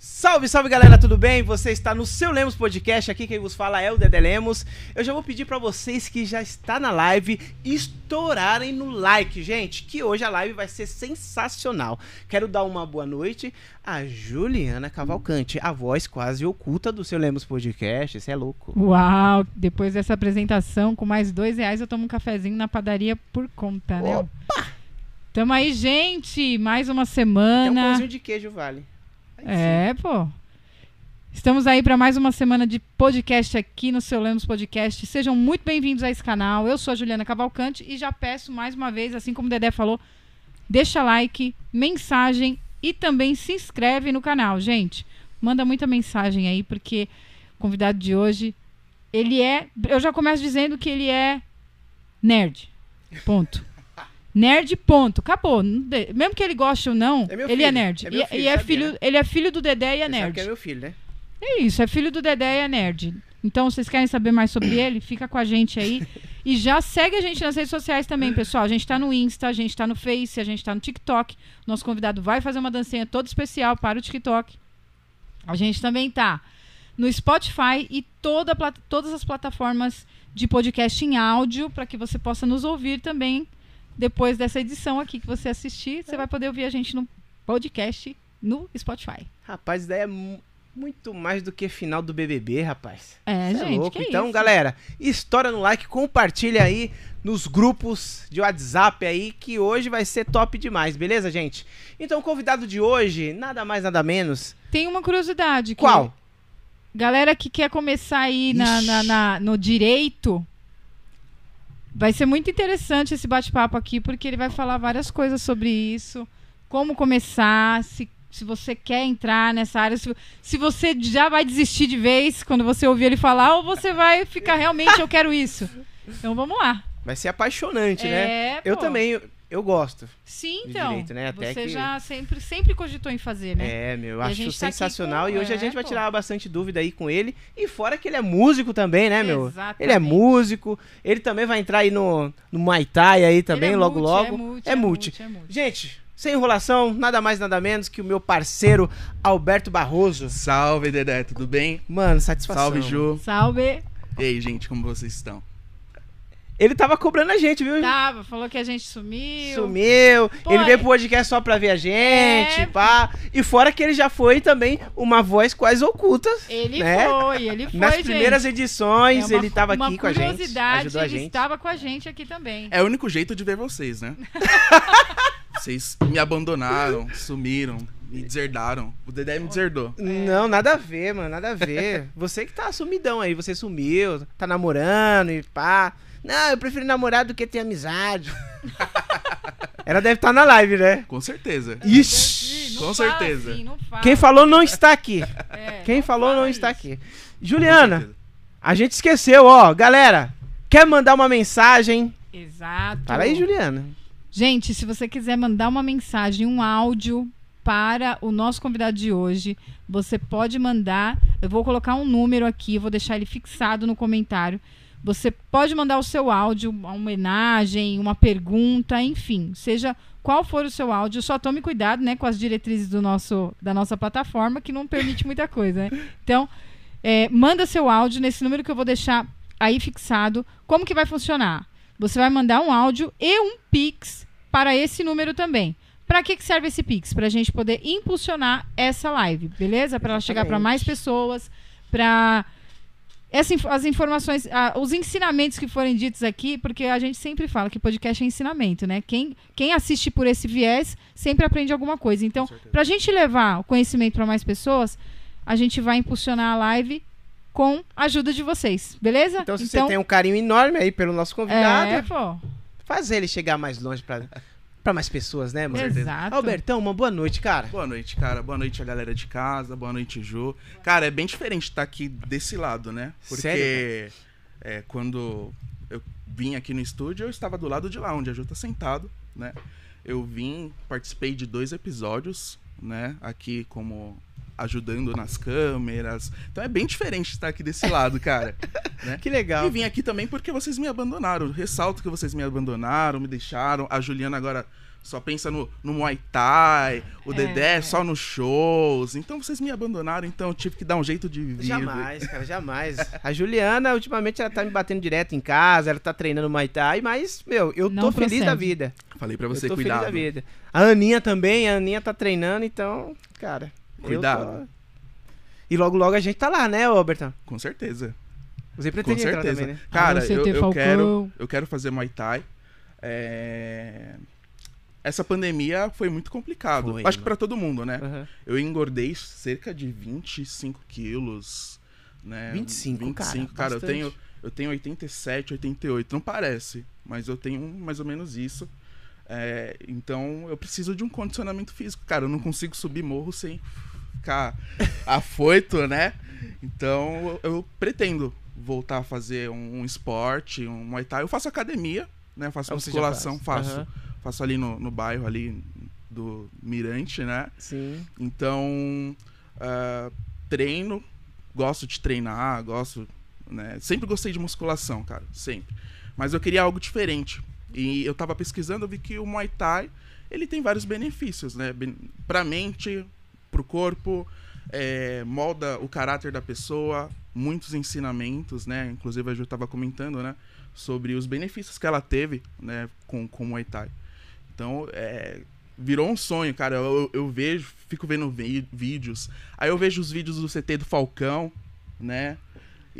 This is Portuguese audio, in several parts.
Salve, salve galera, tudo bem? Você está no seu Lemos Podcast, aqui quem vos fala é o Dedé Lemos. Eu já vou pedir para vocês que já está na live estourarem no like, gente, que hoje a live vai ser sensacional. Quero dar uma boa noite a Juliana Cavalcante, a voz quase oculta do seu Lemos Podcast, isso é louco. Uau, depois dessa apresentação, com mais dois reais eu tomo um cafezinho na padaria por conta, né? Opa! Tamo aí, gente, mais uma Tem um semana. pãozinho de queijo, vale. É, pô. Estamos aí para mais uma semana de podcast aqui no seu Lemos Podcast. Sejam muito bem-vindos a esse canal. Eu sou a Juliana Cavalcante e já peço mais uma vez, assim como o Dedé falou, deixa like, mensagem e também se inscreve no canal, gente. Manda muita mensagem aí porque o convidado de hoje, ele é, eu já começo dizendo que ele é nerd. Ponto. Nerd, ponto. Acabou. Mesmo que ele goste ou não, É ele filho, é nerd. é e, filho, e é filho, né? ele é filho do Dedé e é Você nerd. que é meu filho, né? É isso, é filho do Dedé e é nerd. Então, vocês querem saber mais sobre ele? Fica com a gente aí. E já segue a gente nas redes sociais também, pessoal. A gente tá no Insta, a gente tá no Face, a gente tá no TikTok. Nosso convidado vai fazer uma dancinha toda especial para o TikTok. A gente também tá no Spotify e toda, todas as plataformas de podcast em áudio para que você possa nos ouvir também depois dessa edição aqui que você assistir. Você vai poder ouvir a gente no podcast no Spotify. Rapaz, isso daí é mu- muito mais do que final do BBB, rapaz. É, Cê gente, louco. que então, isso? galera, estoura no like, compartilha aí nos grupos de WhatsApp aí, que hoje vai ser top demais, beleza, gente? Então, o convidado de hoje, nada mais, nada menos. Tem uma curiosidade. que Qual? Galera que quer começar aí na, na- na- no direito, vai ser muito interessante esse bate-papo aqui, porque ele vai falar várias coisas sobre isso, como começar, se, se você quer entrar nessa área, se, se você já vai desistir de vez quando você ouvir ele falar, ou você vai ficar realmente, eu quero isso. Então vamos lá. Vai ser apaixonante, né? É, Eu pô. também, eu, gosto. Sim, de então. direito, né? Até você que- já sempre, sempre cogitou em fazer, né? É, meu, eu a acho tá sensacional. com- E hoje a é, gente vai pô. tirar bastante dúvida aí com ele. E fora que ele é músico também, né, meu? Exatamente. Ele é músico. Ele também vai entrar aí no, no Muay Thai aí também, Ele é logo, multi, logo. É multi, É multi. é multi. Gente, sem enrolação, nada mais, nada menos que o meu parceiro Alberto Barroso. Salve, Dedé, tudo bem? Mano, satisfação. Salve, Ju. Salve. E aí, gente, como vocês estão? Ele tava cobrando a gente, viu? Tava, falou que a gente sumiu. Sumiu. Pô, ele veio é- pro podcast só pra ver a gente, É. pá. E fora que ele já foi também uma voz quase oculta. Ele né? foi, ele foi, Nas gente. primeiras edições, É uma- ele tava aqui com a gente. curiosidade, Ajudou a ele gente. estava com a gente aqui também. É o único jeito de ver vocês, né? vocês me abandonaram, sumiram, me deserdaram. O Dedé me deserdou. Não, nada a ver, mano, nada a ver. você que tá sumidão aí, você sumiu, tá namorando e pá. Não, eu prefiro namorar do que ter amizade. Ela deve estar na live, né? Com certeza. Ixi! Não com certeza. assim, não fala. Quem falou não está aqui. É, Quem falou fala não isso. está aqui. Juliana, a gente esqueceu, ó. Galera, quer mandar uma mensagem? Exato. Fala aí, Juliana. Gente, se você quiser mandar uma mensagem, um áudio para o nosso convidado de hoje, você pode mandar. Eu vou colocar um número aqui, vou deixar ele fixado no comentário. Você pode mandar o seu áudio, uma homenagem, uma pergunta, enfim, seja qual for o seu áudio, só tome cuidado, né, com as diretrizes do nosso, da nossa plataforma, que não permite muita coisa, né? Então, é, manda seu áudio nesse número que eu vou deixar aí fixado. Como que vai funcionar? Você vai mandar um áudio e um Pix para esse número também. Para que, que serve esse Pix? Para a gente poder impulsionar essa live, beleza? Para ela chegar para mais pessoas, para essa as informações, ah, os ensinamentos que forem ditos aqui, porque a gente sempre fala que podcast é ensinamento, né? Quem, quem assiste por esse viés sempre aprende alguma coisa. Então, para a gente levar o conhecimento para mais pessoas, a gente vai impulsionar a live com a ajuda de vocês, beleza? Então, se você tem um carinho enorme aí pelo nosso convidado, é, pô. faz ele chegar mais longe pra, pra mais pessoas, né, mano? Exato. Albertão, uma boa noite, cara. Boa noite, cara. Boa noite a galera de casa. Boa noite, Ju. Cara, é bem diferente estar aqui desse lado, né? Porque Sério, é, quando eu vim aqui no estúdio, eu estava do lado de lá, onde a Ju tá sentado, né? Eu vim, participei de dois episódios, né? Aqui como ajudando nas câmeras. Então é bem diferente estar aqui desse lado, cara. né? Que legal. E vim aqui também porque vocês me abandonaram. Ressalto que vocês me abandonaram, me deixaram. A Juliana agora só pensa no, no Muay Thai, o É. Dedé só nos shows. Então vocês me abandonaram, então eu tive que dar um jeito de vir. Jamais, cara, jamais. A Juliana, ultimamente, ela tá me batendo direto em casa, ela tá treinando Muay Thai, mas, meu, eu Não tô feliz procede. da vida. Falei pra você eu tô cuidar. feliz da vida. A Aninha também, a Aninha tá treinando, então, cara. Cuidado. tô- E logo, logo a gente tá lá, né, Robertão? Com certeza. Você Com pretende entrar certeza. também, né? Cara, Alô, eu, eu quero, eu quero fazer Muay Thai. É, Essa pandemia foi muito complicado. Foi, Acho que pra todo mundo, né? Aham. Eu engordei cerca de 25 quilos. Né? 25, cara, cara. Eu tenho, eu tenho 87, 88. Não parece, mas eu tenho mais ou menos isso. É, então eu preciso de um condicionamento físico. Cara, eu não consigo subir morro sem ficar afoito, né? Então eu, eu pretendo voltar a fazer um, um esporte, um Muay Thai. Eu faço academia, né? Faço já musculação, faço. Aham. Faço ali no, no bairro ali do Mirante, né? Sim. Então, ah, treino, gosto de treinar, gosto, né? Sempre gostei de musculação, cara, sempre. Mas eu queria algo diferente. E eu tava pesquisando, eu vi que o Muay Thai, ele tem vários benefícios, né? Pra mente, pro corpo, é, molda o caráter da pessoa, muitos ensinamentos, né? Inclusive a Ju tava comentando, né? Sobre os benefícios que ela teve, né? Com, com o Muay Thai. Então, é, virou um sonho, cara. Eu, eu- vejo, fico vendo vídeos. Aí eu vejo os vídeos do CT do Falcão, né?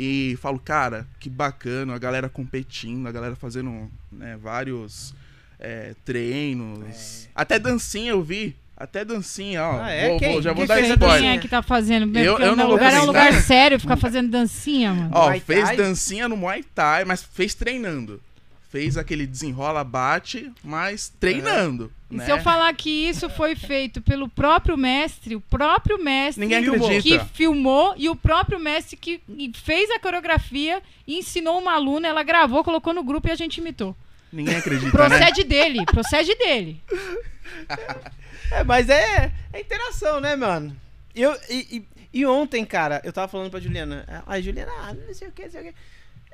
E falo, cara, que bacana, a galera competindo, a galera fazendo né, vários é, treinos. Até dancinha eu vi. Até dancinha, ó. Ah, é? Vou- Quem? vou- já vou dar spoiler. Quem é que tá fazendo? Eu- eu não lugar é um lugar sério, ficar fazendo dancinha, mano. Ó, fez dancinha no Muay Thai, mas fez treinando. Fez aquele desenrola, bate, mas treinando. E né? se eu falar que isso foi feito pelo próprio mestre, o próprio mestre Ninguém acredita. que filmou e o próprio mestre que fez a coreografia e ensinou uma aluna, ela gravou, colocou no grupo e a gente imitou. Ninguém acredita, né? Procede dele, procede dele. É, mas é, é interação, né, mano? Eu, e, e- e ontem, cara, eu tava falando pra Juliana. A Juliana, ah, não sei o que, não sei o que.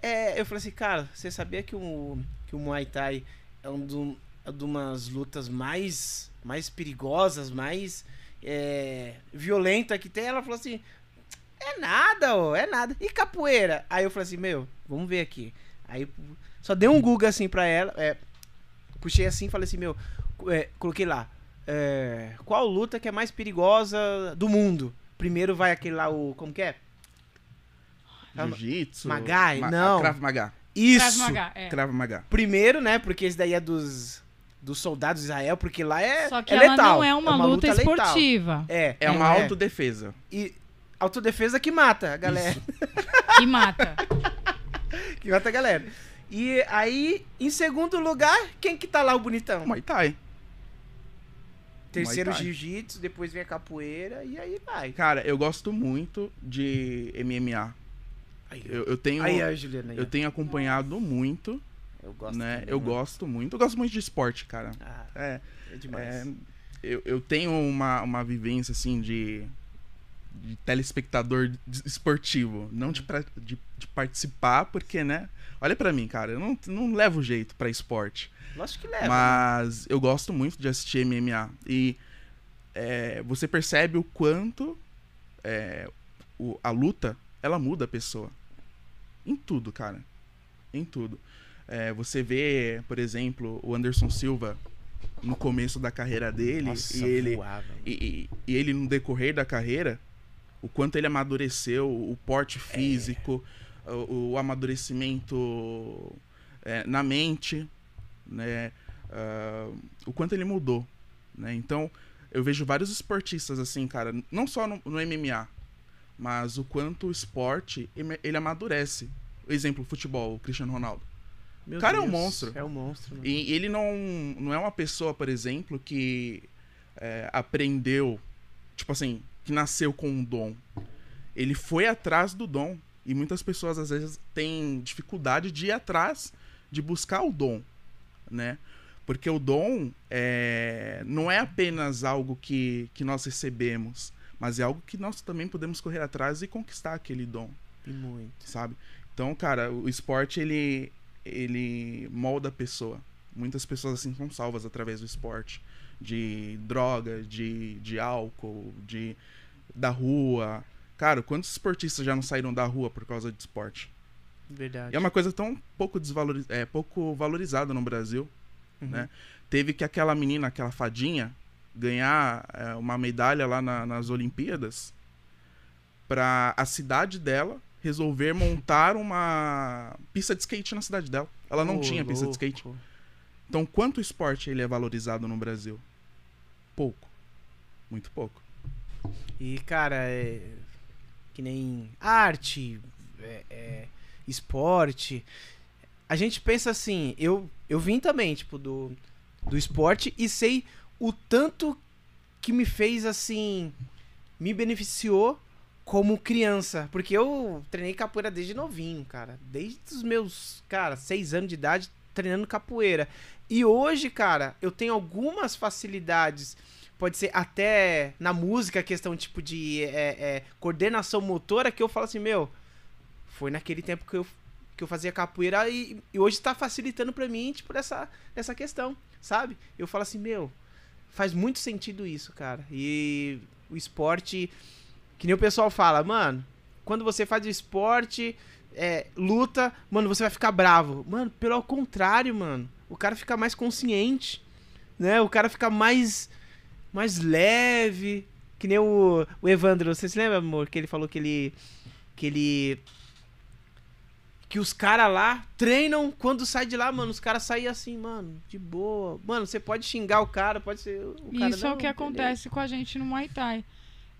É, eu falei assim, cara, você sabia que o, que o Muay Thai é um do, é de umas lutas mais, mais perigosas, mais é, violenta que tem? Ela falou assim, é nada, ó, é nada. E capoeira? Aí eu falei assim, meu, vamos ver aqui. Aí só dei um Google assim pra ela, é, puxei assim falei assim, meu, é, coloquei lá, é, qual luta que é mais perigosa do mundo? Primeiro vai aquele lá, o. Como que é? Jiu-jitsu. Magai? Ma- Não. Krav Maga. Isso! Krav Maga, é. Krav Maga. Primeiro, né? Porque esse daí é dos, dos soldados de Israel, porque lá é. Só que é ela letal. não é uma, luta, letal. esportiva É. É uma não autodefesa. E autodefesa que mata a galera. e mata. Que mata a galera. E aí, em segundo lugar, quem que tá lá o bonitão? Muay Thai. Terceiro jiu-jitsu, depois vem a capoeira e aí vai. Cara, eu gosto muito de MMA. Eu, eu tenho, aí, aí, Juliana. aí, eu tenho acompanhado muito, eu gosto. né? também, Eu mano. gosto muito. Eu gosto muito de esporte, cara. Ah, É, é demais. é, eu, eu tenho uma, uma vivência, assim, de, de telespectador esportivo. Não de, pra- de, de participar, porque, né? Olha pra mim, cara. Eu não, não levo jeito pra esporte. Lógico que leva. né? Mas eu gosto muito de assistir MMA. E é, você percebe o quanto é, o- a luta, ela muda a pessoa. Em tudo, cara. Em tudo. É, você vê, por exemplo, o Anderson Silva no começo da carreira dele Nossa, e ele voava. e, e- ele no decorrer da carreira, o quanto ele amadureceu, o porte físico, o, o amadurecimento é, na mente, né? ah, o quanto ele mudou, né? Então, eu vejo vários esportistas assim, cara, não só no, no MMA, mas o quanto o esporte ele amadurece. Exemplo, futebol, o Cristiano Ronaldo. Meu o cara é um Deus, monstro. É um monstro. mano. E ele não, não é uma pessoa, por exemplo, que é, aprendeu, tipo assim, que nasceu com um dom. Ele foi atrás do dom. E muitas pessoas, às vezes, têm dificuldade de ir atrás, de buscar o dom, né? Porque o dom é, não é apenas algo que, que nós recebemos, mas é algo que nós também podemos correr atrás e conquistar aquele dom E muito. sabe? Então, cara, o esporte ele ele molda a pessoa, Muitas pessoas assim são salvas através do esporte. De droga, de, de álcool, de da rua. Cara, quantos esportistas já não saíram da rua por causa de esporte? Verdade. E é uma coisa tão pouco, desvaloriz... é, pouco valorizada no Brasil. Uhum. né? Teve que aquela menina, aquela fadinha, ganhar é, uma medalha lá na- nas Olimpíadas pra a cidade dela resolver montar uma pista de skate na cidade dela. Ela não Ô, tinha pista de skate. Então, quanto o esporte ele é valorizado no Brasil? Pouco. Muito pouco. E, cara, é. Que nem arte, é, é, esporte. A gente pensa assim, eu, eu vim também, tipo, do, do esporte e sei o tanto que me fez, assim, me beneficiou como criança. Porque eu treinei capoeira desde novinho, cara. Desde os meus, cara, seis anos de idade treinando capoeira. E hoje, cara, eu tenho algumas facilidades pode ser até na música, questão tipo de é, é, coordenação motora, que eu falo assim, meu, foi naquele tempo que eu, que eu fazia capoeira e, e hoje tá facilitando pra mim, tipo, essa, essa questão, sabe? Eu falo assim, meu, faz muito sentido isso, cara. E o esporte, que nem o pessoal fala, mano, quando você faz esporte, é, luta, mano, você vai ficar bravo. Mano, pelo contrário, mano, o cara fica mais consciente, né? O cara fica mais mais leve. Que nem o, o Evandro, você se lembra, amor? Que ele falou que ele. Que ele. Que os caras lá treinam, quando sai de lá, mano, os caras saem assim, mano, de boa. Mano, você pode xingar o cara, pode ser. O cara, Isso é o "Não, que beleza." acontece com a gente no Muay Thai.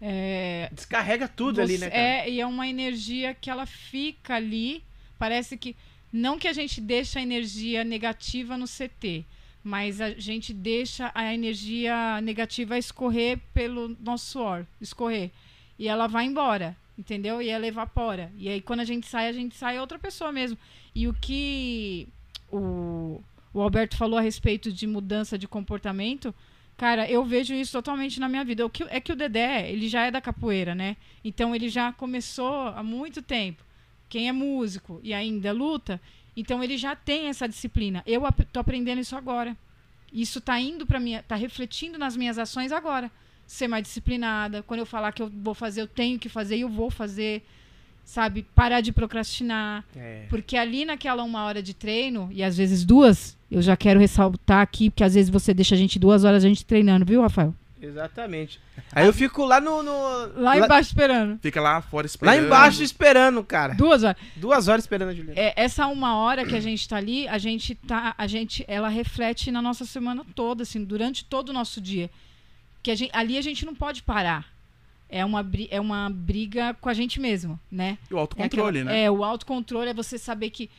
É, Descarrega tudo ali, você- né, cara? É, e é uma energia que ela fica ali. Parece que. Não que a gente deixa a energia negativa no CT, mas a gente deixa a energia negativa escorrer pelo nosso suor escorrer. E ela vai embora, entendeu? E ela evapora. E aí, quando a gente sai, a gente sai outra pessoa mesmo. E o que o, o Alberto falou a respeito de mudança de comportamento. Cara, eu vejo isso totalmente na minha vida. O que, é que o Dedé, ele já é da capoeira, né? Então ele já começou há muito tempo. Quem é músico e ainda luta, então ele já tem essa disciplina. Eu ap- tô aprendendo isso agora. Isso tá indo para minha, tá refletindo nas minhas ações agora. Ser mais disciplinada. Quando eu falar que eu vou fazer, eu tenho que fazer e eu vou fazer. Sabe? Parar de procrastinar. É. Porque ali naquela uma hora de treino, e às vezes duas, eu já quero ressaltar aqui, porque às vezes você deixa a gente duas horas a gente treinando, viu, Rafael? Exatamente. Aí eu fico lá no. no- Lá embaixo esperando. Fica lá fora Lá esperando. embaixo esperando, cara. Duas horas. Duas horas esperando a Juliana. É, essa uma hora que a gente tá ali, a gente tá. A gente, ela reflete na nossa semana toda, assim, durante todo o nosso dia. Que a gente, ali a gente não pode parar. É uma, é uma briga com a gente mesmo, né? E o autocontrole, é aquela- né? É, o autocontrole é você saber que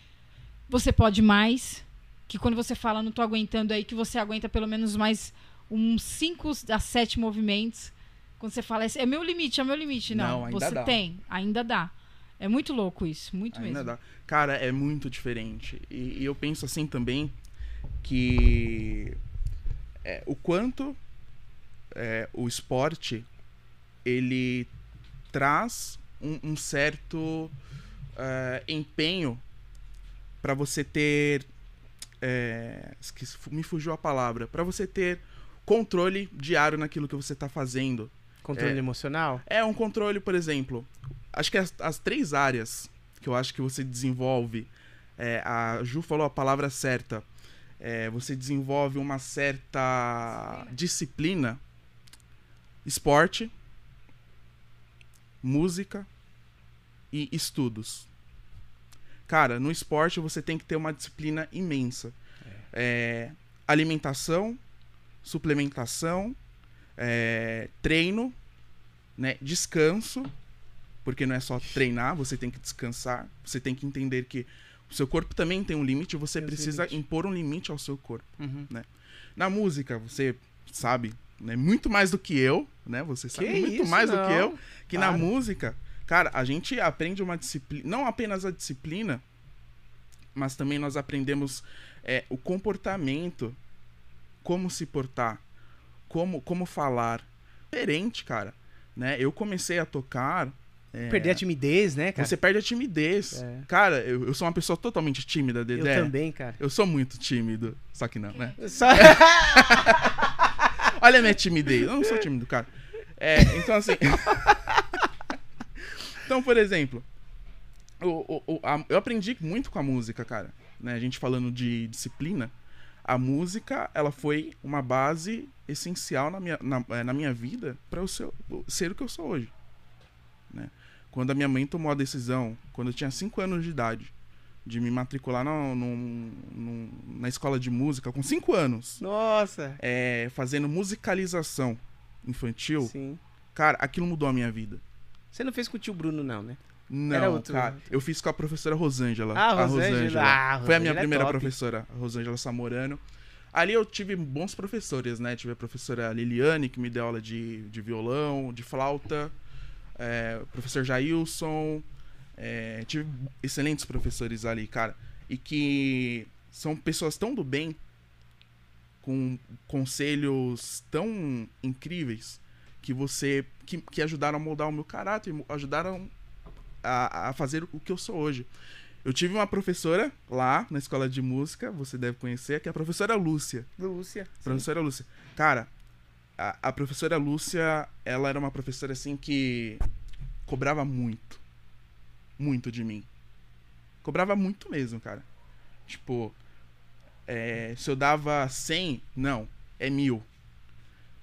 você pode mais. Que quando você fala, não tô aguentando aí, que você aguenta pelo menos mais uns 5 a 7 movimentos. Quando você fala, "Esse é meu limite, é meu limite. Não, Não, você dá. tem, ainda dá. É muito louco isso, muito Ainda mesmo. dá. Cara, é muito diferente. E, e eu penso assim também que é, o quanto é, o esporte ele traz um, um certo é, empenho para você ter é, esqueci- me fugiu a palavra para você ter controle diário naquilo que você está fazendo Controle É. emocional? é um controle, por exemplo. Acho que as, as três áreas que eu acho que você desenvolve. é, a Ju falou a palavra certa. é, você desenvolve uma certa disciplina. Esporte, música e estudos. Cara, no esporte você tem que ter uma disciplina imensa. É, alimentação, suplementação, é, treino, né, descanso, porque não é só treinar, você tem que descansar, você tem que entender que o seu corpo também tem um limite, você Tem precisa limites. impor um limite ao seu corpo. Uhum. Na música, você sabe, né, muito mais do que eu, né? Você sabe Que muito isso, mais do não. que eu, que na Para. música, cara, a gente aprende uma disciplina, não apenas a disciplina, mas também nós aprendemos é, o comportamento, como se portar, como, como falar. Diferente, cara. Né? Eu comecei a tocar É, Perder a timidez, né, cara? Você perde a timidez. É. Cara, eu, eu sou uma pessoa totalmente tímida, Eu Dedé. também, cara. Eu sou muito tímido. Só que não, né? Só... Olha a minha timidez. Eu não sou tímido, cara. É, então assim. então, por exemplo, o- o- a- eu aprendi muito com a música, cara. Né? A gente falando de disciplina. A música, ela foi uma base essencial na minha, na, eh, na minha vida para eu ser, ser o que eu sou hoje. Né? Quando a minha mãe tomou a decisão, quando eu tinha 5 anos de idade, de me matricular no, no- no- na escola de música, com 5 anos, Nossa. é, fazendo musicalização infantil, Sim. cara, aquilo mudou a minha vida. Você não fez com o tio Bruno, não, né? Não, Era outro- cara. Eu fiz com a professora Rosângela. Ah, a Rosângela. Ah, Foi a minha Rosângela é primeira top. professora, a Rosângela Samorano. Ali eu tive bons professores, né? Tive a professora Liliane, que me deu aula de, de violão, de flauta. É, o professor Jailson. É, tive excelentes professores ali, cara. E que são pessoas tão do bem, com conselhos tão incríveis, que você. que, que ajudaram a moldar o meu caráter, ajudaram a, a fazer o que eu sou hoje. Eu tive uma professora lá na escola de música, você deve conhecer, que é a professora Lúcia. Lúcia. Professora Lúcia. Cara, a, a professora Lúcia, ela era uma professora assim que cobrava muito. Muito de mim. Cobrava muito mesmo, cara. Tipo, é, se eu dava 100, não, é mil.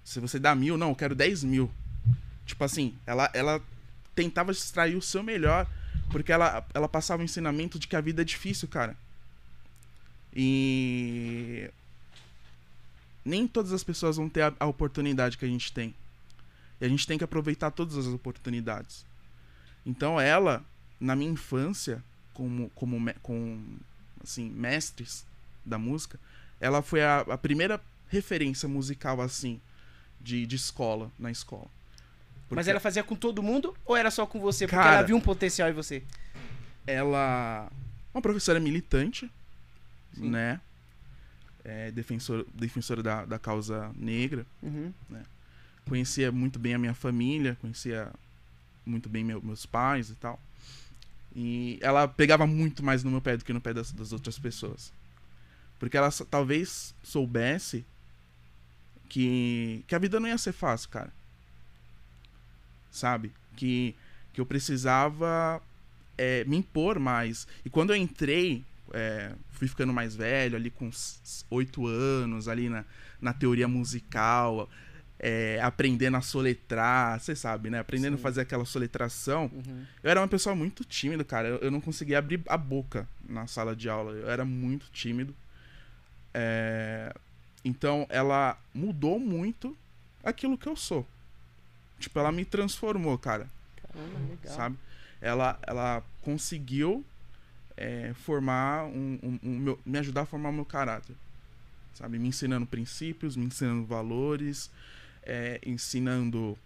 Se você dá mil, não, eu quero 10 mil. Tipo assim, ela, ela tentava extrair o seu melhor, porque ela, ela passava o ensinamento de que a vida é difícil, cara. E nem todas as pessoas vão ter a, a oportunidade que a gente tem. E a gente tem que aproveitar todas as oportunidades. Então ela, na minha infância, como, como com assim, mestres da música, ela foi a, a primeira referência musical assim de, de escola, na escola. Mas Porque ela fazia com todo mundo ou era só com você? Porque Cara- ela viu um potencial em você. ela uma professora militante, Sim. né? É, defensor, defensora da, da causa negra. Uhum. Conhecia muito bem a minha família, conhecia muito bem meu- meus pais e tal. E ela pegava muito mais no meu pé do que no pé das, das outras pessoas. Porque ela talvez soubesse que, que a vida não ia ser fácil, cara. Sabe? Que, que eu precisava é, me impor mais. E quando eu entrei, é, fui ficando mais velho, ali com oito anos, ali na, na teoria musical, é, aprendendo a soletrar, você sabe, né? Aprendendo Sim. a fazer aquela soletração. Uhum. Eu era uma pessoa muito tímida, cara. Eu, eu não conseguia abrir a boca na sala de aula. Eu era muito tímido. É, Então, ela mudou muito aquilo que eu sou. Tipo, ela me transformou, cara Caramba, legal. sabe? Ela, ela conseguiu é, formar um, um- um meu- me ajudar a formar o meu caráter, sabe? Me ensinando princípios, me ensinando valores, é, ensinando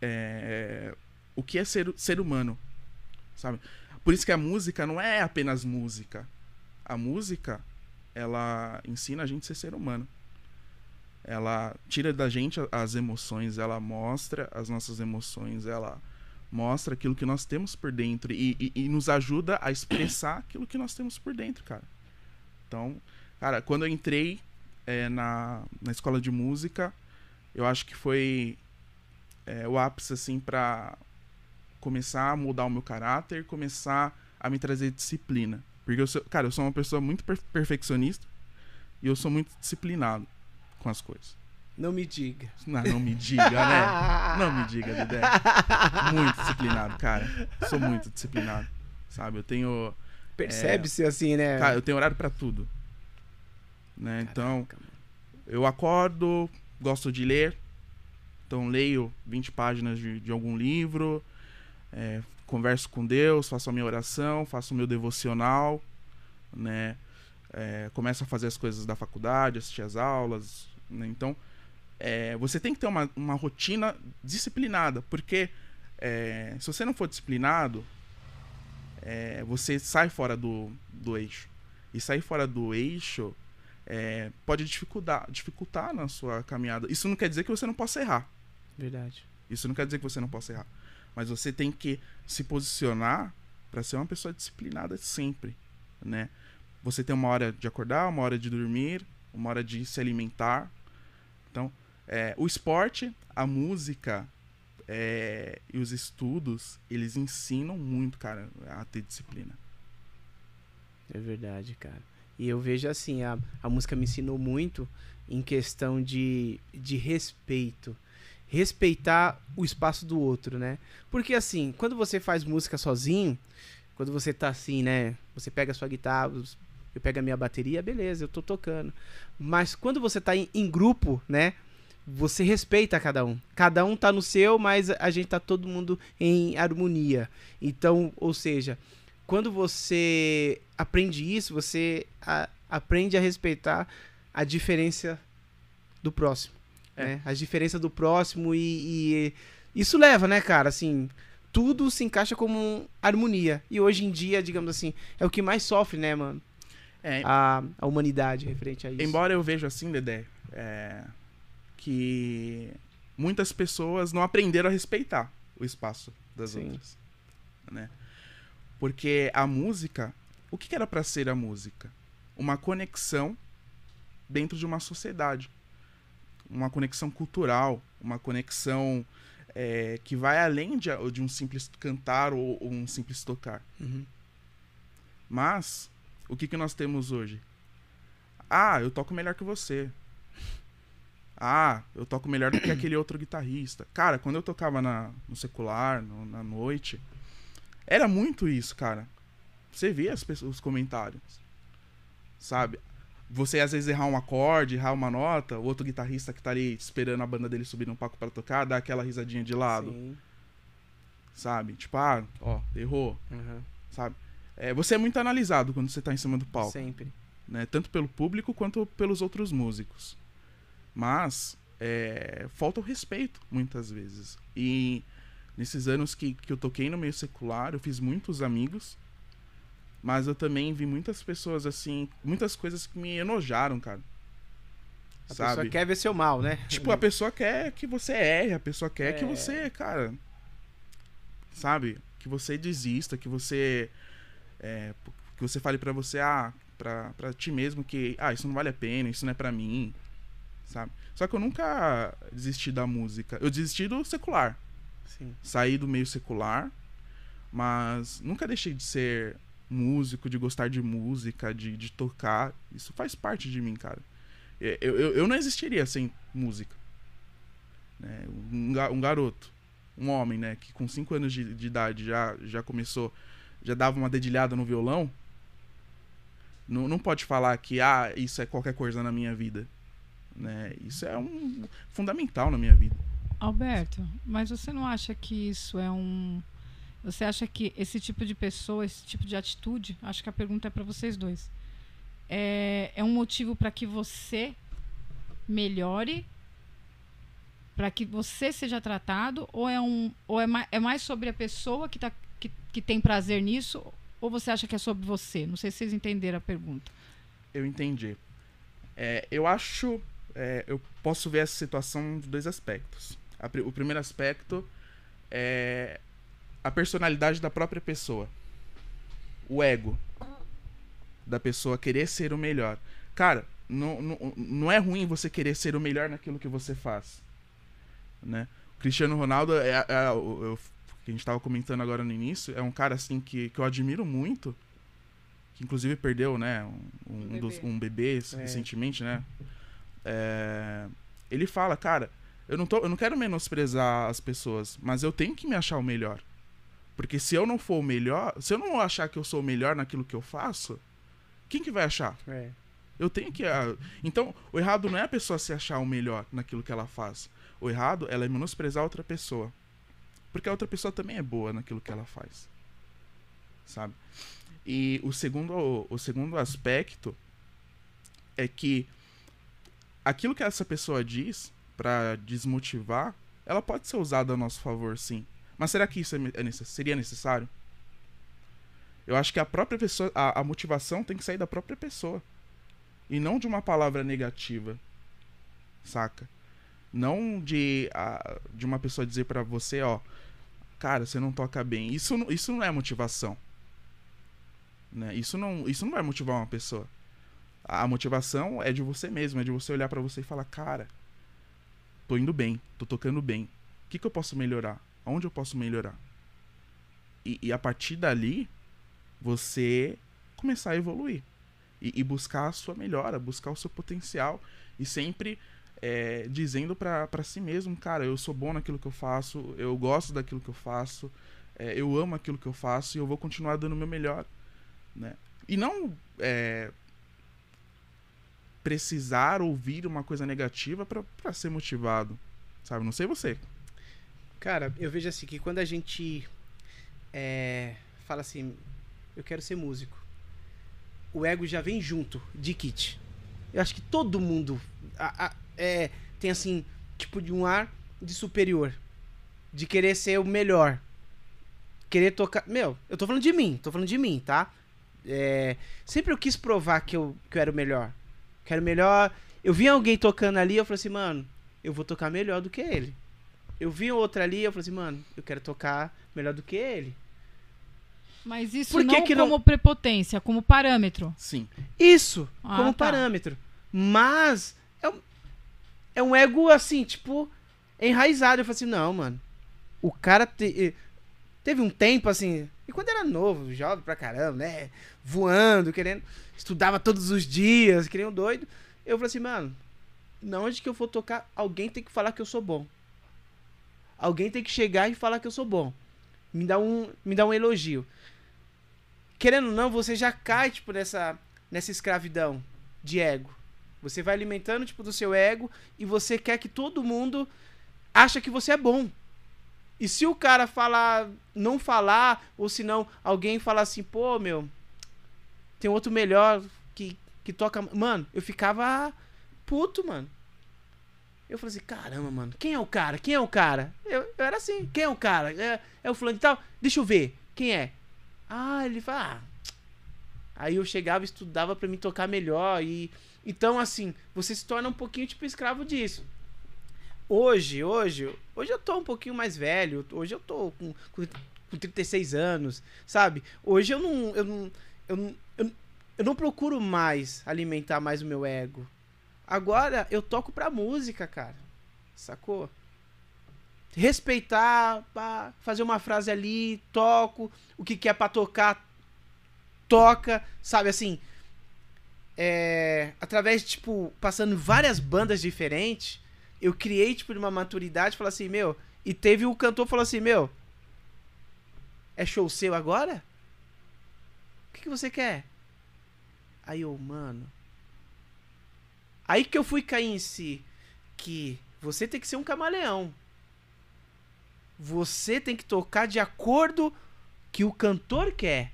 é, o que é ser, ser humano, sabe? Por isso que a música não é apenas música. A música, ela ensina a gente a ser ser humano. Ela tira da gente as emoções, ela mostra as nossas emoções, ela mostra aquilo que nós temos por dentro e, e- e nos ajuda a expressar aquilo que nós temos por dentro, cara. Então, cara, quando eu entrei é, na, na escola de música, eu acho que foi é, o ápice, assim, pra começar a mudar o meu caráter, começar a me trazer disciplina. Porque, eu sou, cara, eu sou uma pessoa muito per- perfeccionista e eu sou muito disciplinado com as coisas. Não me diga. Não, não me diga, né? Não me diga, Dedé. Muito disciplinado, cara. Sou muito disciplinado. Sabe? Eu tenho. Percebe-se assim, né? Cara, eu tenho horário pra tudo. Né? Então, Caraca, mano. eu acordo, gosto de ler. Então, leio 20 páginas de, de algum livro. é, converso com Deus, faço a minha oração, faço o meu devocional. Né? É, começo a fazer as coisas da faculdade, assistir as aulas. né? Então, é, você tem que ter uma, uma rotina disciplinada, porque é, se você não for disciplinado, é, você sai fora do, do eixo. E sair fora do eixo é, pode dificultar, dificultar na sua caminhada. Isso não quer dizer que você não possa errar. Verdade. Isso não quer dizer que você não possa errar. Mas você tem que se posicionar para ser uma pessoa disciplinada sempre, né? Você tem uma hora de acordar, uma hora de dormir, uma hora de se alimentar. Então, é, o esporte, a música é, e os estudos, eles ensinam muito, cara, a ter disciplina. É verdade, cara. E eu vejo assim, a, a música me ensinou muito em questão de, de respeito. Respeitar o espaço do outro, né? Porque assim, quando você faz música sozinho, quando você tá assim, né? Você pega a sua guitarra, eu pego a minha bateria, beleza, eu tô tocando. Mas quando você tá em, em grupo, né? Você respeita cada um. Cada um tá no seu, mas a gente tá todo mundo em harmonia. Então, ou seja, quando você aprende isso, você a, aprende a respeitar a diferença do próximo. É. Né? A diferença do próximo e, e, isso leva, né, cara? Assim, tudo se encaixa como harmonia. E hoje em dia, digamos assim, é o que mais sofre, né, mano? É. A, a humanidade referente a isso. Embora eu veja assim, Dedé, é, que muitas pessoas não aprenderam a respeitar o espaço das Sim. outras. Né? Porque a música, o que era para ser a música? Uma conexão dentro de uma sociedade. Uma conexão cultural, uma conexão é, que vai além de, de, um simples cantar ou, ou um simples tocar. Uhum. Mas, o que, que nós temos hoje? Ah, eu toco melhor que você. Ah, eu toco melhor do que aquele outro guitarrista. Cara, quando eu tocava na, no secular, no, na noite, era muito isso, cara. Você vê as pessoas, os comentários. Sabe? Você às vezes errar um acorde, errar uma nota, o outro guitarrista que tá ali esperando a banda dele subir no palco para tocar, dá aquela risadinha de lado. Sim. Sabe? Tipo, ah, ó, errou. Uhum. Sabe? É, você é muito analisado quando você tá em cima do palco. Sempre. Né? Tanto pelo público quanto pelos outros músicos. Mas é, falta o respeito, muitas vezes. E Nesses anos que, que eu toquei no meio secular, eu fiz muitos amigos. Mas eu também vi muitas pessoas, assim, muitas coisas que me enojaram, cara. A sabe? pessoa quer ver seu mal, né? Tipo, a pessoa quer que você erre, a pessoa quer é... que você, cara. Sabe? Que você desista, que você. É, que você fale para você, ah, pra, pra ti mesmo que, ah, isso não vale a pena, isso não é pra mim. Sabe? Só que eu nunca desisti da música. Eu desisti do secular. Sim. Saí do meio secular, mas nunca deixei de ser músico, de gostar de música, de, de tocar. Isso faz parte de mim, cara. Eu, eu, eu não existiria sem música. Né? Um, um garoto, um homem, né, que com 5 anos de, de, idade já, já começou, já dava uma dedilhada no violão, não, não pode falar que, ah, isso é qualquer coisa na minha vida. Né? Isso é um fundamental na minha vida. Alberto, mas você não acha que isso é um. Você acha que esse tipo de pessoa, esse tipo de atitude, acho que a pergunta é para vocês dois, é, é um motivo para que você melhore, para que você seja tratado, ou é um, ou é mais, é mais sobre a pessoa que, tá, que, que tem prazer nisso, ou você acha que é sobre você? Não sei se vocês entenderam a pergunta. Eu entendi. É, eu acho, é, eu posso ver essa situação de dois aspectos o primeiro aspecto é a personalidade da própria pessoa. O ego da pessoa querer ser o melhor. Cara, não, não, não é ruim você querer ser o melhor naquilo que você faz. Né? O Cristiano Ronaldo, é, é, é o, que a gente estava comentando agora no início, é um cara assim que, que eu admiro muito. Que inclusive perdeu, né? Um, um, bebê. Dos, um bebê é. recentemente, né? É, ele fala, cara, eu não, tô, eu não quero menosprezar as pessoas, mas eu tenho que me achar o melhor. Porque se eu não for o melhor, se eu não achar que eu sou o melhor naquilo que eu faço, quem que vai achar? É. Eu tenho que. Uh, então, o errado não é a pessoa se achar o melhor naquilo que ela faz. O errado ela é menosprezar outra pessoa. Porque a outra pessoa também é boa naquilo que ela faz. Sabe? E o segundo, o segundo aspecto é que aquilo que essa pessoa diz para desmotivar, ela pode ser usada a nosso favor, sim. Mas será que isso é, é necess seria necessário? Eu acho que a própria pessoa, a, a, motivação tem que sair da própria pessoa. E não de uma palavra negativa. Saca? Não de, a, de uma pessoa dizer para você, ó, cara, você não toca bem. Isso, não- isso não é motivação. Né? Isso, não, isso não vai motivar uma pessoa. A motivação é de você mesmo, é de você olhar pra você e falar, cara, tô indo bem, tô tocando bem. O que, que eu posso melhorar? Onde eu posso melhorar? E, e a partir dali, você começar a evoluir. E, e buscar a sua melhora, buscar o seu potencial. E sempre é, dizendo pra si mesmo, cara, eu sou bom naquilo que eu faço, eu gosto daquilo que eu faço, é, eu amo aquilo que eu faço e eu vou continuar dando o meu melhor. Né? E não é, precisar ouvir uma coisa negativa pra ser motivado. Sabe? Não sei você. Cara, eu vejo assim que quando a gente é, fala assim, eu quero ser músico, o ego já vem junto de kit. Eu acho que todo mundo a- a- é, tem assim, tipo de um ar de superior, de querer ser o melhor, querer tocar. Meu, eu tô falando de mim, tô falando de mim, tá? É, sempre eu quis provar que eu, que eu era o melhor. Quero melhor. Eu vi alguém tocando ali, eu falei assim, mano, eu vou tocar melhor do que ele. Eu vi outra ali, eu falei assim, mano, eu quero tocar melhor do que ele. Mas isso Por que não que não- como prepotência, como parâmetro. Sim. Isso, Ah, como tá. parâmetro. Mas é um, é um ego assim, tipo, enraizado. Eu falei assim, não, mano. O cara te- teve um tempo assim. E quando era novo, jovem pra caramba, né? Voando, querendo. Estudava todos os dias, que nem um doido. Eu falei assim, mano, na onde que eu for tocar, alguém tem que falar que eu sou bom. Alguém tem que chegar e falar que eu sou bom. Me dá um, me dá um elogio. Querendo ou não, você já cai, tipo, nessa, nessa escravidão de ego. Você vai alimentando, tipo, do seu ego e você quer que todo mundo acha que você é bom. E se o cara falar, não falar, ou se não, alguém falar assim, pô, meu, tem outro melhor que, que toca. Mano, eu ficava puto, mano. Eu falei assim, caramba, mano, quem é o cara? Quem é o cara? Eu, eu era assim, quem é o cara? É, é o fulano e tal? Deixa eu ver, quem é? Ah, ele fala, ah. Aí eu chegava e estudava pra me tocar melhor e então assim, você se torna um pouquinho tipo escravo disso. Hoje, hoje, hoje eu tô um pouquinho mais velho, hoje eu tô com, com, com 36 anos, sabe? Hoje eu não eu não, eu eu, eu não procuro mais alimentar mais o meu ego. Agora eu toco pra música, cara. Sacou? Respeitar, pá, fazer uma frase ali, toco, o que, que é pra tocar, toca, sabe assim? É, através, tipo, passando várias bandas diferentes, eu criei, tipo, uma maturidade, falar assim, meu, e teve o cantor falou assim, meu, é show seu agora? Que, que você quer? Aí eu, mano. Aí que eu fui cair em si. Que você tem que ser um camaleão. Você tem que tocar de acordo que o cantor quer.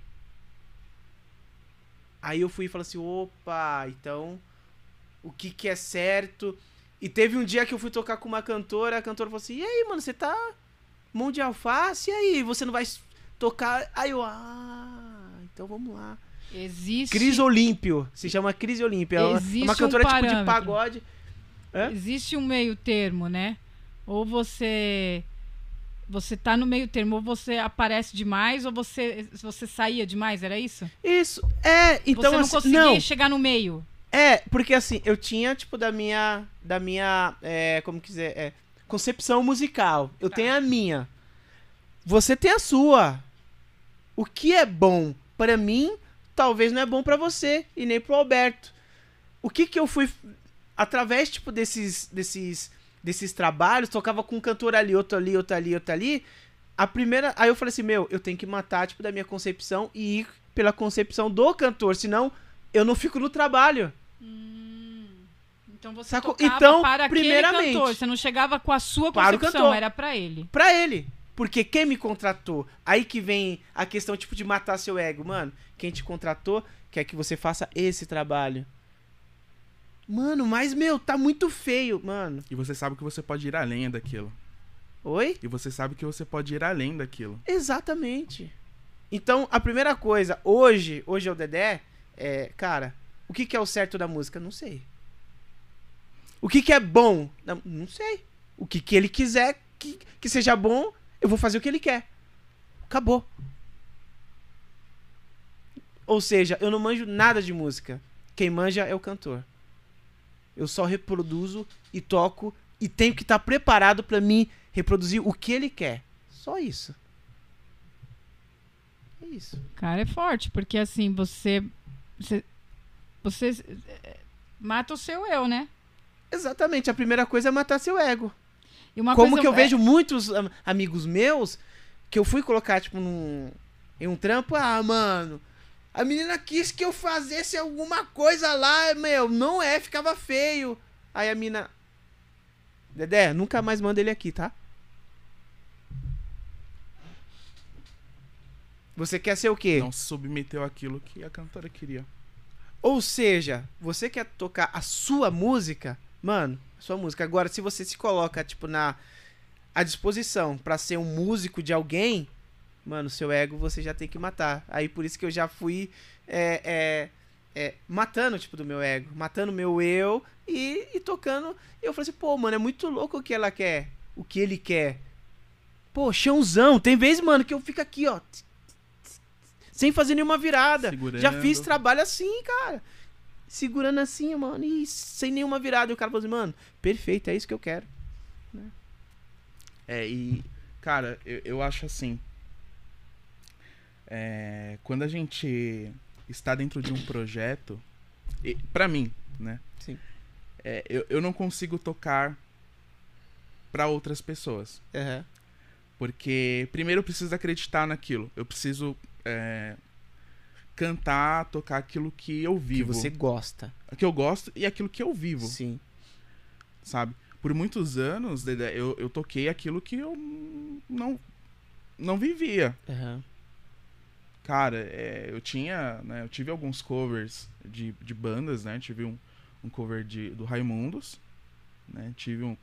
Aí eu fui e falei assim, opa, então o que que é certo? E teve um dia que eu fui tocar com uma cantora, a cantora falou assim, e aí, mano, você tá mão de alface, e aí, você não vai tocar? Aí eu, ah, então vamos lá. Existe, Cris Olímpio, se chama Cris Olímpio, é uma- Existe uma um cantora tipo de pagode. Hã? existe um meio termo, né? Ou você você tá no meio termo, ou você aparece demais, ou você você saía demais, era isso? Isso, é, então você não assim, conseguia não, chegar no meio. É, porque assim, eu tinha, tipo, da minha. Da minha. É, como quiser. É, concepção musical. Eu Tá. tenho a minha. Você tem a sua. O que é bom pra mim, talvez não é bom pra você e nem pro Alberto. O que que eu fui. Através, tipo, desses. desses desses trabalhos, tocava com um cantor ali, outro ali, outro ali, outro ali. A primeira. Aí eu falei assim, meu, eu tenho que matar, tipo, da minha concepção e ir pela concepção do cantor, senão eu não fico no trabalho. Então você Sacou? tocava Então, para primeiramente, cantor, você não chegava com a sua para o concepção, cantor. era pra ele. Pra ele. Porque quem me contratou? Aí que vem a questão, tipo, de matar seu ego. Mano, quem te contratou quer que você faça esse trabalho. Mano, mas, meu, tá muito feio, mano. E você sabe que você pode ir além daquilo. Oi? E você sabe que você pode ir além daquilo. Exatamente. Então, a primeira coisa, hoje, hoje é o Dedé, é, cara, o que, que é o certo da música? Não sei. O que, que é bom? Não, não sei. O que, que ele quiser que, que seja bom, eu vou fazer o que ele quer. Acabou. Ou seja, eu não manjo nada de música. Quem manja é o cantor. Eu só reproduzo e toco e tenho que estar preparado para mim reproduzir o que ele quer. Só isso. É isso. Cara, é forte, porque assim, você. Você, você eh, mata o seu eu, né? Exatamente. A primeira coisa é matar seu ego. E uma Como coisa, que eu é- vejo muitos am- amigos meus que eu fui colocar, tipo, num, em um trampo, ah, mano, a menina quis que eu fizesse alguma coisa lá, meu, não é, ficava feio. Aí a mina. Dedé, nunca mais manda ele aqui, tá? Você quer ser o quê? Não submeteu àquilo que a cantora queria. Ou seja, você quer tocar a sua música, mano, sua música. Agora, se você se coloca, tipo, na à disposição pra ser um músico de alguém, mano, seu ego você já tem que matar. Aí por isso que eu já fui é, é, é, matando, tipo, do meu ego, matando o meu eu e, e tocando. E eu falei assim, pô, mano, é muito louco o que ela quer, o que ele quer. Pô, chãozão. Tem vezes, mano, que eu fico aqui, ó. Sem fazer nenhuma virada. Segurando. Já fiz trabalho assim, cara. Segurando assim, mano, e sem nenhuma virada. E o cara falou assim, mano, perfeito, é isso que eu quero. É, e, cara, eu, eu acho assim. é, quando a gente está dentro de um projeto, e, pra mim, né? Sim. é, eu, eu não consigo tocar pra outras pessoas. Aham. Porque, primeiro, eu preciso acreditar naquilo. Eu preciso é, cantar, tocar aquilo que eu Que vivo. você gosta. Que eu gosto e aquilo que eu vivo, Sim. sabe? Por muitos anos, Dedé, eu, eu toquei aquilo que eu não, não vivia. Aham. Cara, é, eu tinha, né, eu tive alguns covers de, de bandas, né? Tive um, um cover de, do Raimundos, né? Tive um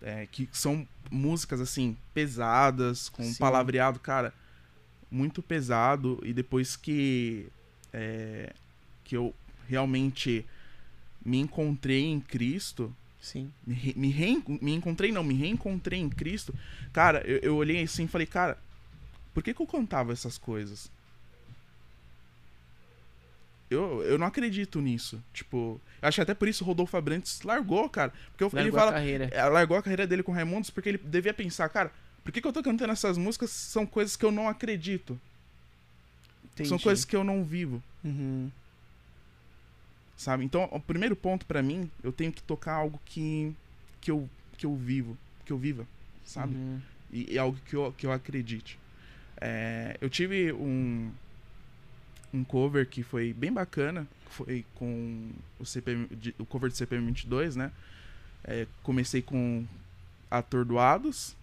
é, que são músicas assim pesadas, com Sim. palavreado, cara, muito pesado. E depois que é, que eu realmente me encontrei em Cristo, Sim. me, re- me, reen- me encontrei, não, me reencontrei em Cristo. Cara, eu, eu olhei assim e falei, cara, por que, que eu cantava essas coisas? Eu, eu não acredito nisso. Tipo, acho que até por isso o Rodolfo Abrantes largou, cara. Porque eu- ele Largou a fala. carreira. é, largou a carreira dele com o Raimundos porque ele devia pensar, cara, por que, que eu tô cantando essas músicas? São coisas que eu não acredito. São Entendi. coisas que eu não vivo. Uhum. Sabe? Então, o primeiro ponto pra mim, eu tenho que tocar algo que que eu que eu vivo, que eu viva, sabe? Uhum. E, e algo que eu, que eu acredite. É, eu tive um um cover que foi bem bacana, foi com o CPM, o cover de CPM 22, né? É, comecei com Atordoados,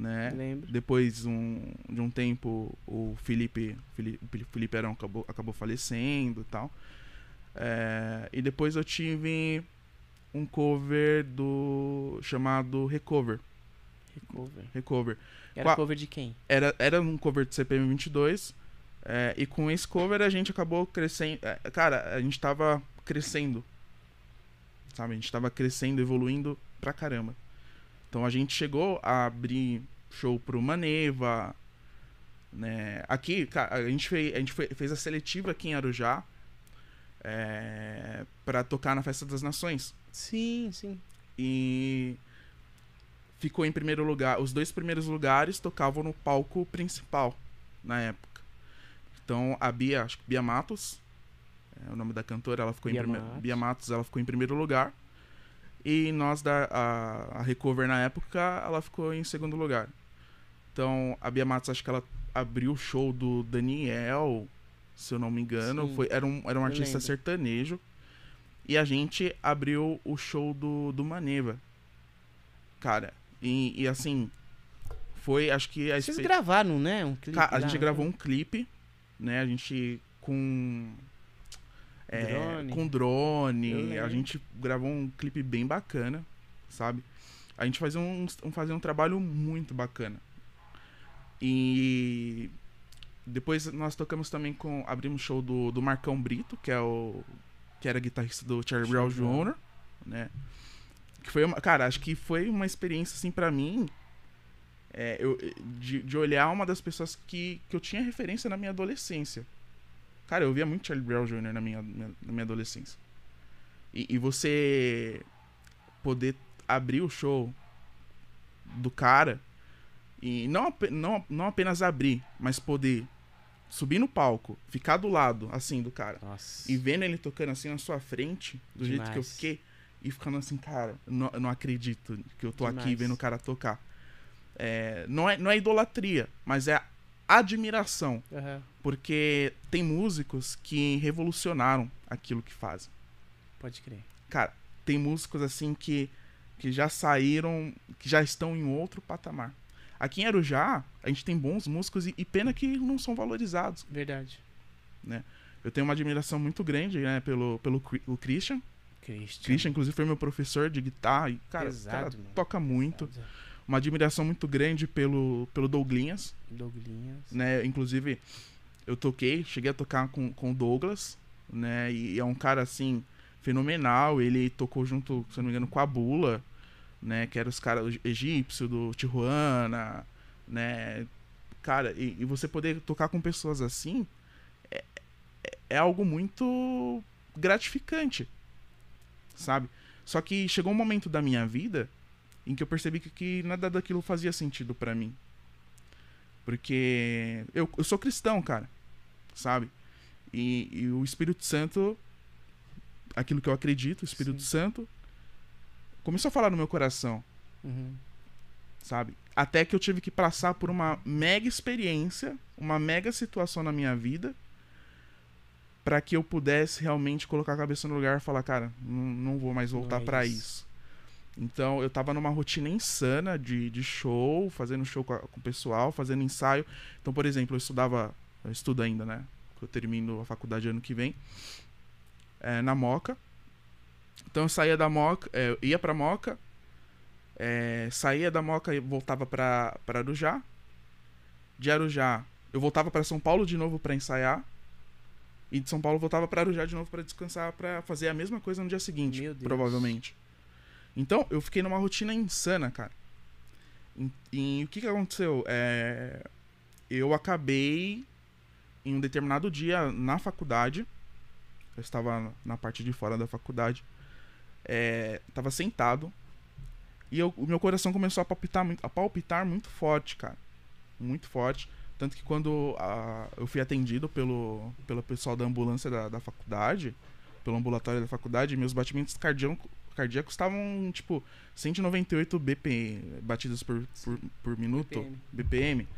né? Lembro. Depois um, de um tempo o Felipe Felipe, Felipe Arão acabou, acabou falecendo e tal. É, e depois eu tive um cover do chamado Recover. Recover. Recover. Era Qua- cover de quem? Era, era um cover de CPM 22. é, e com esse cover a gente acabou crescendo. é, cara, a gente tava crescendo. Sabe? A gente tava crescendo, evoluindo pra caramba. Então a gente chegou a abrir show pro Maneva. Né? Aqui, a gente, fez, a gente fe- fez a seletiva aqui em Arujá. É, para tocar na Festa das Nações. Sim, sim. E ficou em primeiro lugar. Os dois primeiros lugares tocavam no palco principal na época. Então a Bia, acho que Bia Matos, é o nome da cantora, ela ficou Bia em primeiro. Bia Matos, ela ficou em primeiro lugar. E nós da a, a Recover na época, ela ficou em segundo lugar. Então a Bia Matos, acho que ela abriu o show do Daniel, se eu não me engano. Sim, Foi, era um, era um artista lembro. sertanejo. E a gente abriu o show do, do Maneva. Cara, e, e assim, foi, acho que a Vocês expe- gravaram, né? Um clipe a gente né? gravou um clipe, né? A gente com é, Drone. com drone, a gente gravou um clipe bem bacana, sabe? A gente fazia um, um fazia um trabalho muito bacana. E depois nós tocamos também com abrimos show do, do Marcão Brito, que é o que era guitarrista do Charlie Brown. Jr., né? Que foi uma, cara, acho que foi uma experiência assim pra mim é, eu, de, de olhar uma das pessoas que, que eu tinha referência na minha adolescência. Cara, eu via muito Charlie Brown Jr. na minha, na minha adolescência. E, e você poder abrir o show do cara e não, não, não apenas abrir, mas poder subir no palco, ficar do lado, assim, do cara, Nossa. e vendo ele tocando assim na sua frente, do jeito que eu Demais. fiquei, e ficando assim, cara, não, eu não acredito que eu tô aqui Demais. vendo o cara tocar. É, não, é, não é idolatria, mas é admiração. Aham. Porque tem músicos que revolucionaram aquilo que fazem. Pode crer. Cara, tem músicos assim que, que já saíram, que já estão em outro patamar. Aqui em Arujá, a gente tem bons músicos e, e pena que não são valorizados. Verdade. Eu tenho uma admiração muito grande né, pelo, pelo o Christian. Christian. Christian, inclusive, foi meu professor de guitarra. E, cara, Pesado, cara toca muito. Pesado. Uma admiração muito grande pelo, pelo Douglinhas. Douglinhas. né? Inclusive, eu toquei, cheguei a tocar com, com o Douglas, né? E é um cara, assim, fenomenal. Ele tocou junto, se não me engano, com a Bula, né? Que era os caras egípcio do Tijuana, né? Cara, e, e você poder tocar com pessoas assim é, é, é algo muito gratificante, sabe? Só que chegou um momento da minha vida em que eu percebi que, que nada daquilo fazia sentido pra mim. Porque eu, eu sou cristão, cara. Sabe? E, e o Espírito Santo, aquilo que eu acredito, o Espírito Sim. Santo, começou a falar no meu coração, Uhum. sabe? Até que eu tive que passar por uma mega experiência, uma mega situação na minha vida, para que eu pudesse realmente colocar a cabeça no lugar e falar, cara, não, não vou mais voltar é pra isso. isso. Então eu tava numa rotina insana de, de show, fazendo show com, a- com o pessoal, fazendo ensaio. Então, por exemplo, eu estudava, eu estudo ainda, né? Eu termino a faculdade ano que vem, é, na Moca. Então eu saía da Moca, é, eu ia pra Moca, é, saía da Moca e voltava pra, pra Arujá. De Arujá, eu voltava pra São Paulo de novo pra ensaiar. E de São Paulo voltava pra Arujá de novo pra descansar, pra fazer a mesma coisa no dia seguinte, provavelmente. Então, eu fiquei numa rotina insana, cara. E, e o que que aconteceu? É, eu acabei em um determinado dia na faculdade. Eu estava na parte de fora da faculdade. É, tava sentado. E eu- o meu coração começou a palpitar, muito, a palpitar muito forte, cara. Muito forte. Tanto que quando ah, eu fui atendido pelo, pelo pessoal da ambulância da, da faculdade, pelo ambulatório da faculdade, meus batimentos cardíacos, cardíacos estavam, tipo, 198 BP, batidas por, por, por minuto, BPM. BPM.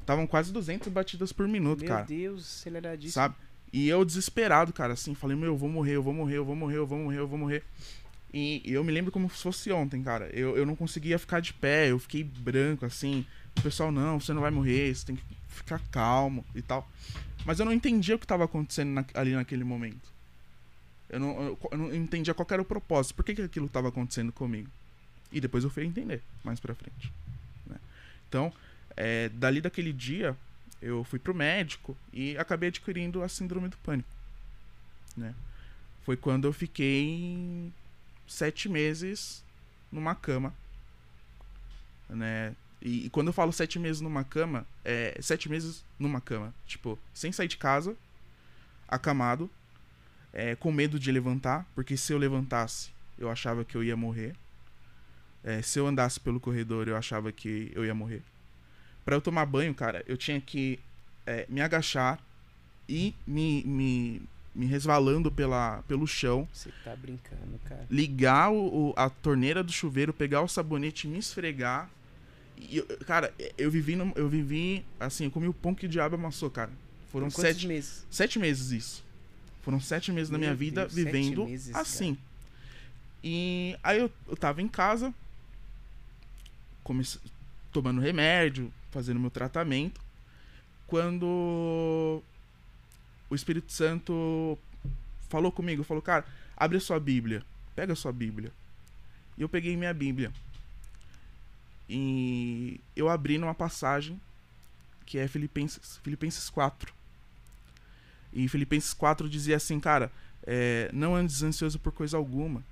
Estavam quase 200 batidas por minuto, Meu cara. Deus, aceleradíssimo. Sabe? E eu desesperado, cara, assim, falei, meu, eu vou morrer, eu vou morrer, eu vou morrer, eu vou morrer, eu vou morrer. E e eu me lembro como se fosse ontem, cara. Eu, eu não conseguia ficar de pé, eu fiquei branco, assim. O pessoal, não, você não vai morrer, você tem que ficar calmo e tal. Mas eu não entendia o que estava acontecendo na- ali naquele momento. Eu não, eu, eu não entendia qual era o propósito, por que, que aquilo estava acontecendo comigo. E depois eu fui entender mais pra frente. né? Então, é, dali daquele dia, eu fui pro médico e acabei adquirindo a síndrome do pânico. Né? Foi quando eu fiquei sete meses numa cama. Né? E, e quando eu falo sete meses numa cama, é sete meses numa cama. Tipo, sem sair de casa, acamado, é, com medo de levantar, porque se eu levantasse, eu achava que eu ia morrer. É, se eu andasse pelo corredor, eu achava que eu ia morrer. Pra eu tomar banho, cara, eu tinha que é, me agachar e me, me, me resvalando pela, pelo chão, Você tá brincando, cara. ligar o, o- a torneira do chuveiro, pegar o sabonete e me esfregar. E eu- cara, eu vivi, num- eu vivi assim, eu comi o pão que o diabo amassou, cara. Foram sete, meses? sete meses isso. Foram sete meses da Meu minha vida Deus, vivendo meses, assim. E aí eu, eu tava em casa, comece- tomando remédio, fazendo meu tratamento, quando o Espírito Santo falou comigo, falou, cara, abre a sua Bíblia, pega a sua Bíblia. E eu peguei minha Bíblia. E eu abri numa passagem que é Filipenses, Filipenses 4. E Filipenses 4 dizia assim, cara, é, não andes ansioso por coisa alguma,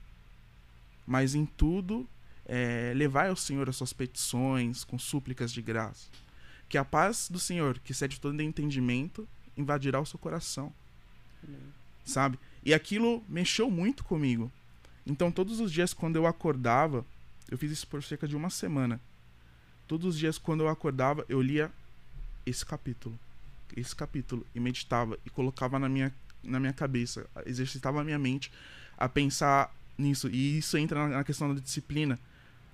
mas em tudo, é, levai ao Senhor as suas petições com súplicas de graça. Que a paz do Senhor, que excede todo entendimento, invadirá o seu coração. Sabe? E aquilo mexeu muito comigo. Então, todos os dias, quando eu acordava, eu fiz isso por cerca de uma semana. Todos os dias, quando eu acordava, eu lia esse capítulo. Esse capítulo. E meditava. E colocava na minha, na minha cabeça. Exercitava a minha mente a pensar nisso. E isso entra na questão da disciplina.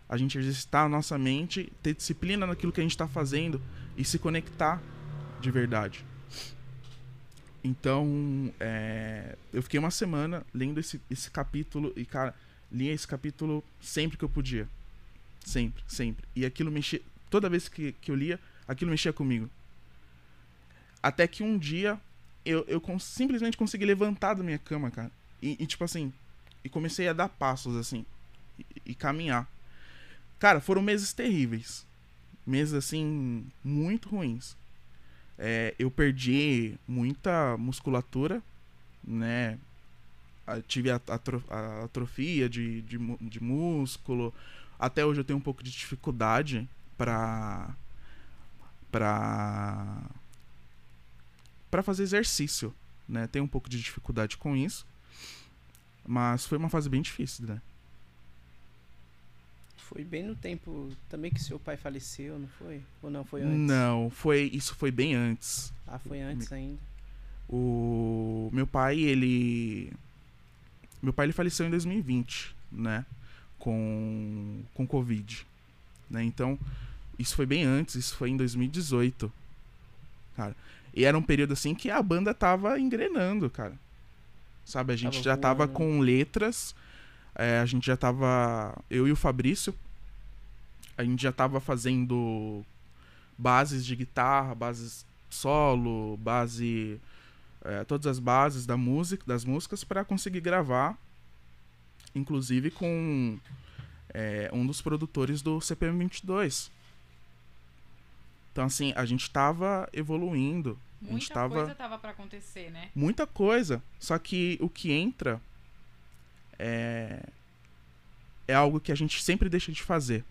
A gente exercitar a nossa mente, ter disciplina naquilo que a gente está fazendo e se conectar de verdade. Então, é, eu fiquei uma semana lendo esse, esse capítulo e, cara, lia esse capítulo sempre que eu podia. Sempre, sempre. E aquilo mexia. Toda vez que, que eu lia, aquilo mexia comigo. Até que um dia eu, eu simplesmente consegui levantar da minha cama, cara. E, e tipo assim, e comecei a dar passos assim. E, e, caminhar. Cara, foram meses terríveis. Meses assim, muito ruins. É, eu perdi muita musculatura, né? Tive atrofia de, de, de músculo. Até hoje eu tenho um pouco de dificuldade para para para fazer exercício, né? Tenho um pouco de dificuldade com isso. Mas foi uma fase bem difícil, né? Foi bem no tempo também que seu pai faleceu, não foi? Ou não foi antes? Não, foi isso foi bem antes. Ah, foi antes ainda. O meu pai, ele meu pai ele faleceu em 2020, né? Com com covid, né? Então, isso foi bem antes, isso foi em 2018. Cara, e era um período assim que a banda tava engrenando, cara. Sabe, a gente tava já voando. tava com letras, é, a gente já tava. Eu e o Fabrício, a gente já tava fazendo bases de guitarra, bases solo, base. É, todas as bases da música, das músicas para conseguir gravar, inclusive com é, um dos produtores do CPM 22. Então, assim, a gente tava evoluindo. Muita a gente tava... coisa tava pra acontecer, né? Muita coisa. Só que o que entra é... é algo que a gente sempre deixa de fazer.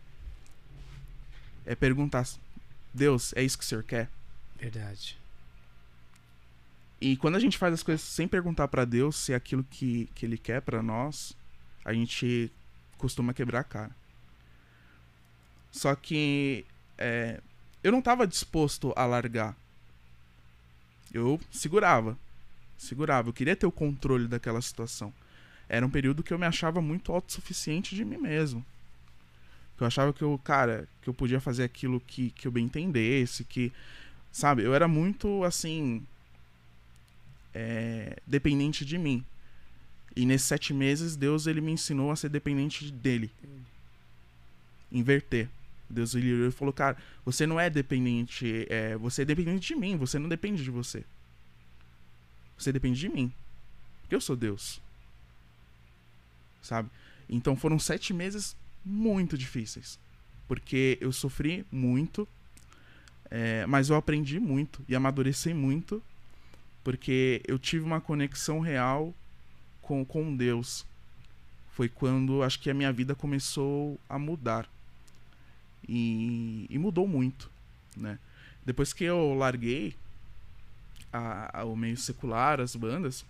É perguntar: Deus, é isso que o senhor quer? Verdade. E quando a gente faz as coisas sem perguntar para Deus se é aquilo que, que Ele quer para nós, a gente costuma quebrar a cara. Só que é, eu não estava disposto a largar. Eu segurava. Segurava. Eu queria ter o controle daquela situação. Era um período que eu me achava muito autossuficiente de mim mesmo. Que eu achava que eu, cara, que eu podia fazer aquilo que, que eu bem entendesse, que. Sabe, eu era muito assim. É, dependente de mim. E nesses sete meses, Deus ele me ensinou a ser dependente dele. Inverter. Deus ele falou, cara, você não é dependente, é, você é dependente de mim, você não depende de você. Você depende de mim. Porque eu sou Deus. Sabe? Então foram sete meses muito difíceis. Porque eu sofri muito, é, mas eu aprendi muito e amadureci muito. Porque eu tive uma conexão real com, com Deus. Foi quando acho que a minha vida começou a mudar e, e mudou muito, né? Depois que eu larguei a, a, o meio secular, as bandas,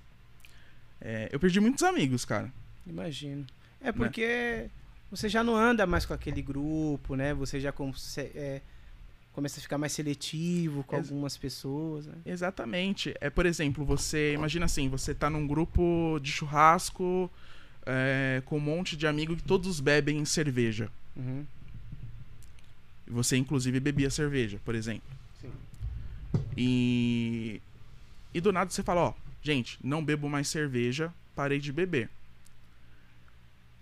é, eu perdi muitos amigos, cara. Imagino. É né? porque né? você já não anda mais com aquele grupo, né? Você já é, começa a ficar mais seletivo com Ex algumas pessoas. Né? Exatamente. É, por exemplo, você imagina assim, você tá num grupo de churrasco é, com um monte de amigos que todos bebem cerveja. Uhum. Você, inclusive, bebia cerveja, por exemplo. Sim. E. E do nada você fala: Ó, gente, não bebo mais cerveja, parei de beber.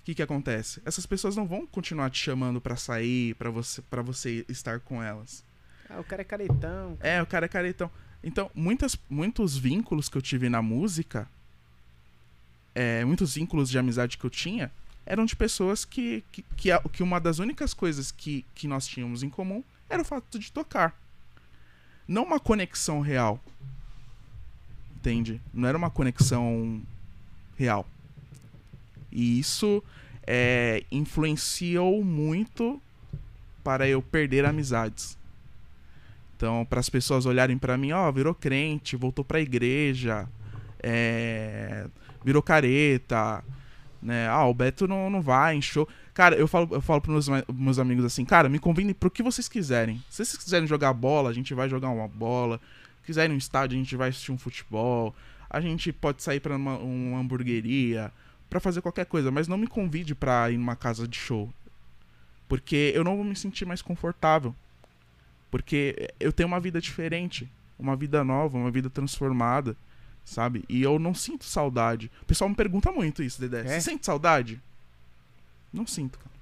O que, que acontece? Essas pessoas não vão continuar te chamando para sair, para você, pra você estar com elas. Ah, o cara é caretão. É, o cara é caretão. Então, muitas, muitos vínculos que eu tive na música, é, muitos vínculos de amizade que eu tinha, eram de pessoas que, que, que, que uma das únicas coisas que, que nós tínhamos em comum era o fato de tocar. Não uma conexão real. Entende? Não era uma conexão real. E isso é, influenciou muito para eu perder amizades. Então, para as pessoas olharem para mim, ó, virou crente, voltou para a igreja, é, virou careta, né? Ah, o Beto não, não vai em show. Cara, eu falo, eu falo pros meus, meus amigos assim, cara, me convidem pro que vocês quiserem. Se vocês quiserem jogar bola, a gente vai jogar uma bola. Se quiserem um estádio, a gente vai assistir um futebol. A gente pode sair pra uma, uma hamburgueria, para fazer qualquer coisa, mas não me convide pra ir numa casa de show. Porque eu não vou me sentir mais confortável. Porque eu tenho uma vida diferente, uma vida nova, uma vida transformada, sabe? E eu não sinto saudade. O pessoal me pergunta muito isso, Dedé. É? Você sente saudade? Não sinto, cara.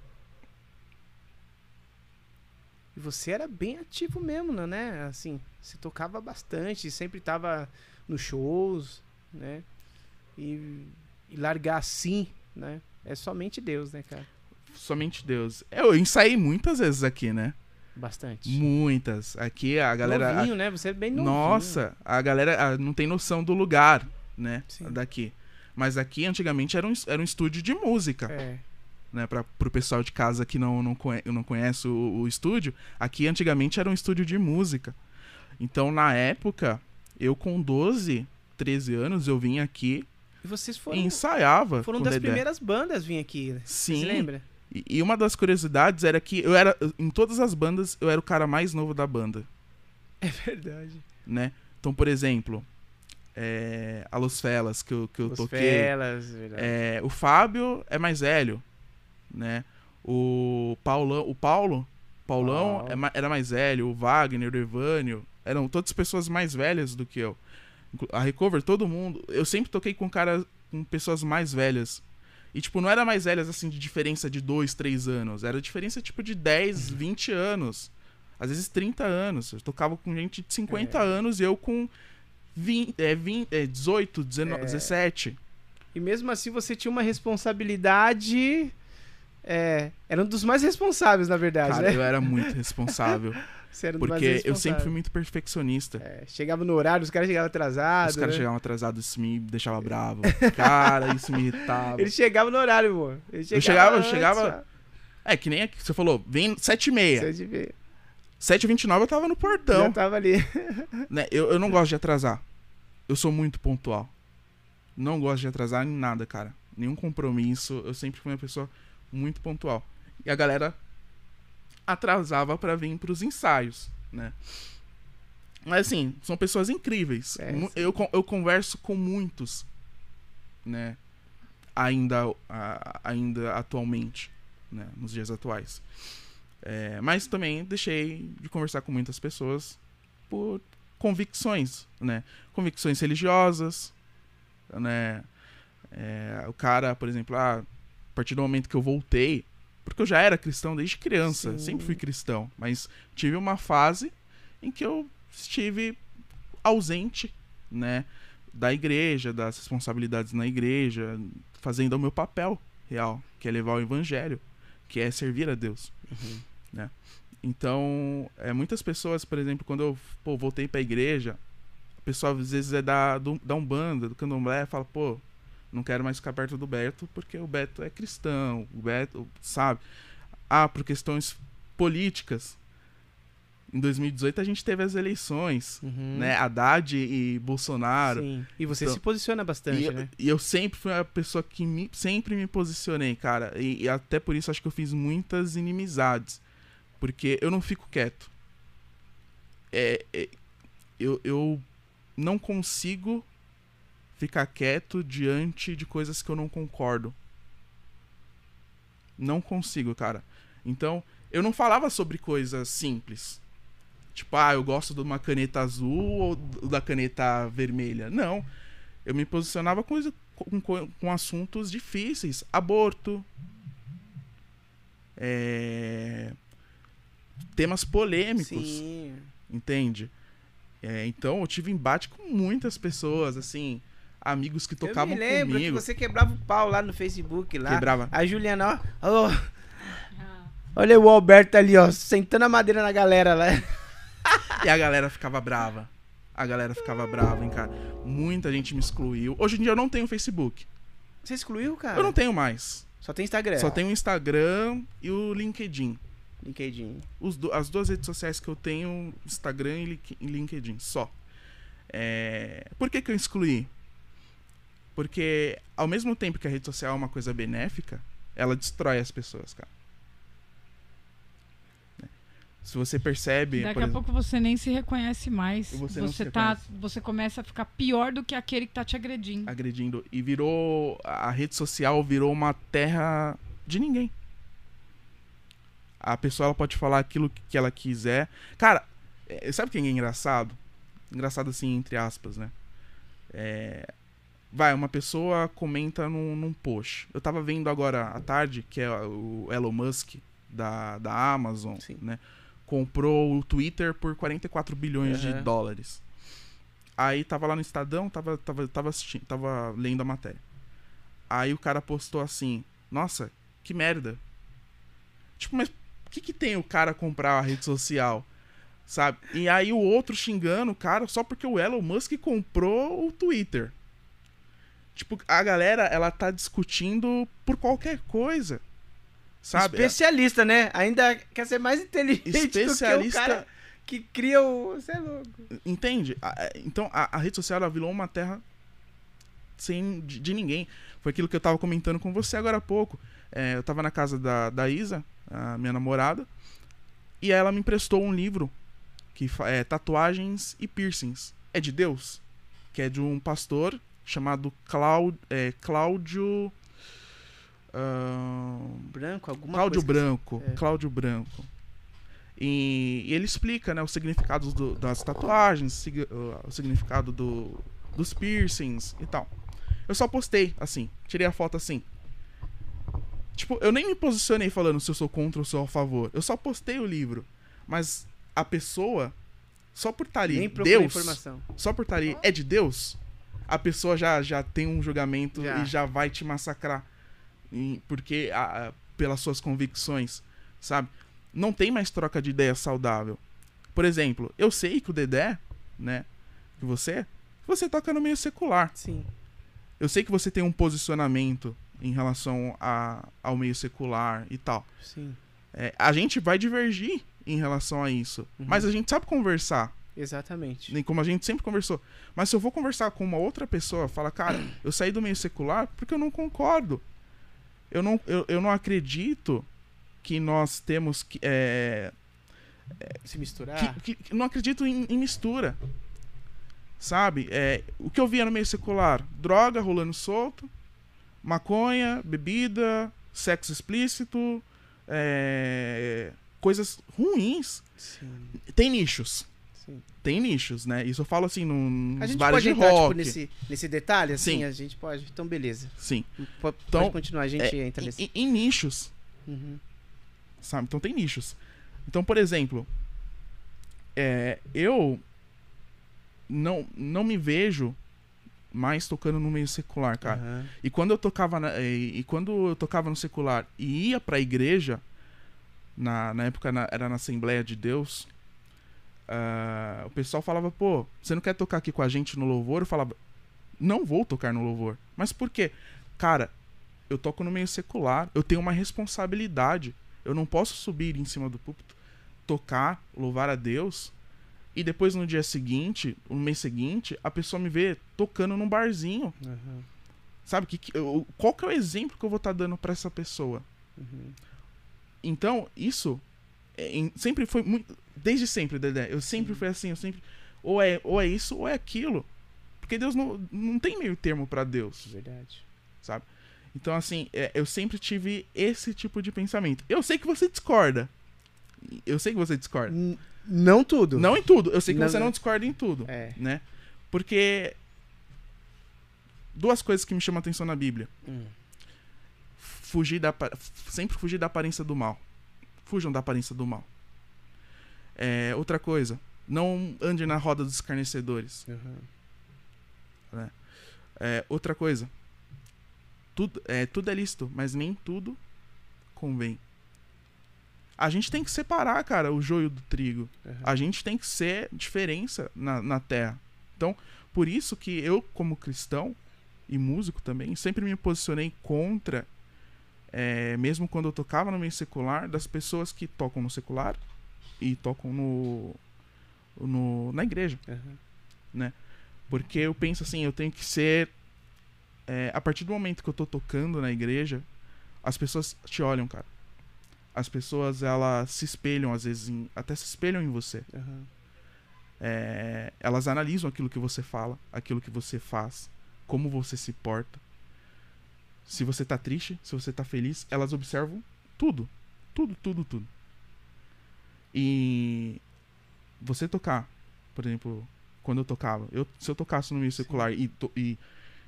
E você era bem ativo mesmo, né? Assim, você tocava bastante, sempre tava nos shows, né? E, e largar assim, né? É somente Deus, né, cara? Somente Deus. Eu ensaiei muitas vezes aqui, né? Bastante. Muitas. Aqui a galera. Novinho, né? Você é bem novinho. Nossa, a galera não tem noção do lugar, né? Sim. Daqui. Mas aqui antigamente era um, era um estúdio de música. É. né, para pro pessoal de casa que não, não, conhe, não conhece o, o estúdio, aqui antigamente era um estúdio de música. Então, na época, eu com 12, 13 anos, eu vim aqui E vocês e foram, ensaiava foram o das Dedé. primeiras bandas a vir aqui. né? Sim. Você lembra? E, e uma das curiosidades era que eu era, em todas as bandas, eu era o cara mais novo da banda, É verdade. né? Então, por exemplo, é, a Los Felas, que eu, que eu Os toquei. Felas, verdade. É, o Fábio é mais velho, né? O Paulão, o Paulo, Paulão Paulo. é era mais velho, o Wagner, o Evânio, eram todas pessoas mais velhas do que eu. A Recover, todo mundo, eu sempre toquei com cara com pessoas mais velhas. E tipo, não era mais velhas assim de diferença de 2, 3 anos, era diferença tipo de 10, 20 anos. Às vezes 30 anos. Eu tocava com gente de 50 É. anos e eu com 20, é, 20, é, 18, 19, É. 17. E mesmo assim você tinha uma responsabilidade. É, era um dos mais responsáveis, na verdade, Cara, né? eu era muito responsável. Porque eu sempre fui muito perfeccionista. É, chegava no horário, os caras chegavam atrasados. Os caras né? chegavam atrasados, isso me deixava bravo. Cara, isso me irritava. Ele chegava no horário, pô. Ele Eu chegava- eu antes, chegava- É, que nem aqui, você falou, vem 7 e ó. meia. Você devia- 7h29 eu tava no Já portão. tava ali. Né? Eu, eu não gosto de atrasar. Eu sou muito pontual. Não gosto de atrasar em nada, cara. Nenhum compromisso. Eu sempre fui uma pessoa muito pontual. E a galera atrasava pra vir pros ensaios, né? Mas assim, são pessoas incríveis. É, eu, eu converso com muitos, né? Ainda, a- ainda atualmente, né? Nos dias atuais. É, mas também deixei de conversar com muitas pessoas por convicções, né? Convicções religiosas, né? É, o cara, por exemplo, ah, a partir do momento que eu voltei, porque eu já era cristão desde criança, Sim. sempre fui cristão, mas tive uma fase em que eu estive ausente, né? Da igreja, das responsabilidades na igreja, fazendo o meu papel real, que é levar o evangelho, que é servir a Deus. Né? Então, é, muitas pessoas, por exemplo, quando eu pô, voltei pra igreja, o pessoal às vezes é da, do, da Umbanda, do Candomblé, fala, pô, não quero mais ficar perto do Beto porque o Beto é cristão, o Beto, sabe? Ah, por questões políticas. Em 2018 a gente teve as eleições, Uhum. né? Haddad e Bolsonaro. Sim. E você Então- se posiciona bastante, E, eu- né? e eu sempre fui a pessoa que me- sempre me posicionei, cara. E, e até por isso acho que eu fiz muitas inimizades. Porque eu não fico quieto. É, é, eu, eu não consigo ficar quieto diante de coisas que eu não concordo. Não consigo, cara. Então, eu não falava sobre coisas simples. Tipo, ah, eu gosto de uma caneta azul ou da caneta vermelha. Não. Eu me posicionava com, com, com- assuntos difíceis. Aborto. É, temas polêmicos. Sim. Entende? É, então eu tive embate com muitas pessoas, assim, amigos que tocavam eu me lembro comigo. que você quebrava o pau lá no Facebook lá. Quebrava. A Juliana, ó. ó, olha o Alberto ali, ó, sentando a madeira na galera lá. E a galera ficava brava. A galera ficava brava, hein, cara. Muita gente me excluiu. Hoje em dia eu não tenho Facebook. Você excluiu, cara? Eu não tenho mais. Só tem Instagram. Só tem o Instagram e o LinkedIn. LinkedIn. Os do- as duas redes sociais que eu tenho, Instagram e e LinkedIn, só. É, Por que, que eu excluí? Porque ao mesmo tempo que a rede social é uma coisa benéfica, ela destrói as pessoas, cara. Se você percebe. Daqui a exemplo- pouco você nem se reconhece mais. Você Você, tá, você começa a ficar pior do que aquele que tá te agredindo. agredindo e virou a rede social virou uma terra de ninguém. A pessoa ela pode falar aquilo que ela quiser. Cara, é, sabe quem é engraçado? Engraçado assim entre aspas, né? É, vai, uma pessoa comenta num, num post. Eu tava vendo agora à tarde que é o Elon Musk da, da Amazon, Sim. né? Comprou o Twitter por 44 bilhões de Aham. dólares. Aí tava lá no Estadão, tava, tava, tava assistindo, tava lendo a matéria. Aí o cara postou assim, nossa, que merda. Tipo, mas o que, que tem o cara comprar a rede social? Sabe? E aí o outro xingando o cara só porque o Elon Musk comprou o Twitter. Tipo, a galera, ela tá discutindo por qualquer coisa. Sabe? Especialista, né? Ainda quer ser mais inteligente do que o Especialista- cara que cria o... Você é louco. Entende? A- Então a, a rede social ela virou uma terra sem de, de ninguém. Foi aquilo que eu tava comentando com você agora há pouco. É, eu tava na casa da, da Isa, a minha namorada, e ela me emprestou um livro que é Tatuagens e Piercings. É de Deus, que é de um pastor chamado Cláudio. É, Cláudio. ahn, Branco, alguma Cláudio coisa. Branco. É. Cláudio Branco. E, e ele explica, né, os significados do- das tatuagens, sig- uh, o significado do, dos piercings e tal. Eu só postei, assim, tirei a foto assim. Tipo, eu nem me posicionei falando se eu sou contra ou sou a favor. Eu só postei o livro. Mas a pessoa, só por estar ali, Deus, informação. só por estar ali, é de Deus, a pessoa já, já tem um julgamento Já. e já vai te massacrar. Porque a- a- pelas suas convicções, sabe? Não tem mais troca de ideia saudável. Por exemplo, eu sei que o Dedé, né, que você, você toca no meio secular. Sim. Eu sei que você tem um posicionamento em relação a, ao meio secular e tal. Sim. É, a gente vai divergir em relação a isso. Uhum. Mas a gente sabe conversar. Exatamente. Nem como a gente sempre conversou. Mas se eu vou conversar com uma outra pessoa, fala, cara, eu saí do meio secular porque eu não concordo. Eu não, eu, eu não acredito que nós temos que. É, Se misturar. que, que- não acredito em, em mistura. Sabe? É, o que eu via no meio secular? Droga rolando solto, maconha, bebida, sexo explícito, é, coisas ruins. Sim. Tem nichos. Sim. Tem nichos, né? Isso eu falo assim num- A gente bares pode de entrar, rock. tipo, nesse, nesse detalhe, assim? Sim. A gente pode. Então, beleza. Sim. Pode, Então, continuar, a gente é, entra em, nesse. em- em nichos, Uhum. sabe? Então tem nichos. Então, por exemplo, é, eu não, não me vejo mais tocando no meio secular, cara. Aham. E quando eu tocava na, e, e quando eu tocava no secular e ia pra igreja, na, na época na- era na Assembleia de Deus, ah, o pessoal falava, pô, você não quer tocar aqui com a gente no louvor? Eu falava, não vou tocar no louvor. Mas por quê? Cara, eu toco no meio secular, eu tenho uma responsabilidade. Eu não posso subir em cima do púlpito, tocar, louvar a Deus, e depois no dia seguinte, no mês seguinte, a pessoa me vê tocando num barzinho. Aham. Sabe? Que, que- eu- qual que é o exemplo que eu vou estar dando pra essa pessoa? Uhum. Então, isso é, em- sempre foi muito. Desde sempre, Dedé. Eu sempre fui assim, eu sempre. Ou é, ou é isso ou é aquilo. Porque Deus não, não tem meio termo pra Deus, Verdade. sabe? Então, assim, é, eu sempre tive esse tipo de pensamento. Eu sei que você discorda. Eu sei que você discorda. N- não tudo. Não em tudo. Eu sei que Não, você não. não discorda em tudo. É. Né? Porque. Duas coisas que me chamam a atenção na Bíblia. Hum. fugir da sempre fugir da aparência do mal. Fujam da aparência do mal. É, outra coisa, não ande na roda dos escarnecedores. Aham. É, outra coisa, tudo é, tudo é lícito, mas nem tudo convém. A gente tem que separar, cara, o joio do trigo. Aham. A gente tem que ser diferença na, na terra. Então, por isso que eu, como cristão e músico também, sempre me posicionei contra é, mesmo quando eu tocava no meio secular, das pessoas que tocam no secular e tocam no, no na igreja. Uhum. Porque eu penso assim, eu tenho que ser. é, a partir do momento que eu tô tocando na igreja, as pessoas te olham, cara. As pessoas, elas se espelham, às vezes, em- até se espelham em você. Uhum. É, elas analisam aquilo que você fala, aquilo que você faz, como você se porta. Se você tá triste, se você tá feliz, elas observam tudo. Tudo, tudo, tudo. E você tocar, por exemplo, quando eu tocava, eu, se eu tocasse no meio secular e, to- e,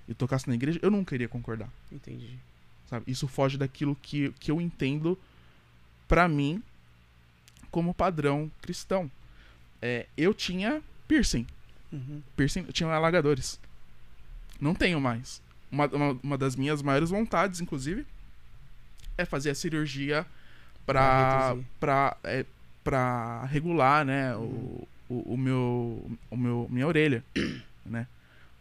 e tocasse na igreja, eu não queria concordar, Entendi. sabe? Isso foge daquilo que, que eu entendo pra mim como padrão cristão. É, eu tinha piercing, Uhum. piercing, eu tinha alagadores. Não tenho mais. Uma, uma, uma das minhas maiores vontades, inclusive, é fazer a cirurgia Pra pra, pra, é, pra regular, né, o, o, o meu, o meu, minha orelha, né?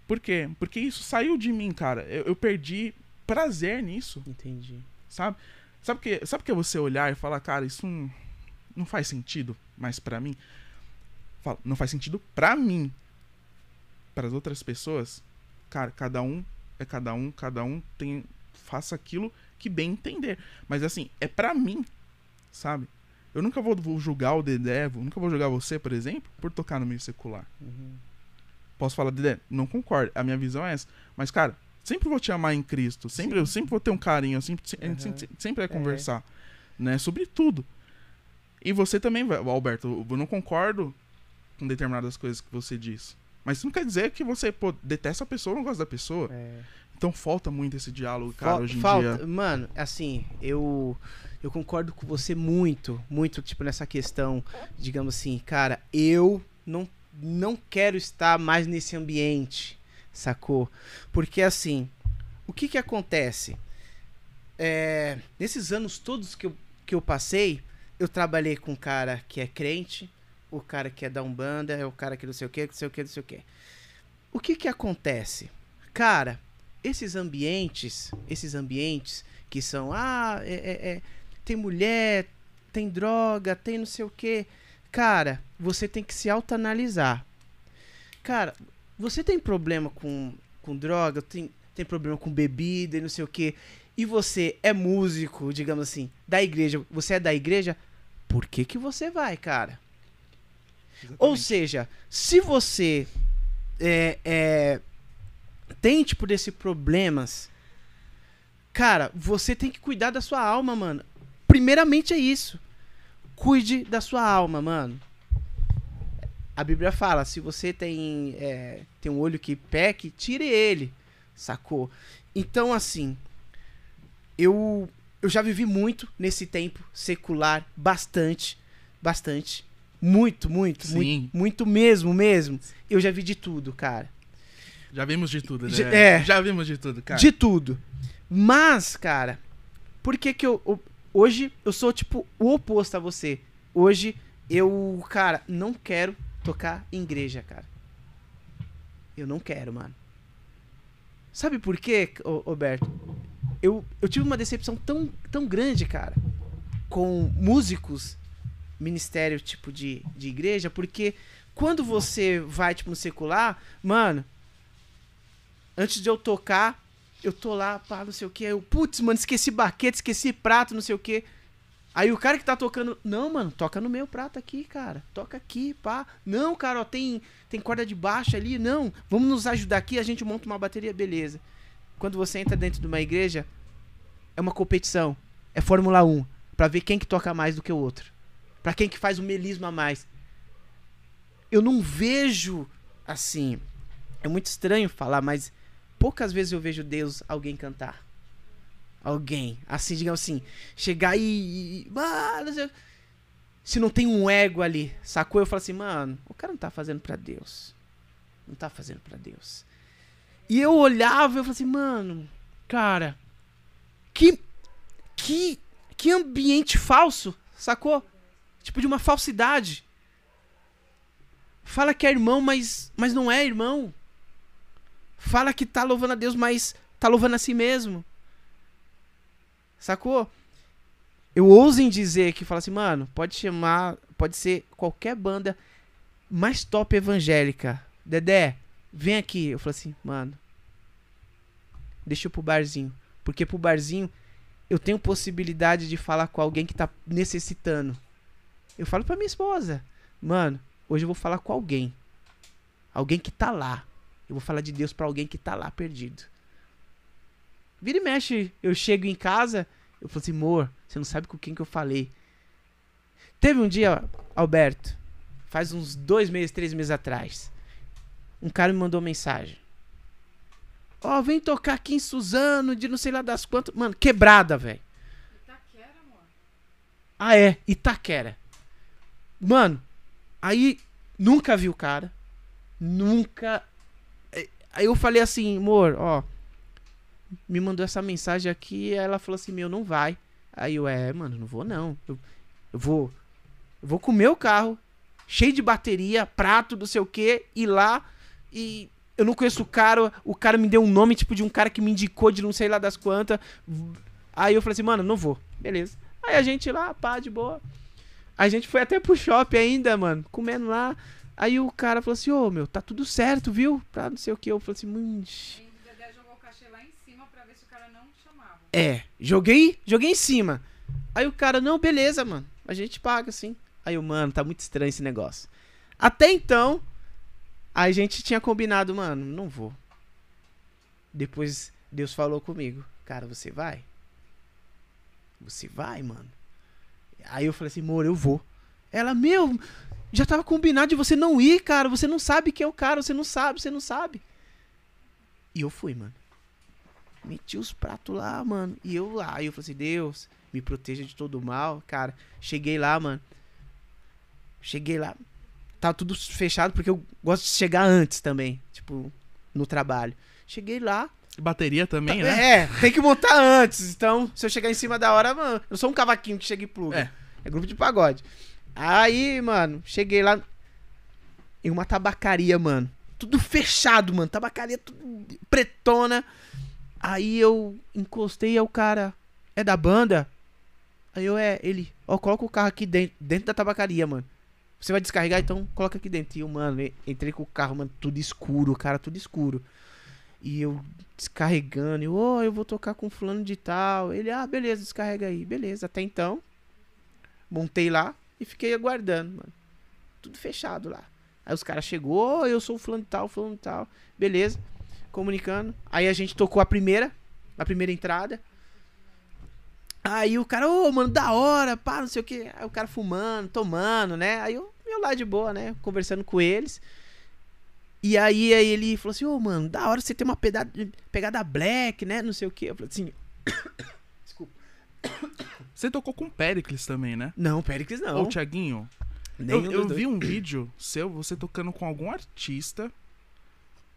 Por quê? Porque isso saiu de mim, cara. Eu, eu perdi prazer nisso, Entendi. sabe? Sabe o que, sabe que é você olhar e falar, cara, isso não, não faz sentido mais pra mim? Fala, não faz sentido pra mim. Para as outras pessoas, cara, cada um é cada um, cada um tem faça aquilo que bem entender. Mas assim, é pra mim, sabe? Eu nunca vou, vou julgar o Dedé, eu nunca vou julgar você, por exemplo, por tocar no meio secular. Uhum. Posso falar, Dedé, não concordo. A minha visão é essa. Mas, cara, sempre vou te amar em Cristo. Sempre, eu sempre vou ter um carinho. eu Sempre, Aham. sempre, sempre vai conversar. Né? Sobre tudo. E você também, vai- Alberto, eu não concordo com determinadas coisas que você diz. Mas isso não quer dizer que você pô, detesta a pessoa ou não gosta da pessoa. É. Então falta muito esse diálogo, cara, Fal- hoje em falta, dia. mano, assim, eu eu concordo com você muito, muito tipo nessa questão, digamos assim, cara, eu não não quero estar mais nesse ambiente, sacou? Porque assim, o que que acontece? É, nesses anos todos que eu, que eu passei, eu trabalhei com um cara que é crente, o cara que é da Umbanda, é o cara que não sei o que, não sei o que, não sei o que. O que que acontece? Cara, esses ambientes, esses ambientes que são, ah, é, é- é, tem mulher, tem droga, tem não sei o que. Cara, você tem que se autoanalisar. Cara, você tem problema com, com droga, tem, tem problema com bebida e não sei o que. E você é músico, digamos assim, da igreja. Você é da igreja, por que que você vai, cara? Ou seja, se você é, é, tem tipo desse problemas, cara, você tem que cuidar da sua alma, mano. Primeiramente é isso. Cuide da sua alma, mano. A Bíblia fala, se você tem é, tem um olho que peque, tire ele, sacou? Então assim, eu eu já vivi muito nesse tempo secular, bastante, bastante, muito, muito, Sim. muito, muito mesmo, mesmo. Eu já vi de tudo, cara. Já vimos de tudo, né? É. Já vimos de tudo, cara. De tudo. Mas, cara, por que que eu, eu- Hoje eu sou, tipo, o oposto a você. Hoje eu, cara, não quero tocar em igreja, cara. Eu não quero, mano. Sabe por quê, Roberto? Eu, eu tive uma decepção tão, tão grande, cara, com músicos, ministério, tipo, de, de igreja, porque quando você vai, tipo, no secular, mano, antes de eu tocar, eu tô lá, pá, não sei o que. Aí eu, putz, mano, esqueci baquete, esqueci prato, não sei o que. Aí o cara que tá tocando, não, mano, toca no meu prato aqui, cara. Toca aqui, pá. Não, cara, ó, tem, tem corda de baixo ali. Não, vamos nos ajudar aqui, a gente monta uma bateria, beleza. Quando você entra dentro de uma igreja, é uma competição. É Fórmula 1. Pra ver quem que toca mais do que o outro. Pra quem que faz o melisma mais. Eu não vejo, assim, é muito estranho falar, mas poucas vezes eu vejo Deus alguém cantar. Alguém, assim, digamos assim, chegar e. ah, se não tem um ego ali, sacou? Eu falo assim, mano, o cara não tá fazendo pra Deus. Não tá fazendo pra Deus. E eu olhava e eu falava assim, mano, cara, que. Que. Que ambiente falso, sacou? Tipo de uma falsidade. Fala que é irmão, mas, mas não é irmão. Fala que tá louvando a Deus, mas tá louvando a si mesmo. Sacou? Eu ouso em dizer que fala assim, mano, pode chamar, pode ser qualquer banda mais top evangélica. Dedé, vem aqui. Eu falo assim, mano, deixa eu pro barzinho. Porque pro barzinho eu tenho possibilidade de falar com alguém que tá necessitando. Eu falo pra minha esposa, mano, hoje eu vou falar com alguém. Alguém que tá lá. Eu vou falar de Deus para alguém que tá lá perdido. Vira e mexe, eu chego em casa, eu falo assim, amor, você não sabe com quem que eu falei. Teve um dia, Alberto, faz uns dois meses, três meses atrás, um cara me mandou mensagem. Ó, oh, vem tocar aqui em Suzano, de não sei lá das quantas. Mano, quebrada, velho. Itaquera, amor. Ah, é, Itaquera. Mano, aí nunca vi o cara. Nunca. Aí eu falei assim, amor, ó. Me mandou essa mensagem aqui. ela falou assim: Meu, não vai. Aí eu, é, mano, não vou não. Eu, eu vou. Eu vou com o meu carro, cheio de bateria, prato, não sei o que, ir lá e. Eu não conheço o cara, o cara me deu um nome tipo de um cara que me indicou de não sei lá das quantas. Aí eu falei assim, mano, não vou. Beleza. Aí a gente lá, pá, de boa. A gente foi até pro shopping ainda, mano, comendo lá. Aí o cara falou assim, ô, oh, meu, tá tudo certo, viu? Pra não sei o que. Eu falei assim, hum... É, joguei, joguei em cima. Aí o cara, não, beleza, mano. A gente paga, sim. Aí o mano, tá muito estranho esse negócio. Até então, a gente tinha combinado, mano, não vou. Depois Deus falou comigo, cara, você vai? Você vai, mano? Aí eu falei assim, amor, eu vou. Ela, meu, já tava combinado de você não ir, cara. Você não sabe quem é o cara, você não sabe, você não sabe. E eu fui, mano. Meti os pratos lá, mano. E eu lá. E eu falei assim, Deus, me proteja de todo mal. Cara, cheguei lá, mano. Cheguei lá. Tava tudo fechado, porque eu gosto de chegar antes também. Tipo, no trabalho. Cheguei lá. Bateria também, tá, né? É, tem que montar antes. Então, se eu chegar em cima da hora, mano, eu sou um cavaquinho que chega e pluga. É. é grupo de pagode. Aí, mano, cheguei lá em uma tabacaria, mano. Tudo fechado, mano. Tabacaria tudo pretona. Aí eu encostei ao cara. É da banda? Aí eu, é, ele. Ó, coloca o carro aqui dentro, dentro da tabacaria, mano. Você vai descarregar, então coloca aqui dentro. E eu, mano, entrei com o carro, mano, tudo escuro, cara, tudo escuro. E eu descarregando, eu, ó, oh, eu vou tocar com fulano de tal. Ele, ah, beleza, descarrega aí. Beleza, até então. Montei lá. E fiquei aguardando, mano. Tudo fechado lá. Aí os caras chegou, oh, eu sou o fulano tal, fulano tal. Beleza. Comunicando. Aí a gente tocou a primeira, a primeira entrada. Aí o cara, ô, oh, mano, da hora, pá, não sei o que. Aí o cara fumando, tomando, né? Aí eu, eu lá de boa, né? Conversando com eles. E aí, aí ele falou assim, ô, oh, mano, da hora você ter uma pegada, pegada black, né? Não sei o que. Eu falei assim. Desculpa. Você tocou com o Pericles também, né? Não, Pericles não. Ou o Thiaguinho? eu, eu vi um vídeo seu, você tocando com algum artista,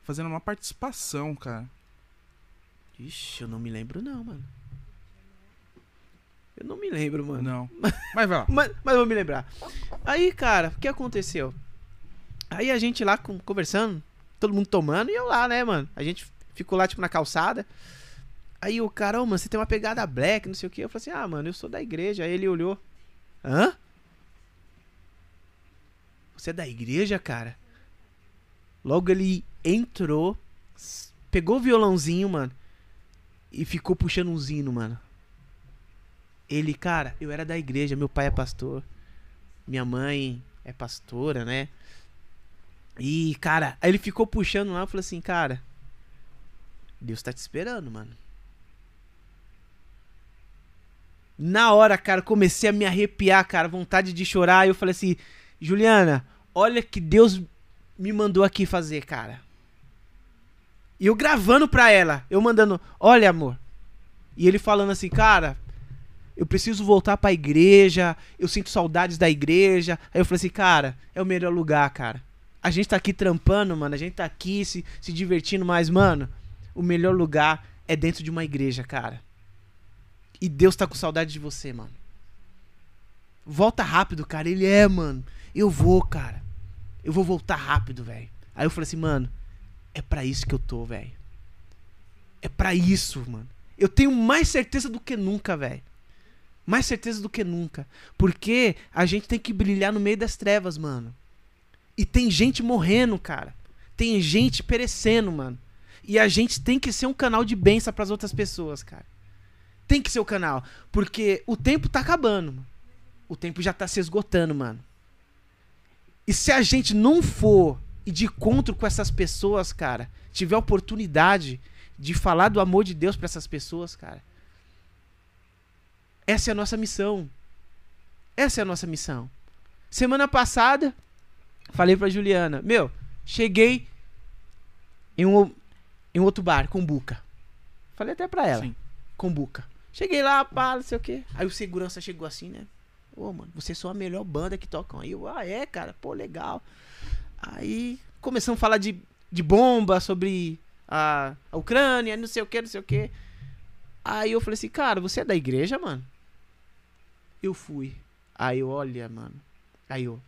fazendo uma participação, cara. Ixi, eu não me lembro não, mano. Eu não me lembro, mano. Não. Mas vai lá. mas, mas vou me lembrar. Aí, cara, o que aconteceu? Aí a gente lá conversando, todo mundo tomando, e eu lá, né, mano? A gente ficou lá, tipo, na calçada. Aí o cara, oh, mano, você tem uma pegada black, não sei o que. Eu falei assim, ah, mano, eu sou da igreja. Aí ele olhou. Hã? Você é da igreja, cara? Logo ele entrou, pegou o violãozinho, mano, e ficou puxando um zino, mano. Ele, cara, eu era da igreja, meu pai é pastor, minha mãe é pastora, né? E, cara, aí ele ficou puxando lá, eu falei assim, cara, Deus tá te esperando, mano. Na hora, cara, comecei a me arrepiar, cara, vontade de chorar. E eu falei assim, Juliana, olha que Deus me mandou aqui fazer, cara. E eu gravando pra ela, eu mandando, olha, amor. E ele falando assim, cara, eu preciso voltar pra igreja, eu sinto saudades da igreja. Aí eu falei assim, cara, é o melhor lugar, cara. A gente tá aqui trampando, mano, a gente tá aqui se, se divertindo, mas, mano, o melhor lugar é dentro de uma igreja, cara. E Deus tá com saudade de você, mano. Volta rápido, cara. Ele é, mano. Eu vou, cara. Eu vou voltar rápido, velho. Aí eu falei assim, mano, é para isso que eu tô, velho. É para isso, mano. Eu tenho mais certeza do que nunca, velho. Mais certeza do que nunca. Porque a gente tem que brilhar no meio das trevas, mano. E tem gente morrendo, cara. Tem gente perecendo, mano. E a gente tem que ser um canal de bênção para as outras pessoas, cara. Tem que ser o canal. Porque o tempo tá acabando, mano. O tempo já tá se esgotando, mano. E se a gente não for e de encontro com essas pessoas, cara, tiver a oportunidade de falar do amor de Deus para essas pessoas, cara. Essa é a nossa missão. Essa é a nossa missão. Semana passada, falei pra Juliana, meu, cheguei em um, em um outro bar, com Buca. Falei até pra ela, Sim. com Buca. Cheguei lá, pá, não sei o quê. Aí o segurança chegou assim, né? Ô, mano, vocês são a melhor banda que tocam aí. Eu, ah, é, cara, pô, legal. Aí começamos a falar de, de bomba, sobre a, a Ucrânia, não sei o que, não sei o que. Aí eu falei assim, cara, você é da igreja, mano? Eu fui. Aí eu, olha, mano. Aí eu.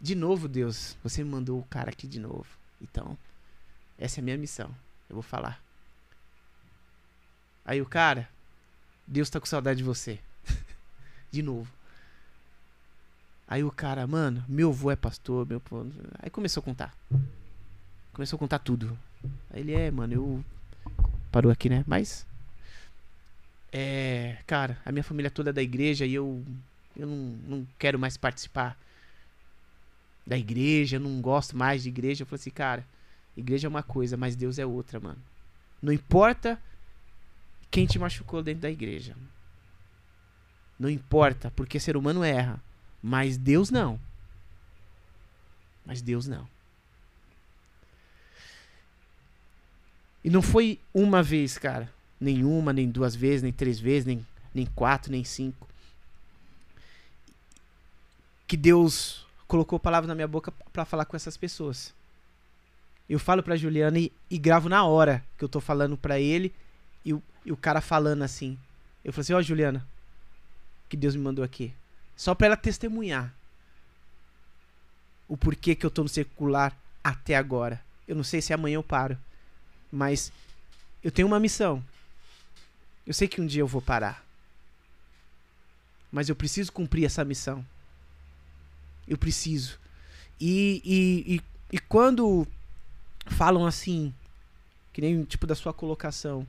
De novo, Deus, você me mandou o cara aqui de novo. Então, essa é a minha missão. Eu vou falar. Aí o cara, Deus tá com saudade de você. de novo. Aí o cara, mano, meu avô é pastor, meu. Aí começou a contar. Começou a contar tudo. Aí ele é, mano, eu. Parou aqui, né? Mas. É. Cara, a minha família toda é da igreja e eu. Eu não, não quero mais participar da igreja, eu não gosto mais de igreja. Eu falei assim, cara, igreja é uma coisa, mas Deus é outra, mano. Não importa quem te machucou dentro da igreja. Não importa, porque ser humano erra. Mas Deus não. Mas Deus não. E não foi uma vez, cara. Nenhuma, nem duas vezes, nem três vezes, nem, nem quatro, nem cinco. Que Deus colocou palavras na minha boca para falar com essas pessoas. Eu falo pra Juliana e, e gravo na hora que eu tô falando pra ele e o, e o cara falando assim. Eu falei assim, ó Juliana, que Deus me mandou aqui. Só pra ela testemunhar o porquê que eu tô no secular até agora. Eu não sei se amanhã eu paro, mas eu tenho uma missão. Eu sei que um dia eu vou parar. Mas eu preciso cumprir essa missão. Eu preciso. E, e, e, e quando falam assim, que nem tipo da sua colocação,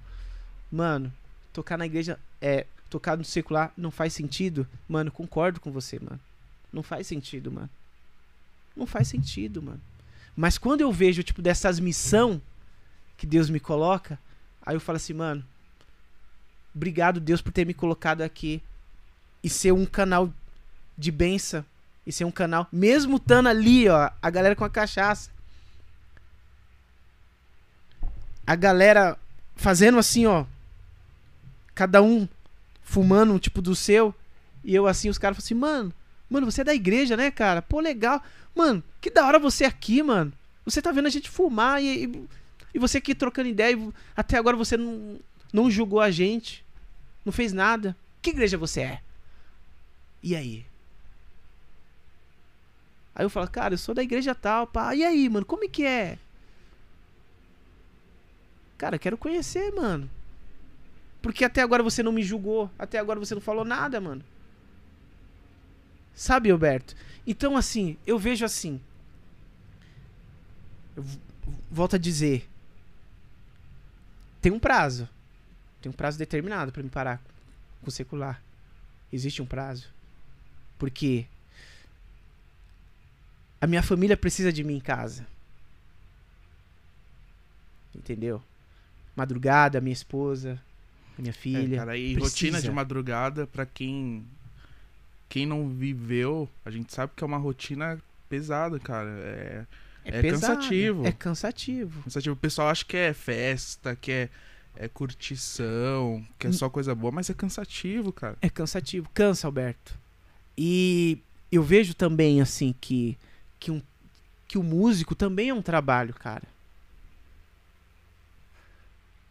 mano, tocar na igreja é tocar no secular não faz sentido, mano, concordo com você, mano. Não faz sentido, mano. Não faz sentido, mano. Mas quando eu vejo, tipo, dessas missão que Deus me coloca, aí eu falo assim, mano, obrigado, Deus, por ter me colocado aqui e ser um canal de benção. E ser um canal, mesmo estando ali, ó, a galera com a cachaça. A galera fazendo assim, ó. Cada um fumando um tipo do seu. E eu assim, os caras falam assim, mano, mano, você é da igreja, né, cara? Pô, legal. Mano, que da hora você aqui, mano. Você tá vendo a gente fumar e, e, e você aqui trocando ideia. E até agora você não, não julgou a gente. Não fez nada. Que igreja você é? E aí? Aí eu falo, cara, eu sou da igreja tal, pá. E aí, mano, como é que é? Cara, quero conhecer, mano. Porque até agora você não me julgou. Até agora você não falou nada, mano. Sabe, Alberto? Então, assim, eu vejo assim. Eu volto a dizer. Tem um prazo. Tem um prazo determinado para me parar com o secular. Existe um prazo. Porque a minha família precisa de mim em casa. Entendeu? Madrugada, minha esposa, minha filha. É, cara, e precisa. rotina de madrugada, pra quem quem não viveu, a gente sabe que é uma rotina pesada, cara. É, é pesado, cansativo. É cansativo. cansativo. O pessoal acha que é festa, que é, é curtição, que é Hum. só coisa boa, mas é cansativo, cara. É cansativo. Cansa, Alberto. E eu vejo também, assim, que, que, um, que o músico também é um trabalho, cara.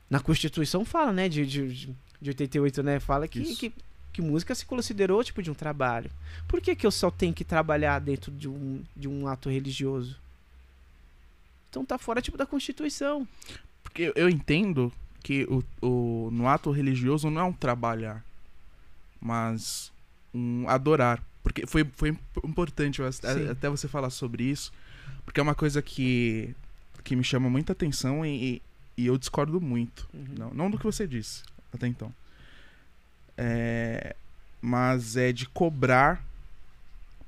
Na Constituição fala, né, de, de, de 88, né? Fala que, que, que música se considerou tipo de um trabalho. Por que, que eu só tenho que trabalhar dentro de um, de um ato religioso? Então tá fora tipo da Constituição. Porque eu- entendo que o, o, no ato religioso não é um trabalhar, mas um adorar. Porque foi, foi importante eu- até você falar sobre isso, porque é uma coisa que, que me chama muita atenção e, e eu discordo muito. Uhum. Não, não do que você disse até então. É, mas é de cobrar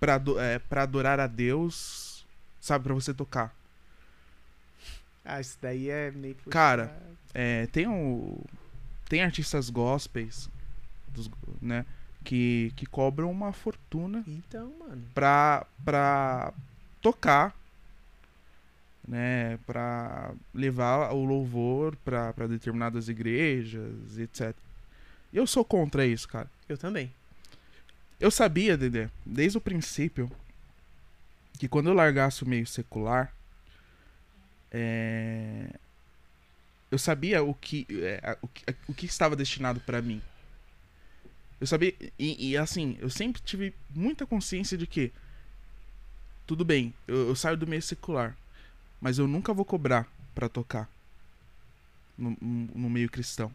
pra, é, pra adorar a Deus, sabe, pra você tocar. Ah, isso daí é meio. puxado. Cara, É, tem o, tem artistas gospels, dos- né, que, que cobram uma fortuna Então, mano. pra, pra tocar, né, pra levar o louvor pra, pra determinadas igrejas, etc. Eu sou contra isso, cara. Eu também. Eu sabia, Dedé, desde o princípio, que quando eu largasse o meio secular, é, eu sabia o que, é, o que, o que estava destinado pra mim. Eu sabia, e, e, assim, eu sempre tive muita consciência de que, tudo bem, eu, eu saio do meio secular, mas eu nunca vou cobrar pra tocar no, no- meio cristão.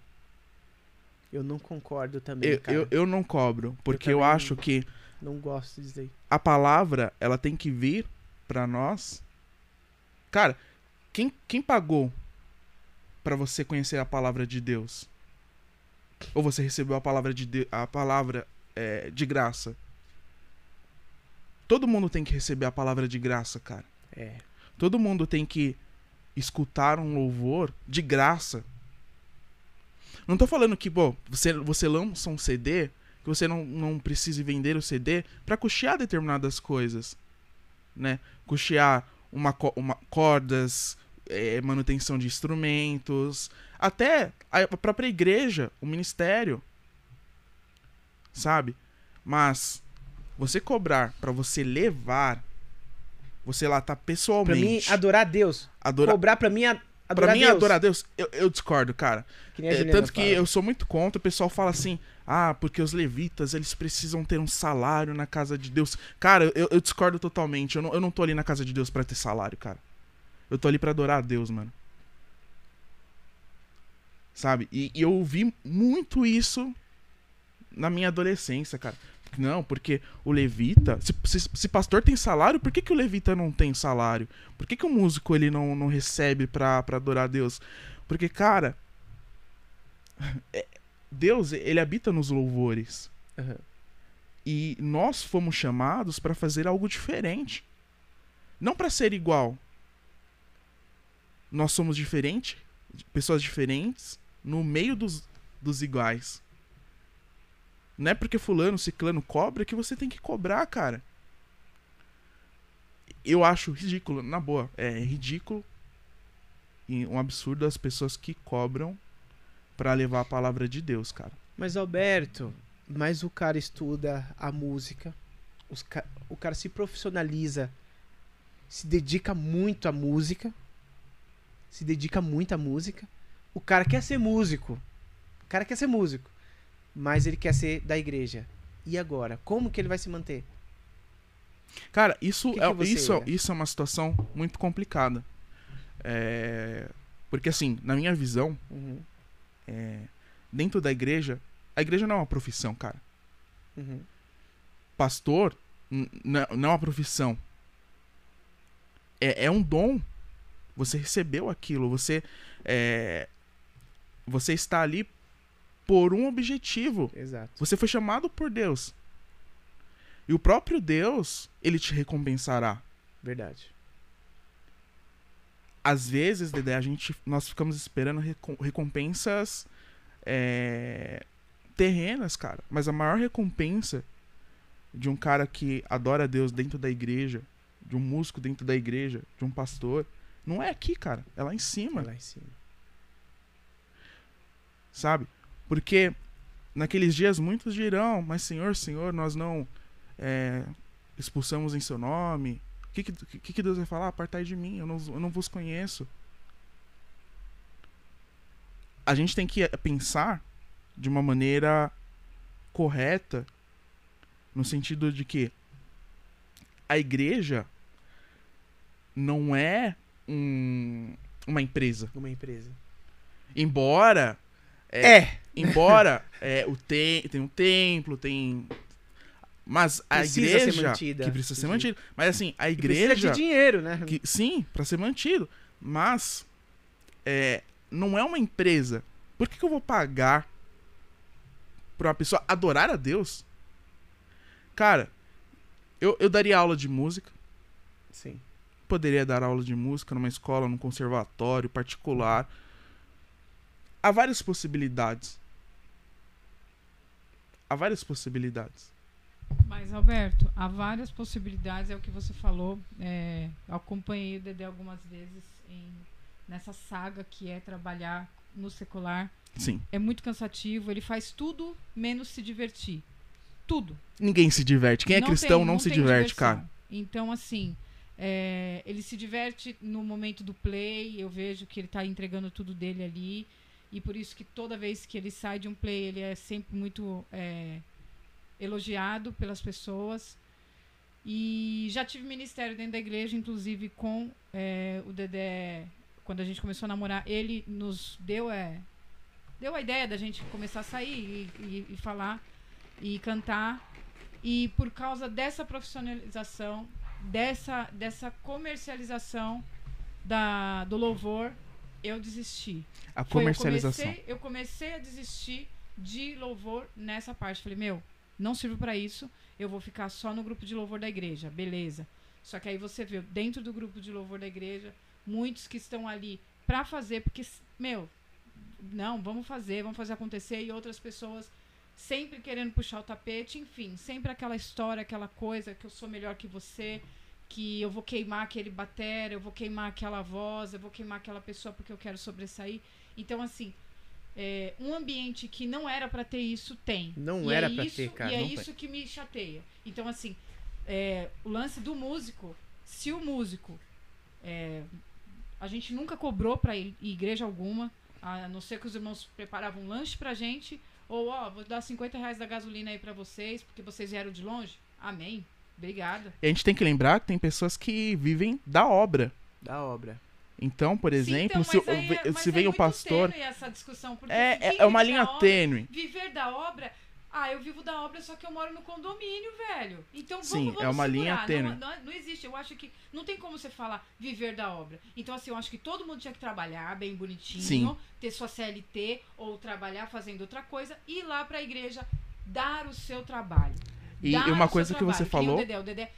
Eu não concordo também, Eu, cara. eu, eu não cobro, porque eu, não. acho que Não gosto disso daí. a palavra, ela tem que vir pra nós. Cara, quem, quem pagou pra você conhecer a palavra de Deus? Ou você recebeu a palavra de Deus, a palavra é, de graça? Todo mundo tem que receber a palavra de graça, cara. É. Todo mundo tem que escutar um louvor de graça. Não tô falando que, pô, você, você lança um CD, que você não, não precise vender o CD pra custear determinadas coisas, né? Custear uma, uma cordas, é, manutenção de instrumentos, até a própria igreja, o ministério, sabe? Mas você cobrar pra você levar, você lá tá Pra mim, pessoalmente, adorar a Deus. adorar Cobrar pra mim, a- Pra adorar mim, Deus. adorar a Deus, eu, eu discordo, cara. Que É, tanto que fala. eu sou muito contra, o pessoal fala assim, ah, porque os levitas, eles precisam ter um salário na casa de Deus. Cara, eu, eu discordo totalmente, eu não, eu não tô ali na casa de Deus pra ter salário, cara. Eu tô ali pra adorar a Deus, mano. Sabe? E, e eu ouvi muito isso na minha adolescência, cara. Não, porque o levita. Se, se, se pastor tem salário, por que, que o levita não tem salário? Por que, que o músico ele não, não recebe pra, pra adorar a Deus? Porque, cara. é- Deus, ele habita nos louvores. Aham. E nós fomos chamados pra fazer algo diferente. Não pra ser igual. Nós somos diferentes, pessoas diferentes, no meio dos, dos iguais. Não é porque fulano, ciclano cobra que você tem que cobrar, cara. Eu acho ridículo, na boa, é ridículo e um absurdo as pessoas que cobram pra levar a palavra de Deus, cara. Mas, Alberto, mas o cara estuda a música, ca- o cara se profissionaliza, se dedica muito à música, se dedica muito à música. O cara quer ser músico, o cara quer ser músico, mas ele quer ser da igreja. E agora? Como que ele vai se manter? Cara, isso, Que é, que isso, olha? isso é uma situação muito complicada. É, porque, assim, na minha visão, Uhum, é, dentro da igreja, a igreja não é uma profissão, cara. uhum. Pastor não é uma profissão. É, é um dom. Você recebeu aquilo. Você, é, você está ali por um objetivo. Exato. Você foi chamado por Deus. E o próprio Deus, ele te recompensará. Verdade. às vezes, Dedé, a gente, nós ficamos esperando recom- recompensas é, terrenas, cara. Mas a maior recompensa de um cara que adora Deus dentro da igreja, de um músico dentro da igreja, de um pastor, não é aqui, cara. É lá em cima, Lá em cima. sabe? Porque naqueles dias muitos dirão, mas Senhor, Senhor, nós não é, expulsamos em seu nome. O que, que, que Deus vai falar? Apartai de mim, eu não, eu não vos conheço. A gente tem que pensar de uma maneira correta, no sentido de que a igreja não é um- uma empresa. Uma empresa. Embora. É. Embora é, o te, tem um templo, tem. Mas a Precisa igreja. ser mantida. Que precisa ser mantida. Mas assim, a E precisa igreja. de dinheiro, né? que- sim, pra ser mantido. Mas. É, não é uma empresa. Por que, que eu vou pagar pra uma pessoa adorar a Deus? Cara, eu, eu daria aula de música. Sim. Poderia dar aula de música numa escola, num conservatório particular. Há várias possibilidades. Há várias possibilidades. Mas, Alberto, há várias possibilidades, é o que você falou. É, eu acompanhei o Dedé algumas vezes em- nessa saga que é trabalhar no secular. Sim. É muito cansativo, ele faz tudo menos se divertir. Tudo. Ninguém se diverte. Quem é Não cristão tem- não, se tem diverte, diversão. cara. Então, assim, é, ele se diverte no momento do play. Eu vejo que ele tá entregando tudo dele ali. E por isso que toda vez que ele sai de um play, ele é sempre muito é, elogiado pelas pessoas. E já tive ministério dentro da igreja, inclusive com é, o Dedé. Quando a gente começou a namorar, ele nos deu, é, deu a ideia da gente começar a sair e, e- e falar e cantar. E por causa dessa profissionalização, dessa, dessa comercialização da, do louvor, eu desisti. A Foi, eu comercialização. comecei- Eu comecei, a desistir de louvor nessa parte. Falei, meu, não sirvo pra isso. Eu vou ficar só no grupo de louvor da igreja. Beleza. Só que aí você vê, dentro do grupo de louvor da igreja, muitos que estão ali pra fazer, porque, meu, não, vamos fazer, vamos fazer acontecer. E outras pessoas sempre querendo puxar o tapete. Enfim, sempre aquela história, aquela coisa que eu sou melhor que você. Que eu vou queimar aquele batera, eu vou queimar aquela voz, eu vou queimar aquela pessoa porque eu quero sobressair. Então, assim, é, um ambiente que não era pra ter isso, tem. Não E era é pra isso, ter, cara, E é não tem. isso que me chateia. Então, assim, é, o lance do músico, se o músico. é, a gente nunca cobrou pra igreja alguma, a não ser que os irmãos preparavam um lanche pra gente, ou, ó, vou dar 50 reais da gasolina aí pra vocês, porque vocês vieram de longe. Amém. Obrigada. E a gente tem que lembrar que tem pessoas que vivem da obra. Da obra. Então, por exemplo, Sim, se, então, aí é- mas se é vem o muito pastor. tênue essa discussão, porque É, é, é uma linha obra- tênue. Viver da obra. Ah, eu vivo da obra, só que eu moro no condomínio, velho. Então vamos, Sim, vamos é uma linha segurar. tênue. Não, não, não existe. Eu acho que não tem como você falar viver da obra. Então, assim, eu acho que todo mundo tinha que trabalhar bem bonitinho, Sim. ter sua CLT ou trabalhar fazendo outra coisa, e ir lá pra igreja dar o seu trabalho. E, e uma coisa que você falou. O Dedé, o Dedé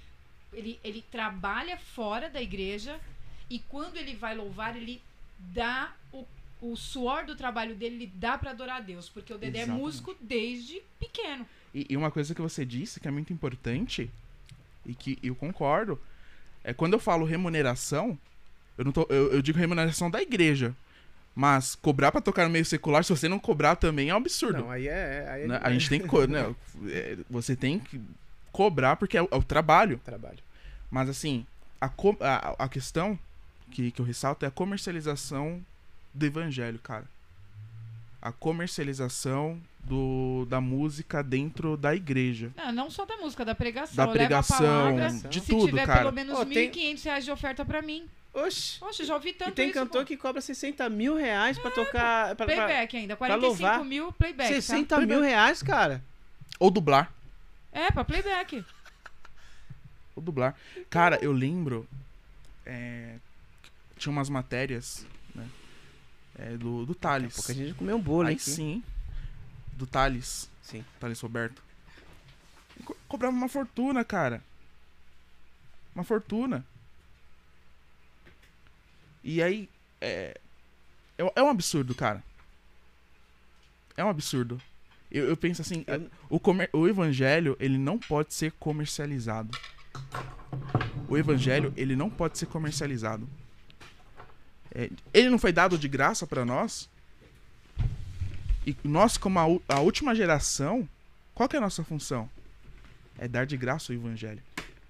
ele, ele trabalha fora da igreja e quando ele vai louvar, ele dá o, o suor do trabalho dele, ele dá pra adorar a Deus. Porque o Dedé Exatamente. é músico desde pequeno. E, e uma coisa que você disse que é muito importante, e que eu concordo, é quando eu falo remuneração, eu, não tô, eu, eu digo remuneração da igreja. Mas cobrar pra tocar no meio secular, se você não cobrar também é um absurdo. Não, aí é. Aí é né? A gente tem que. co- Né? É, Você tem que cobrar porque é o, é o trabalho. Trabalho. Mas assim, a, co- a, a questão que, que eu ressalto é a comercialização do evangelho, cara. A comercialização do, da música dentro da igreja. Não, não só da música, da pregação. Da pregação, palavra, de se tudo, tiver cara. pelo menos R$ tem- 1.500 reais de oferta pra mim. Oxi. Poxa, já ouvi tanto E tem isso, cantor pô. que cobra 60 mil reais pra tocar. Pra, pra, Playback ainda. pra 45 louvar. mil playback. tá? 60 mil reais, cara. Ou dublar. É, pra playback. Ou dublar. Cara, eu lembro. é, tinha umas matérias, né? é, do, do Thales. Porque a gente comeu um bolo Aí aqui. sim. Do Thales. Sim. Thales Roberto. Co- cobrava uma fortuna, cara. Uma fortuna. E aí. É, é, é um absurdo, cara. É um absurdo. Eu, eu penso assim: Eu- o, comer- o evangelho, ele não pode ser comercializado. O evangelho, ele não pode ser comercializado. É, ele não foi dado de graça pra nós. E nós, como a, a última geração, qual que é a nossa função? É dar de graça o evangelho.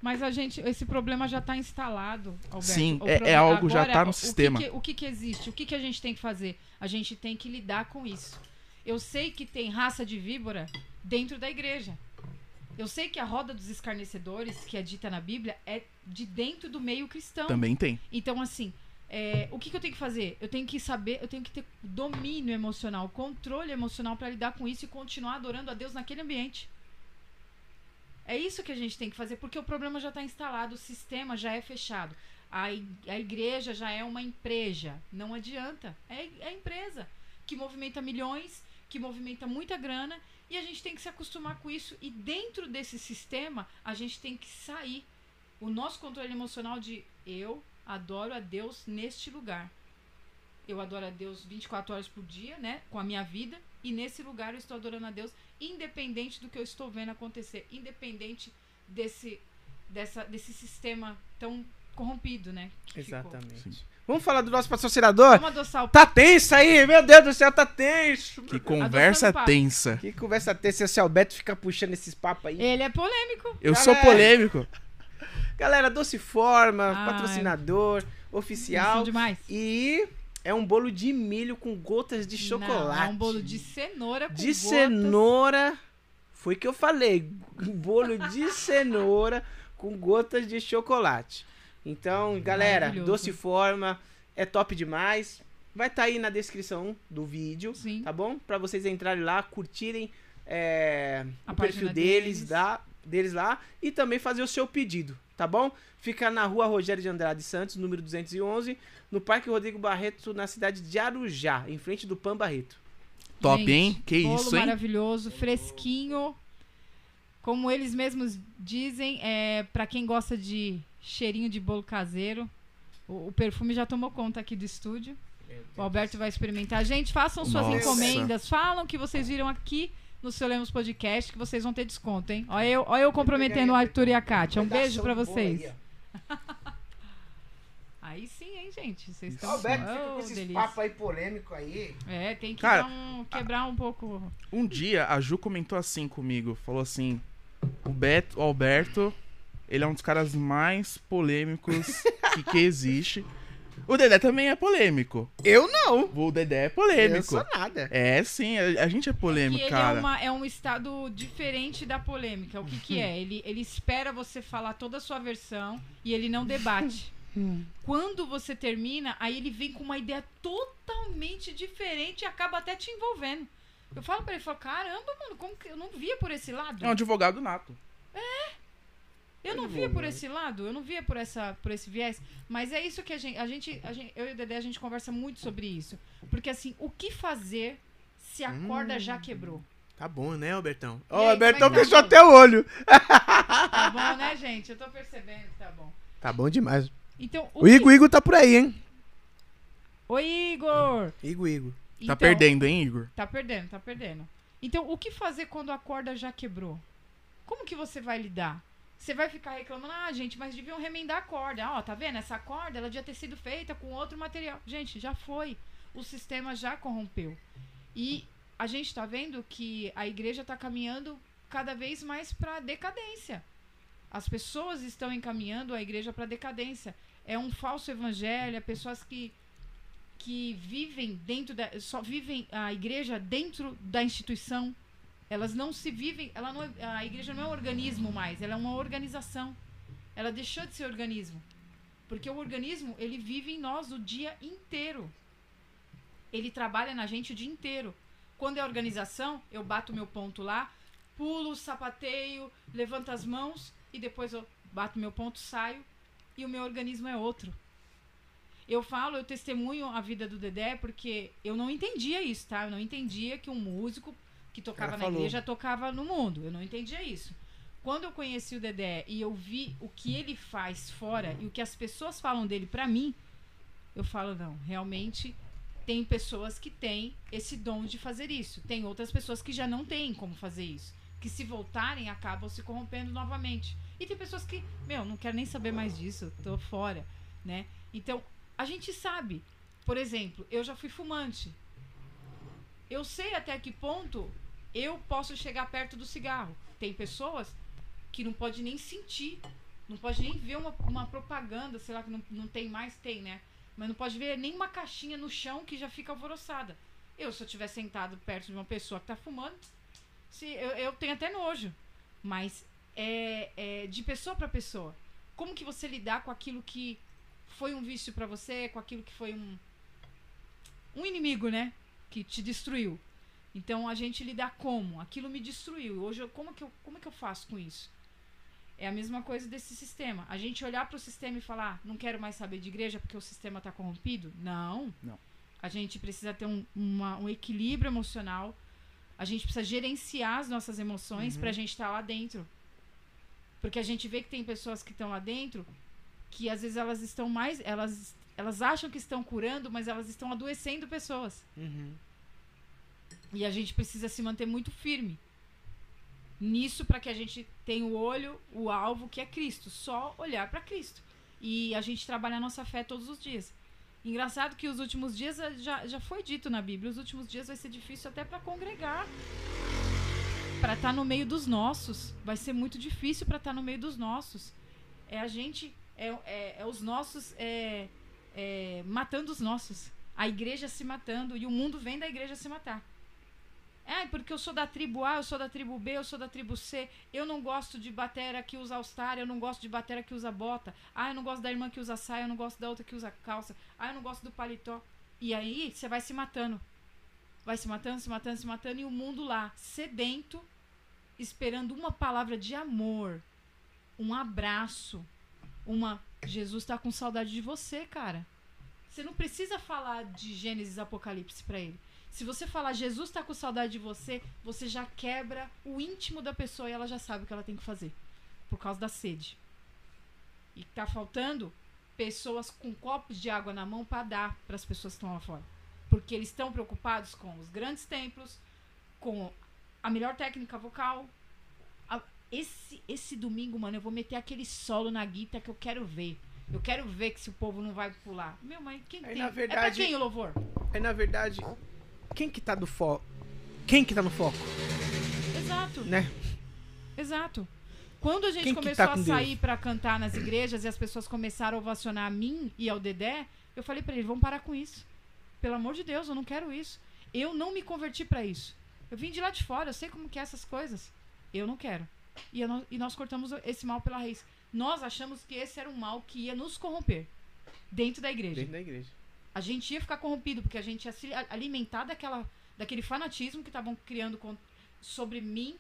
Mas a gente, esse problema já está instalado, Alberto. Sim, é- é algo já agora, tá no o sistema. que- O que, que existe? O que, que a gente tem que fazer? A gente tem que lidar com isso. Eu sei que tem raça de víbora dentro da igreja. Eu sei que a roda dos escarnecedores, que é dita na Bíblia, é de dentro do meio cristão. Também tem. Então, assim, é, o que, que eu tenho que fazer? Eu tenho que saber, eu tenho que ter domínio emocional, controle emocional para lidar com isso e continuar adorando a Deus naquele ambiente. É isso que a gente tem que fazer, porque o problema já está instalado, o sistema já é fechado. A, a igreja já é uma empresa. Não adianta. É, é empresa que movimenta milhões, que movimenta muita grana, e a gente tem que se acostumar com isso. E dentro desse sistema, a gente tem que sair. O nosso controle emocional de eu adoro a Deus neste lugar. Eu adoro a Deus 24 horas por dia, né? Com a minha vida. E nesse lugar eu estou adorando a Deus, independente do que eu estou vendo acontecer, independente desse, dessa, desse sistema tão corrompido, né? Exatamente. Vamos falar do nosso patrocinador? Vamos adoçar o Tá tenso aí, meu Deus do céu, tá tenso. Que conversa tensa. Que conversa tensa se o Alberto fica puxando esses papos aí. Ele é polêmico. Eu sou Galera. polêmico. Galera, Doce Forma, Ah, patrocinador oficial. São demais. E é um bolo de milho com gotas de chocolate. Não, é um bolo de cenoura com de gotas. cenoura. Foi que eu falei. Um bolo de cenoura com gotas de chocolate. Então, galera. Doce Forma é top demais. Vai estar aí na descrição do vídeo, Sim. tá bom? Pra vocês entrarem lá, curtirem é, o perfil deles, deles. da, deles lá e também fazer o seu pedido, tá bom? Fica na rua Rogério de Andrade Santos, número 211, no Parque Rodrigo Barreto, na cidade de Arujá, em frente do Pan Barreto. Top, Gente, hein? Que bolo isso, hein? maravilhoso, fresquinho. Como eles mesmos dizem, é para quem gosta de cheirinho de bolo caseiro. O, o perfume já tomou conta aqui do estúdio. O Alberto vai experimentar. Gente, façam suas Nossa. encomendas. Falam que vocês viram aqui no seu Lemos Podcast que vocês vão ter desconto, hein? Olha eu, olha eu comprometendo o Arthur e a Kátia. Um beijo pra vocês. Aí sim, hein, gente? Vocês estão Alberto fica Oh, com esses delícia. papos aí polêmico aí. É, tem que Cara, um- quebrar um pouco. Um dia a Ju comentou assim comigo, falou assim: "O Beto, o Alberto, ele é um dos caras mais polêmicos que, que existe. O Dedé também é polêmico. Eu não. O Dedé é Eu polêmico. sou nada. É sim, a, a gente é que polêmico, ele cara. é, uma- é um estado diferente da polêmica. O que, que é? Ele, ele espera você falar toda a sua versão e ele não debate. Quando você termina, aí ele vem com uma ideia totalmente diferente e acaba até te envolvendo. Eu falo pra ele, eu falo, caramba, mano, como que eu não via por esse lado? É um advogado nato. Eu não via por esse lado, eu não via por, essa, por esse viés. Mas é isso que a gente, a gente, a gente. Eu e o Dedé, a gente conversa muito sobre isso. Porque assim, o que fazer se a corda já quebrou? Tá bom, né, Albertão? Ó, aí, o Albertão é que fechou tá? até o olho. Tá bom, né, gente? Eu tô percebendo que tá bom. Tá bom demais. Então, O Igor, Igor tá por aí, hein? Oi, Igor! Igor, Igor. Tá Então, perdendo, hein, Igor? Tá perdendo, tá perdendo. Então, o que fazer quando a corda já quebrou? Como que você vai lidar? Você vai ficar reclamando, ah, gente, mas deviam remendar a corda. Ó, tá vendo? Essa corda, ela devia ter sido feita com outro material. Gente, já foi. O sistema já corrompeu. E a gente tá vendo que a igreja tá caminhando cada vez mais pra decadência. As pessoas estão encaminhando a igreja pra decadência. É um falso evangelho, é pessoas que que vivem dentro da só vivem a igreja dentro da instituição. Elas não se vivem, ela não é- a igreja não é um organismo mais, ela é uma organização. Ela deixou de ser organismo. Porque o organismo, ele vive em nós o dia inteiro. Ele trabalha na gente o dia inteiro. Quando é organização, eu bato meu ponto lá, pulo, sapateio, levanto as mãos e depois eu bato meu ponto, saio e o meu organismo é outro. Eu falo, eu testemunho a vida do Dedé porque eu não entendia isso, tá? Eu não entendia que um músico que tocava Ela na falou. igreja tocava no mundo. Eu não entendia isso. Quando eu conheci o Dedé e eu vi o que ele faz fora e o que as pessoas falam dele pra mim, eu falo, não, realmente tem pessoas que têm esse dom de fazer isso. Tem outras pessoas que já não têm como fazer isso. Que se voltarem, acabam se corrompendo novamente. E tem pessoas que, meu, não quero nem saber mais disso, tô fora, né? Então, a gente sabe. Por exemplo, eu já fui fumante. Eu sei até que ponto eu posso chegar perto do cigarro. Tem pessoas que não pode nem sentir, não pode nem ver uma, uma propaganda, sei lá, que não, não tem mais, tem, né? Mas não pode ver nem uma caixinha no chão que já fica alvoroçada. Eu, se eu estiver sentado perto de uma pessoa que tá fumando, se, eu, eu tenho até nojo. Mas é, é de pessoa para pessoa. Como que você lidar com aquilo que foi um vício pra você, com aquilo que foi um um inimigo, né, que te destruiu. Então a gente lidar como? Aquilo me destruiu. Hoje eu, como que eu como que eu faço com isso? É a mesma coisa desse sistema. A gente olhar para o sistema e falar, não quero mais saber de igreja porque o sistema está corrompido? Não. Não. A gente precisa ter um, uma- um equilíbrio emocional. A gente precisa gerenciar as nossas emoções Uhum. para a gente estar lá dentro. Porque a gente vê que tem pessoas que estão lá dentro que às vezes elas estão mais. Elas, elas acham que estão curando, mas elas estão adoecendo pessoas. Uhum. E a gente precisa se manter muito firme nisso para que a gente tenha o olho, o alvo que é Cristo, só olhar para Cristo. E a gente trabalhar a nossa fé todos os dias. Engraçado que os últimos dias eh, já, já foi dito na Bíblia, os últimos dias vai ser difícil até para congregar. Para estar no meio dos nossos, vai ser muito difícil para estar no meio dos nossos. É a gente, é, é, é os nossos é, é, matando os nossos. A igreja se matando e o mundo vem da igreja se matar. É, porque eu sou da tribo A, eu sou da tribo B, eu sou da tribo C. Eu não gosto de batera que usa All-Star, eu não gosto de batera que usa bota. Ah, eu não gosto da irmã que usa saia, eu não gosto da outra que usa calça. Ah, eu não gosto do paletó. E aí, você vai se matando. Vai se matando, se matando, se matando. E o mundo lá, sedento, esperando uma palavra de amor, um abraço, uma. Jesus tá com saudade de você, cara. Você não precisa falar de Gênesis Apocalipse pra ele. Se você falar Jesus tá com saudade de você, você já quebra o íntimo da pessoa e ela já sabe o que ela tem que fazer. Por causa da sede. E tá faltando pessoas com copos de água na mão para dar para as pessoas que estão lá fora. Porque eles estão preocupados com os grandes templos, com a melhor técnica vocal. A- esse, esse domingo, mano, eu vou meter aquele solo na guitarra que eu quero ver. Eu quero ver que se o povo não vai pular. Meu, mas quem Aí, tem? na É pra verdade- quem o louvor? Aí, na verdade, quem que tá do foco? Quem que tá no foco, Exato. né? Exato. Quando a gente Quem que começou tá a sair pra cantar nas igrejas e as pessoas começaram a ovacionar a mim e ao Dedé, eu falei pra eles, vamos parar com isso. Pelo amor de Deus, eu não quero isso. Eu não me converti pra isso. Eu vim de lá de fora, eu sei como que é essas coisas. Eu não quero. E, não- e nós cortamos esse mal pela raiz. Nós achamos que esse era um mal que ia nos corromper dentro da igreja. Dentro da igreja. A gente ia ficar corrompido, porque a gente ia se alimentar daquela, daquele fanatismo que estavam criando com- sobre mim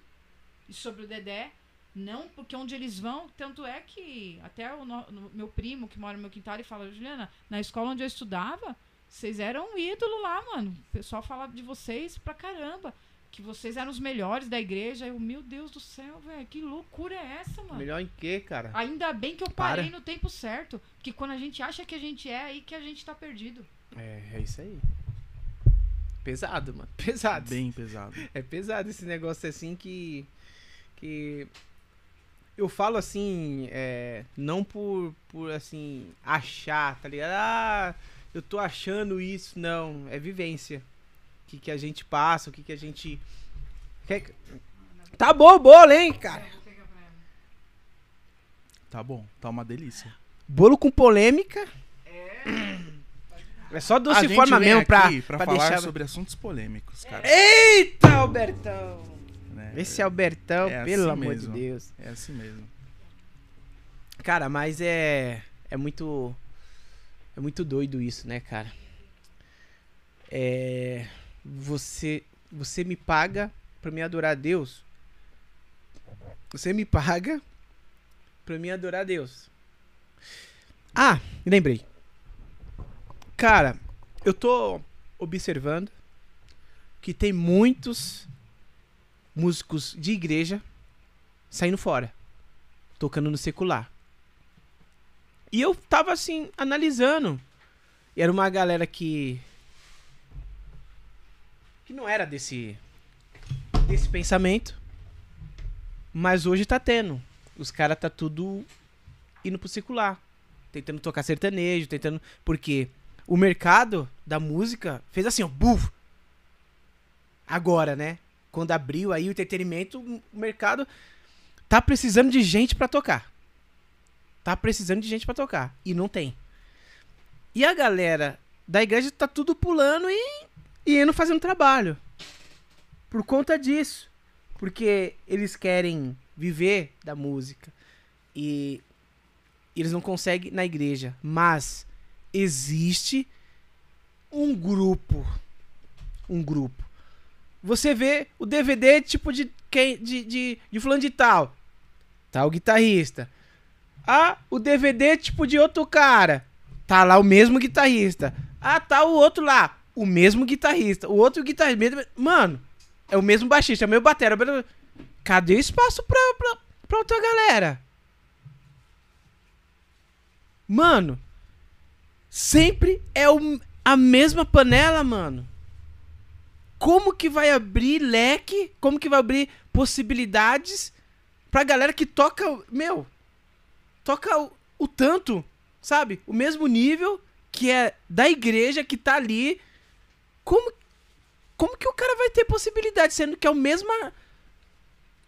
e sobre o Dedé. Não, porque onde eles vão, tanto é que até o no- no- meu primo que mora no meu quintal, ele fala, Juliana, na escola onde eu estudava, vocês eram um ídolo lá, mano. O pessoal falava de vocês pra caramba. Que vocês eram os melhores da igreja. Eu, meu Deus do céu, velho, que loucura é essa, mano? Melhor em quê, cara? Ainda bem que eu parei Para. no tempo certo. Porque quando a gente acha que a gente é, aí que a gente tá perdido. É, é isso aí. Pesado, mano. Pesado. Bem pesado. É pesado esse negócio assim que. Que. Eu falo assim, é, não por, por assim, achar, tá ligado? Ah, eu tô achando isso. Não, é vivência. O que, que a gente passa, o que, que a gente. Quer- Tá bom o bolo, hein, cara? Tá bom, tá uma delícia. Bolo com polêmica. É só doce a gente forma vem mesmo pra, pra, pra falar deixar. sobre assuntos polêmicos, cara. Eita, Albertão! né? Esse Albertão, É pelo assim amor mesmo. de Deus. É assim mesmo. Cara, mas é. É muito. É muito doido isso, né, cara? É. Você. Você me paga pra me adorar a Deus. Você me paga pra me adorar a Deus. Ah, lembrei. Cara, eu tô observando que tem muitos músicos de igreja saindo fora, tocando no secular. E eu tava assim, analisando. E era uma galera que. Que não era desse. desse pensamento. Mas hoje tá tendo. Os caras tá tudo indo pro secular. Tentando tocar sertanejo, tentando. Porque o mercado da música fez assim, ó, buf! Agora, né? Quando abriu aí o entretenimento, o mercado tá precisando de gente pra tocar tá precisando de gente pra tocar. E não tem. E a galera da igreja tá tudo pulando e, e indo fazendo trabalho. Por conta disso. Porque eles querem viver da música. E eles não conseguem na igreja. Mas existe um grupo. Um grupo. Você vê o DVD tipo de quem de, de, de fulano de tal. Tá o guitarrista. Ah, o DVD tipo de outro cara. Tá lá o mesmo guitarrista. Ah, tá o outro lá. O mesmo guitarrista. O outro guitarrista. Mano, é o mesmo baixista, é o meu batera. Cadê o espaço pra, pra, pra outra galera? Mano, sempre é o, a mesma panela, mano. Como que vai abrir leque? Como que vai abrir possibilidades pra galera que toca, meu, toca o, o tanto, sabe? O mesmo nível que é da igreja que tá ali. Como como que o cara vai ter possibilidade, sendo que é o mesmo.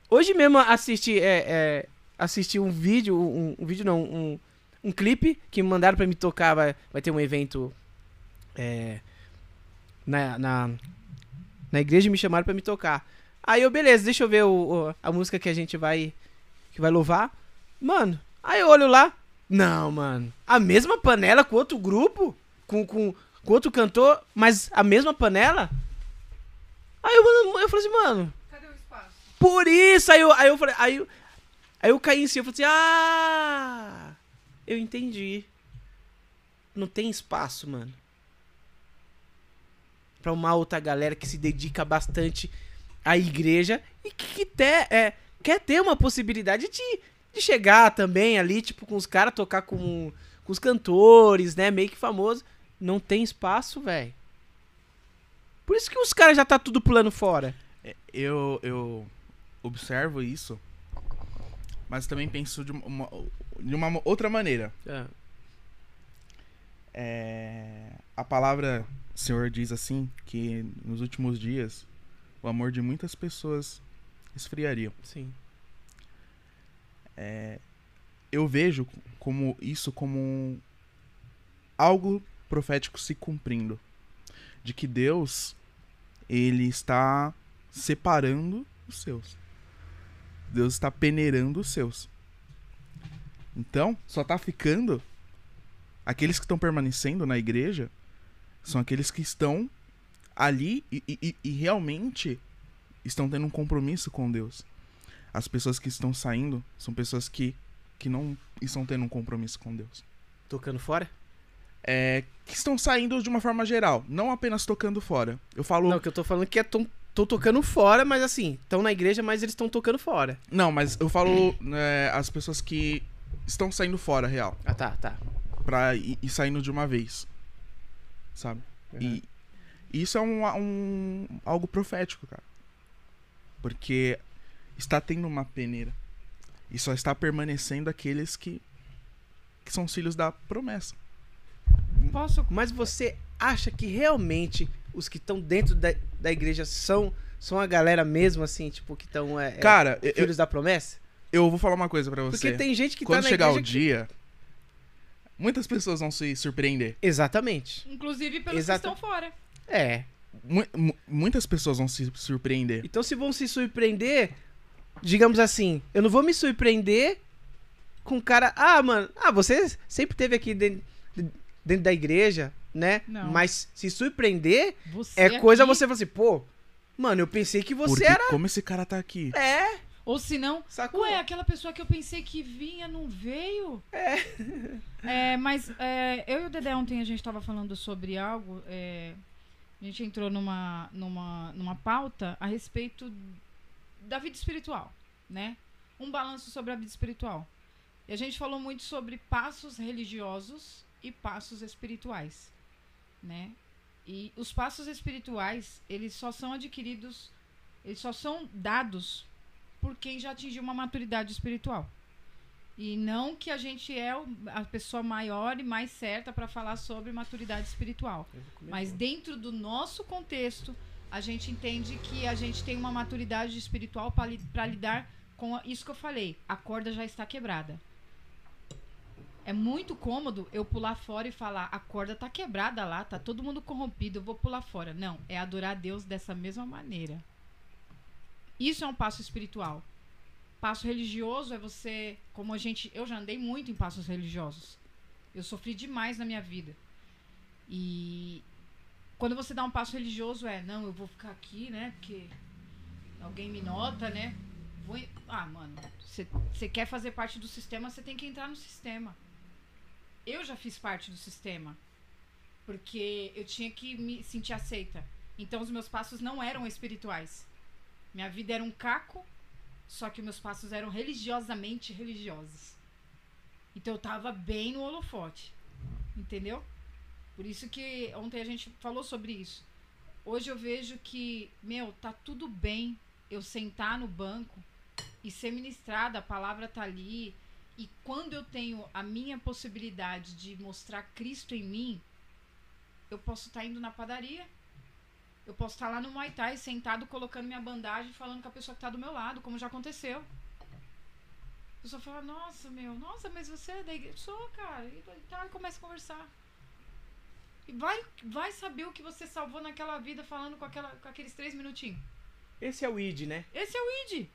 Hoje mesmo assisti, é, é, assisti um vídeo, um, um vídeo não, um, um clipe que me mandaram para me tocar. Vai, vai ter um evento é, na, na, na igreja me chamaram para me tocar. Aí eu, beleza, deixa eu ver o, o, a música que a gente vai que vai louvar. Mano, aí eu olho lá. Não, mano. A mesma panela com outro grupo? Com, com, com outro cantor, mas a mesma panela? Aí eu, eu falei assim, mano. Cadê o espaço? Por isso! Aí eu, aí eu falei. Aí, eu, aí eu caí em si, eu falei assim, ah! Eu entendi. Não tem espaço, mano. Pra uma outra galera que se dedica bastante à igreja e que, que ter, é, quer ter uma possibilidade de, de chegar também ali, tipo, com os caras, tocar com, com os cantores, né? Meio que famoso. Não tem espaço, velho. Por isso que os caras já tá tudo pulando fora. É, eu, eu observo isso, mas também penso de uma, de uma outra maneira. É. É, a palavra Senhor diz assim que nos últimos dias o amor de muitas pessoas esfriaria. Sim. É, eu vejo como isso como algo profético se cumprindo de que Deus ele está separando os seus. Deus está peneirando os seus. Então, só está ficando aqueles que estão permanecendo na igreja são aqueles que estão ali e, e, e, realmente estão tendo um compromisso com Deus. As pessoas que estão saindo são pessoas que, que não estão tendo um compromisso com Deus. Tocando fora? É, que estão saindo de uma forma geral, não apenas tocando fora. Eu falo. Não, que eu tô falando que é tão, tô tocando fora, mas assim, estão na igreja, mas eles estão tocando fora. Não, mas eu falo é, as pessoas que estão saindo fora, real. Ah, tá, tá. Pra ir, ir saindo de uma vez. Sabe? Uhum. E isso é um, um, algo profético, cara. Porque está tendo uma peneira. E só está permanecendo aqueles que, que são os filhos da promessa. Posso. Mas você acha que realmente os que estão dentro da, da igreja são, são a galera mesmo, assim, tipo, que estão. É, é, Cara, é, filhos eu, da promessa? Eu vou falar uma coisa para você. Porque tem gente que Quando tá na chegar o dia. Muitas pessoas vão se surpreender. Exatamente. Inclusive pelos Exata... que estão fora. É. M muitas pessoas vão se surpreender. Então, se vão se surpreender, digamos assim, eu não vou me surpreender com o cara. Ah, mano, ah, você sempre teve aqui dentro dentro da igreja, né? Não. Mas se surpreender você é coisa você falar assim, pô, mano, eu pensei que você Porque era. Como esse cara tá aqui? É. Ou se não, Sacou? ué, aquela pessoa que eu pensei que vinha não veio. É. é mas é, eu e o Dedé ontem a gente tava falando sobre algo. É, a gente entrou numa, numa, numa pauta a respeito da vida espiritual, né? Um balanço sobre a vida espiritual. E a gente falou muito sobre passos religiosos e passos espirituais, né? E os passos espirituais, eles só são adquiridos, eles só são dados por quem já atingiu uma maturidade espiritual. E não que a gente é a pessoa maior e mais certa para falar sobre maturidade espiritual. Mas dentro do nosso contexto, a gente entende que a gente tem uma maturidade espiritual para lidar com isso que eu falei. A corda já está quebrada. É muito cômodo eu pular fora e falar: a corda tá quebrada lá, tá todo mundo corrompido, eu vou pular fora. Não, é adorar a Deus dessa mesma maneira. Isso é um passo espiritual. Passo religioso é você, como a gente, eu já andei muito em passos religiosos. Eu sofri demais na minha vida. E quando você dá um passo religioso é, não, eu vou ficar aqui, né? Porque alguém me nota, né? Vou... Ah, mano, você quer fazer parte do sistema, você tem que entrar no sistema. Eu já fiz parte do sistema. Porque eu tinha que me sentir aceita. Então os meus passos não eram espirituais. Minha vida era um caco, só que meus passos eram religiosamente religiosos. Então eu tava bem no holofote. Entendeu? Por isso que ontem a gente falou sobre isso. Hoje eu vejo que, meu, tá tudo bem eu sentar no banco e ser ministrada, a palavra tá ali. E quando eu tenho a minha possibilidade de mostrar Cristo em mim, eu posso estar tá indo na padaria. Eu posso estar tá lá no Muay Thai, sentado, colocando minha bandagem, falando com a pessoa que está do meu lado, como já aconteceu. A pessoa fala, nossa, meu, nossa, mas você é da igreja? Sou, cara. E tá, começa a conversar. E vai, vai saber o que você salvou naquela vida falando com, aquela, com aqueles três minutinhos. Esse é o ID, né? Esse é o ID.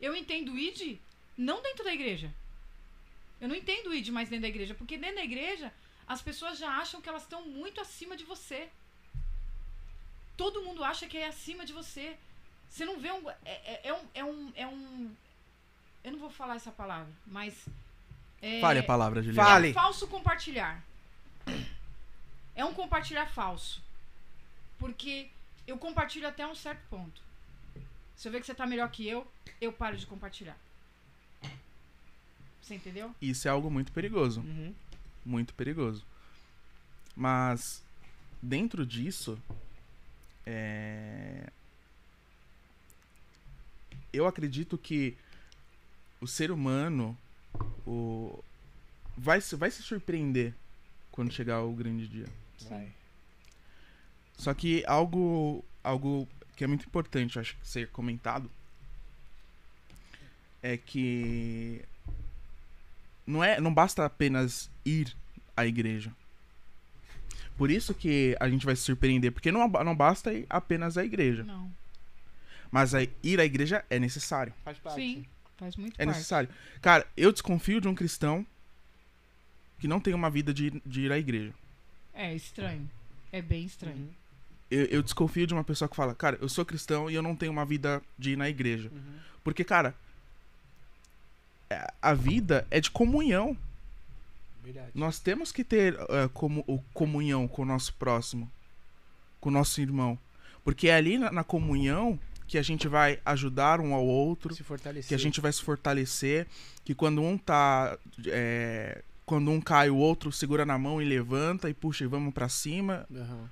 Eu entendo o ID não dentro da igreja. Eu não entendo o ID mais dentro da igreja, porque dentro da igreja as pessoas já acham que elas estão muito acima de você. Todo mundo acha que é acima de você. Você não vê um. É, é, é um, é, um, é um. Eu não vou falar essa palavra, mas. É, Fale a palavra, Juliana. Fale. É falso compartilhar. É um compartilhar falso. Porque eu compartilho até um certo ponto. Se eu ver que você tá melhor que eu, eu paro de compartilhar. Você entendeu? Isso é algo muito perigoso. Uhum. Muito perigoso. Mas, dentro disso, é... eu acredito que o ser humano o... vai, vai se surpreender quando chegar o grande dia. Vai. Só que algo, algo que é muito importante, acho que ser comentado, é que não é, não basta apenas ir à igreja. Por isso que a gente vai se surpreender, porque não, não basta ir apenas à igreja. Não. Mas ir à igreja é necessário. Faz parte. Sim, faz muito é parte. necessário. Cara, eu desconfio de um cristão que não tem uma vida de, de ir à igreja. É estranho. É bem estranho. Uhum. Eu, eu, desconfio de uma pessoa que fala, cara, eu sou cristão e eu não tenho uma vida de ir na igreja. Uhum. Porque, cara, é, a vida é de comunhão. Verdade. Nós temos que ter uh, como, comunhão com o nosso próximo, com o nosso irmão. Porque é ali na, na comunhão que a gente vai ajudar um ao outro, que a gente vai se fortalecer, que quando um tá é, quando um cai, o outro segura na mão e levanta e puxa e vamos para cima. Uhum.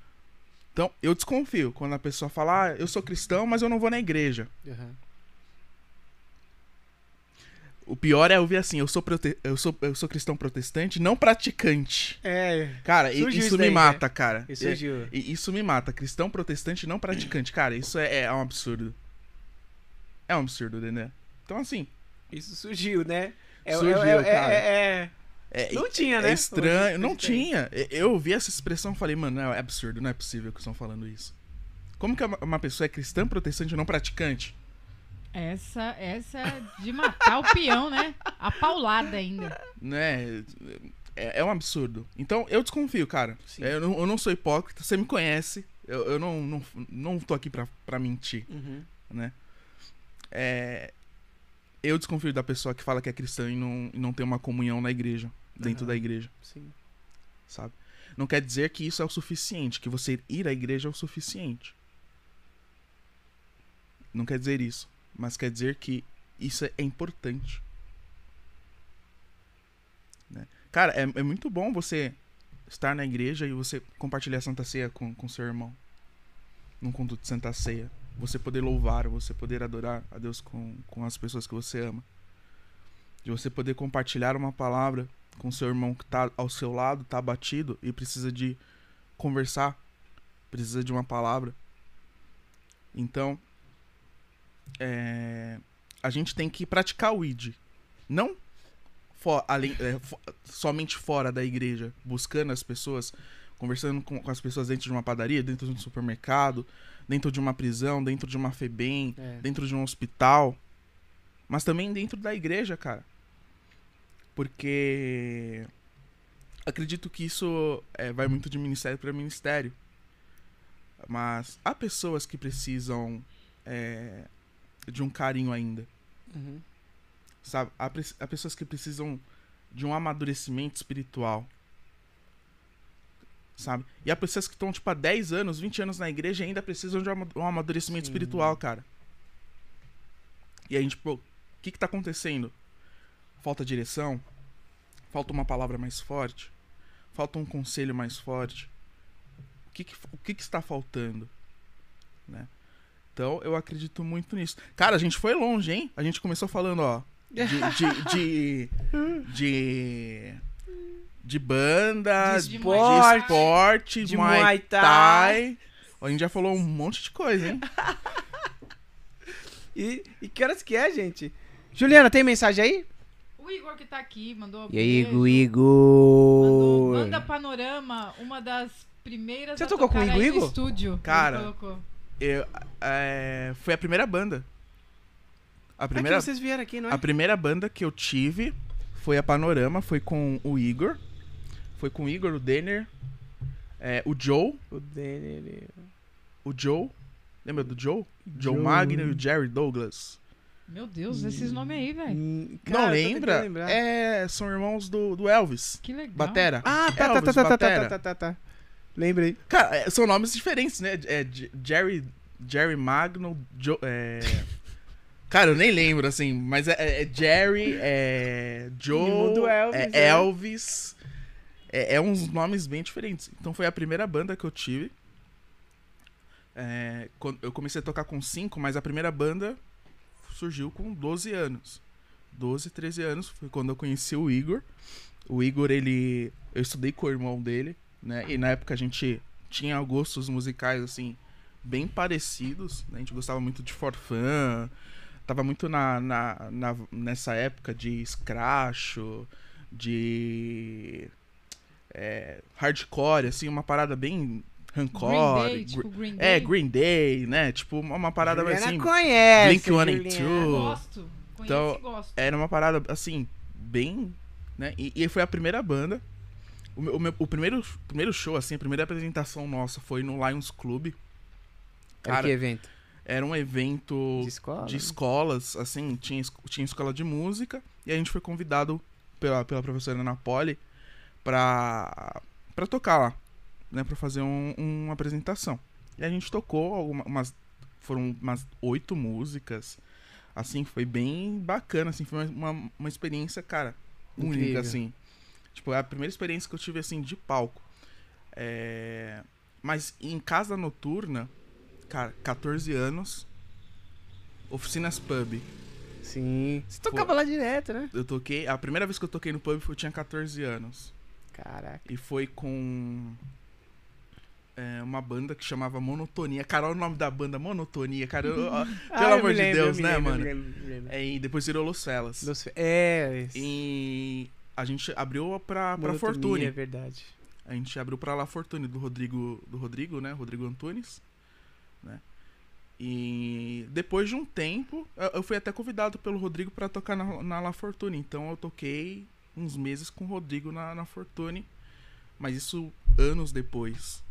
Então, eu desconfio quando a pessoa fala, ah, eu sou cristão, mas eu não vou na igreja. Uhum. O pior é ouvir assim, eu sou, prote... eu sou, eu sou cristão protestante, não praticante. É. Cara, isso me mata, né? cara. Isso, é, isso me mata. Cristão protestante não praticante. Cara, isso é, é um absurdo. É um absurdo, né? Então, assim. Isso surgiu, né? É, surgiu, é, é cara. É, é, não tinha, né? É estranho. Não tinha. Eu ouvi essa expressão e falei, mano, não, é absurdo, não é possível que estão falando isso. Como que uma pessoa é cristã protestante não praticante? Essa, essa é de matar o peão, né? A paulada ainda. Né? É, é um absurdo. Então, eu desconfio, cara. Eu não, eu não sou hipócrita, você me conhece. Eu, eu não, não, não tô aqui pra, pra mentir, uhum. né? É, eu desconfio da pessoa que fala que é cristã e não, e não tem uma comunhão na igreja, dentro uhum. da igreja. Sim. Sabe? Não quer dizer que isso é o suficiente, que você ir à igreja é o suficiente. Não quer dizer isso mas quer dizer que isso é importante. Né? Cara, é, é muito bom você estar na igreja e você compartilhar a Santa Ceia com, com seu irmão. Num culto de Santa Ceia. Você poder louvar, você poder adorar a Deus com, com as pessoas que você ama. De você poder compartilhar uma palavra com seu irmão que está ao seu lado, está abatido e precisa de conversar, precisa de uma palavra. Então, é, a gente tem que praticar o ID. Não for, além, é, for, somente fora da igreja, buscando as pessoas, conversando com, com, as pessoas dentro de uma padaria, dentro de um supermercado, dentro de uma prisão, dentro de uma FEBEM, é. dentro de um hospital. mas também dentro da igreja, cara. Porque acredito que isso é, vai muito de ministério para ministério. Mas há pessoas que precisam é, de um carinho ainda. Uhum. Sabe? Há, há pessoas que precisam de um amadurecimento espiritual. Sabe? E há pessoas que estão, tipo, há 10 anos, 20 anos na igreja e ainda precisam de um um amadurecimento Sim. espiritual, cara. E a gente, pô, o que que tá acontecendo? Falta direção? Falta uma palavra mais forte? Falta um conselho mais forte? O que que, o que, que está faltando? Né? Então, eu acredito muito nisso. Cara, a gente foi longe, hein? A gente começou falando, ó, de. de, de, de, de banda, De de esporte, esporte, de Muay Muay Thai. Thai. A gente já falou um monte de coisa, hein? E, e que horas que é, gente? Juliana, tem mensagem aí? O Igor que tá aqui mandou. E aí, beijo. Igor, Mandou, Igor? manda Panorama, uma das primeiras Você tocou comigo, aí no Igor? estúdio. Cara, Ele colocou. Eu, é, foi a primeira banda. A É primeira, que vocês vieram aqui, não é? a primeira banda que eu tive foi a Panorama, foi com o Igor. Foi com o Igor, o Denner, é, o Joe, O Denner... o Joe. Lembra do Joe? Joe, Joe. Magno e o Jerry Douglas. Meu Deus, esses nomes aí, velho. Não lembra? É, são irmãos do, do Elvis. Que legal. Batera. Ah, tá, tá, Elvis, tá, tá, tá, Batera. tá, tá, tá, tá. Lembrei. Cara, é, são nomes diferentes, né? É, Jerry, Jerry Magno, Joe, é... Cara, eu nem lembro, assim, mas é, é- é Jerry, é Joe, do Elvis, é é. Elvis. É, é uns nomes bem diferentes. Então foi a primeira banda que eu tive. É, eu comecei a tocar com 5, mas a primeira banda surgiu com 12 anos. 12, 13 anos foi quando eu conheci o Igor. O Igor, ele. Eu estudei com o irmão dele, né? E na época a gente tinha gostos musicais, assim, bem parecidos. Né? A gente gostava muito de Forfã. Tava muito na, na, na- nessa época de scratch, de. é, hardcore, assim, uma parada bem Green rancor. Day, tipo Green É, Day. Green Day, né? Tipo, uma, parada mais Juliana assim. conhece. Blink-182. Juliana. Gosto. Conheço Então, e gosto. Era uma parada, assim, bem. Né? E, e foi a primeira banda. O, meu, o, meu- o primeiro, primeiro show, assim, a primeira apresentação nossa foi no Lions Club. Era Cara, que evento? era um evento De escola? de escolas, assim, tinha, tinha escola de música. E a gente foi convidado pela, pela professora Ana Poli pra, pra tocar lá, né? Pra fazer um- uma apresentação. E a gente tocou alguma- umas. Foram umas oito músicas. Assim, foi bem bacana, assim, foi uma, uma, uma experiência, cara, única, Incrível. assim. Tipo, é a primeira experiência que eu tive, assim, de palco. É... Mas em casa noturna, cara, 14 anos, oficinas pub. Sim. Você tocava lá direto, né? Eu toquei, a primeira vez que eu toquei no pub foi eu tinha 14 anos. Caraca. E foi com é, uma banda que chamava Monotonia. Cara, olha o nome da banda, Monotonia, cara. eu- ó, Ah, eu amor de lembro, eu Deus, né, lembro, mano? lembro. É, e depois virou Los Felas. Los- É, isso. E a gente abriu pra, pra Fortune. É verdade. A gente abriu pra La Fortune do Rodrigo, do Rodrigo, né? Rodrigo Antunes, né? E depois de um tempo, eu- fui até convidado pelo Rodrigo pra tocar na, na La Fortune. Então eu toquei uns meses com o Rodrigo na, na Fortune. Mas isso anos depois.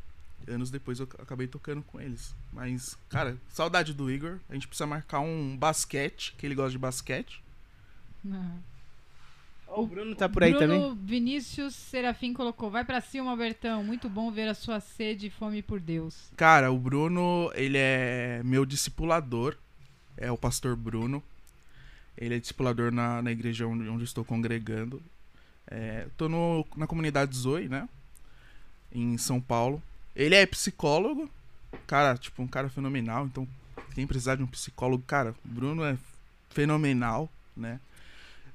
Anos depois eu acabei tocando com eles. Mas, cara, saudade do Igor. A gente precisa marcar um basquete, que ele gosta de basquete. Aham. O Bruno tá por aí Bruno também. Vinícius Serafim colocou: Vai pra cima, Bertão. Muito bom ver a sua sede e fome por Deus. Cara, o Bruno, ele é meu discipulador. É o pastor Bruno. Ele é discipulador na, na igreja onde, onde estou congregando. É, tô no, na comunidade Zoe, né? Em São Paulo. Ele é psicólogo. Cara, tipo, um cara fenomenal. Então, quem precisar de um psicólogo, cara, o Bruno é fenomenal, né?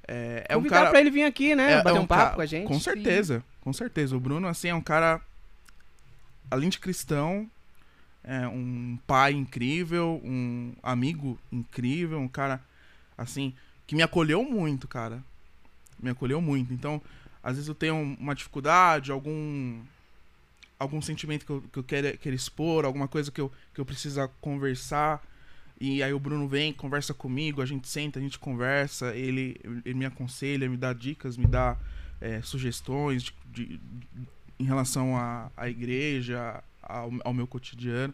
É, é um cara. pra ele vir aqui, né? É- Bater é um, papo cara- com a gente. Com certeza, com certeza. O Bruno, assim, é um cara, além de cristão, é um pai incrível, um amigo incrível, um cara, assim, que me acolheu muito, cara. Me acolheu muito. Então, às vezes eu tenho uma dificuldade, algum algum sentimento que eu, que eu quero, quero expor, alguma coisa que eu, que eu preciso conversar. E aí o Bruno vem, conversa comigo, a gente senta, a gente conversa, ele, ele me aconselha, me dá dicas, me dá é, sugestões de, de- em relação à, à igreja, ao, ao meu cotidiano.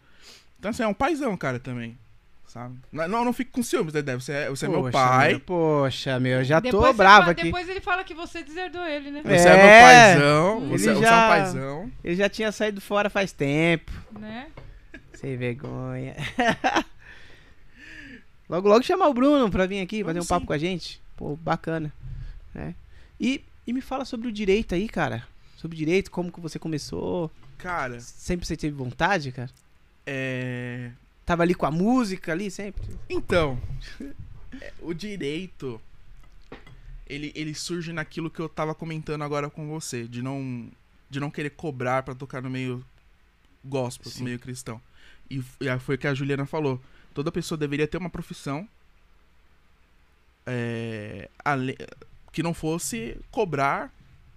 Então, assim, é um paizão, cara, também. Sabe? Não, não, não fico com ciúmes, Dedé. Você é, você é meu Poxa, pai. meu, poxa, meu, eu já tô Depois você bravo fala- aqui. Depois ele fala que você deserdou ele, né? Você é, meu É, paizão. ele Você, você é um já- paizão. Ele já tinha saído fora faz tempo. Né? Sem vergonha. logo, logo chamar o Bruno pra vir aqui, fazer um Vamos papo sim. com a gente. Pô, bacana. né? E, e me fala sobre o direito aí, cara. Sobre o direito, como que você começou. Cara, Sempre você teve vontade, cara? é. Tava ali com a música ali, sempre? Então, o direito ele, ele surge naquilo que eu tava comentando agora com você, de não de não querer cobrar pra tocar no meio gospel, Sim. no meio cristão. E, e foi o que a Juliana falou. Toda pessoa deveria ter uma profissão é, ale- que não fosse cobrar,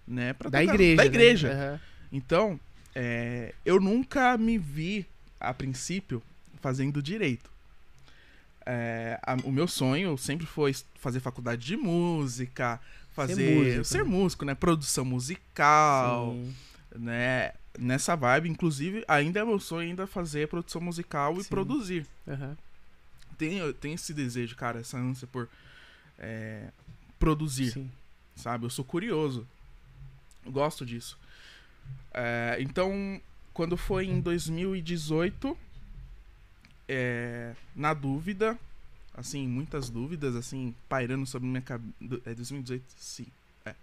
né, pra Da tocar- igreja. Da né? igreja. Aham. Então, é, eu nunca me vi, a princípio, fazendo direito. É, a- o meu sonho sempre foi fazer faculdade de música, fazer músico, ser né? músico, né? Produção musical, Sim. né? Nessa vibe, inclusive, ainda é meu sonho ainda fazer produção musical e Sim. produzir. Aham. Tenho, tenho esse desejo, cara, essa ânsia por é, produzir Sim. sabe? Eu sou curioso. Eu gosto disso. É, então, quando foi em 2018, é, na dúvida, assim, muitas dúvidas, assim, pairando sobre minha cabeça. É 2018? Sim. É.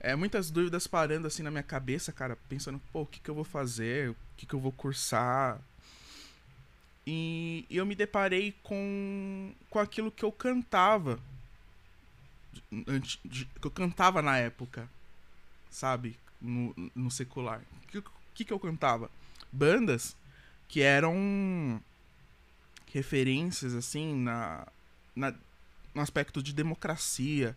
É, muitas dúvidas parando, assim, na minha cabeça, cara, pensando, pô, o que, que eu vou fazer? O que, que eu vou cursar? E, eu me deparei com, com aquilo que eu cantava antes que eu cantava na época, sabe? No, no secular. O que, que, que eu cantava? Bandas que eram referências, assim, na, na, no aspecto de democracia.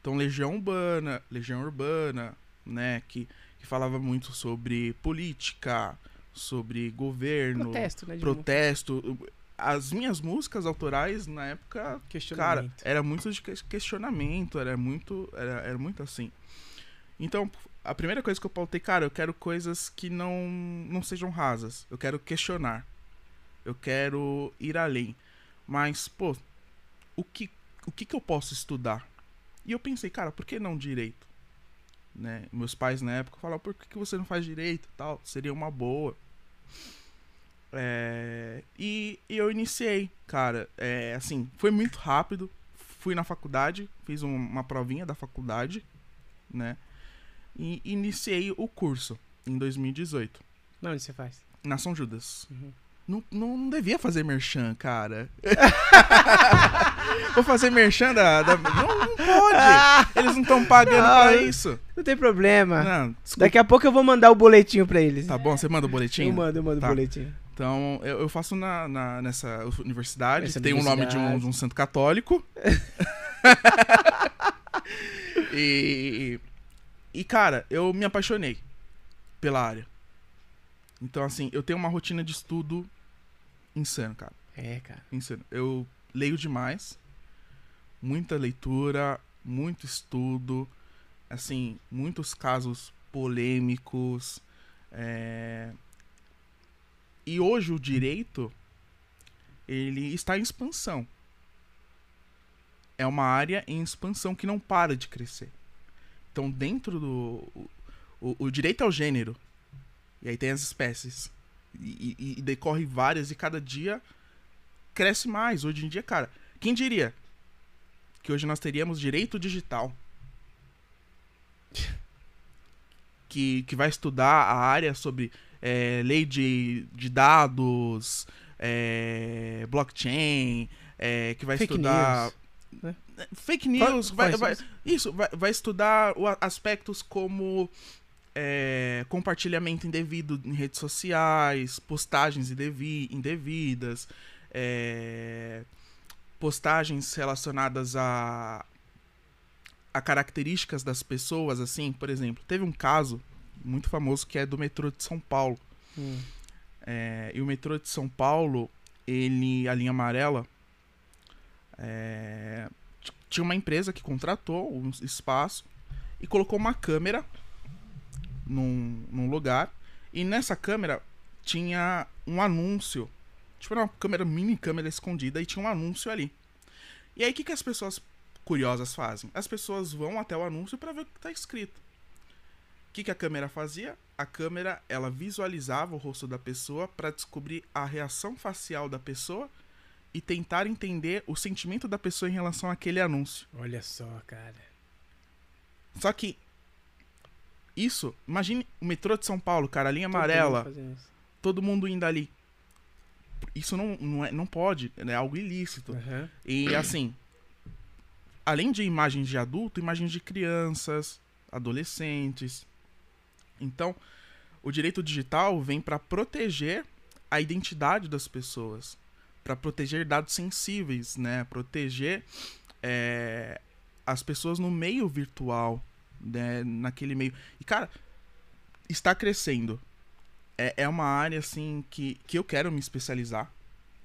Então, Legião Urbana, Legião Urbana, né? Que, que falava muito sobre política, sobre governo, Protesto, né? protesto. As minhas músicas autorais, na época, Cara, era muito de que- questionamento, era muito, era, era muito assim. Então, a primeira coisa que eu pautei, cara, eu quero coisas que não, não sejam rasas. Eu quero questionar. Eu quero ir além. Mas, pô, o que, o que, que eu posso estudar? E eu pensei, cara, por que não direito? Né? Meus pais na época falavam, por que, que você não faz direito tal? Seria uma boa. É, e, e eu iniciei, cara. É, assim, foi muito rápido. Fui na faculdade, fiz um- uma provinha da faculdade, né? E iniciei o curso em 2018, Não, onde você faz? na São Judas. Uhum. Não, não, não devia fazer merchan, cara. Vou fazer merchan da. da- Não, não pode! Eles não estão pagando Não, pra isso. Não tem problema. Daqui a pouco eu vou mandar o boletim pra eles. Tá bom, você manda o boletim? eu mando, eu mando Tá. o boletim. Então, eu, eu faço na, na- nessa universidade, tem o nome de um, universidade. de um santo católico. e, e, cara, eu me apaixonei pela área. Então, assim, eu tenho uma rotina de estudo insano, cara. É, cara. Insano. Eu leio demais. Muita leitura, muito estudo. Assim, muitos casos polêmicos. é, E hoje o direito, ele está em expansão. É uma área em expansão que não para de crescer. Então, dentro do... O, o- direito é o gênero. E aí tem as espécies. E, e- e decorre várias e cada dia cresce mais. Hoje em dia, cara, quem diria que hoje nós teríamos direito digital? Que, que vai estudar a área sobre é, lei de, de dados, é, blockchain, é, que vai Fake estudar. news, né? Fake news, vai, vai- isso, vai, vai estudar o aspectos como é, compartilhamento indevido em redes sociais, postagens indevi- indevidas, é, postagens relacionadas a, a características das pessoas, assim, por exemplo, teve um caso muito famoso que é do metrô de São Paulo. Hum. É, e o metrô de São Paulo, ele, a linha amarela, é, tinha uma empresa que contratou um espaço e colocou uma câmera num, num lugar. E nessa câmera tinha um anúncio. Tipo, era uma câmera, mini câmera escondida e tinha um anúncio ali. E aí, o que, que as pessoas curiosas fazem? As pessoas vão até o anúncio para ver o que tá escrito. O que, que a câmera fazia? A câmera, ela visualizava o rosto da pessoa para descobrir a reação facial da pessoa e tentar entender o sentimento da pessoa em relação àquele anúncio. Olha só, cara. Só que isso, imagine o metrô de São Paulo, cara, a linha Todo amarela, mundo todo mundo indo ali. Isso não, não, é, não pode, é algo ilícito. Aham. E assim, além de imagens de adulto, imagens de crianças, adolescentes. Então, o direito digital vem para proteger a identidade das pessoas, para proteger dados sensíveis, né? Proteger é, as pessoas no meio virtual, né? Naquele meio. E cara, está crescendo. É, é uma área assim que, que eu quero me especializar,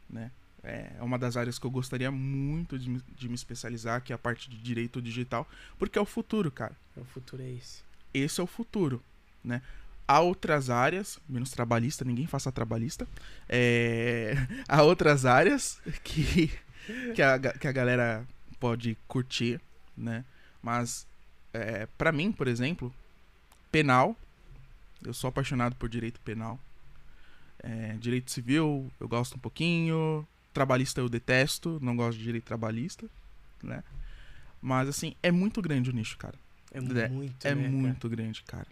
né? É uma das áreas que eu gostaria muito de me, de me especializar, que é a parte de direito digital, porque é o futuro, cara. O futuro é esse. Esse é o futuro, né? Há outras áreas, menos trabalhista, ninguém faça trabalhista. É, há outras áreas que, que, a, que a galera pode curtir, né? Mas, é, para mim, por exemplo, penal, eu sou apaixonado por direito penal. É, direito civil, eu gosto um pouquinho. Trabalhista eu detesto, não gosto de direito trabalhista, né? Mas, assim, é muito grande o nicho, cara. É, É- muito, É né, cara? muito grande, cara.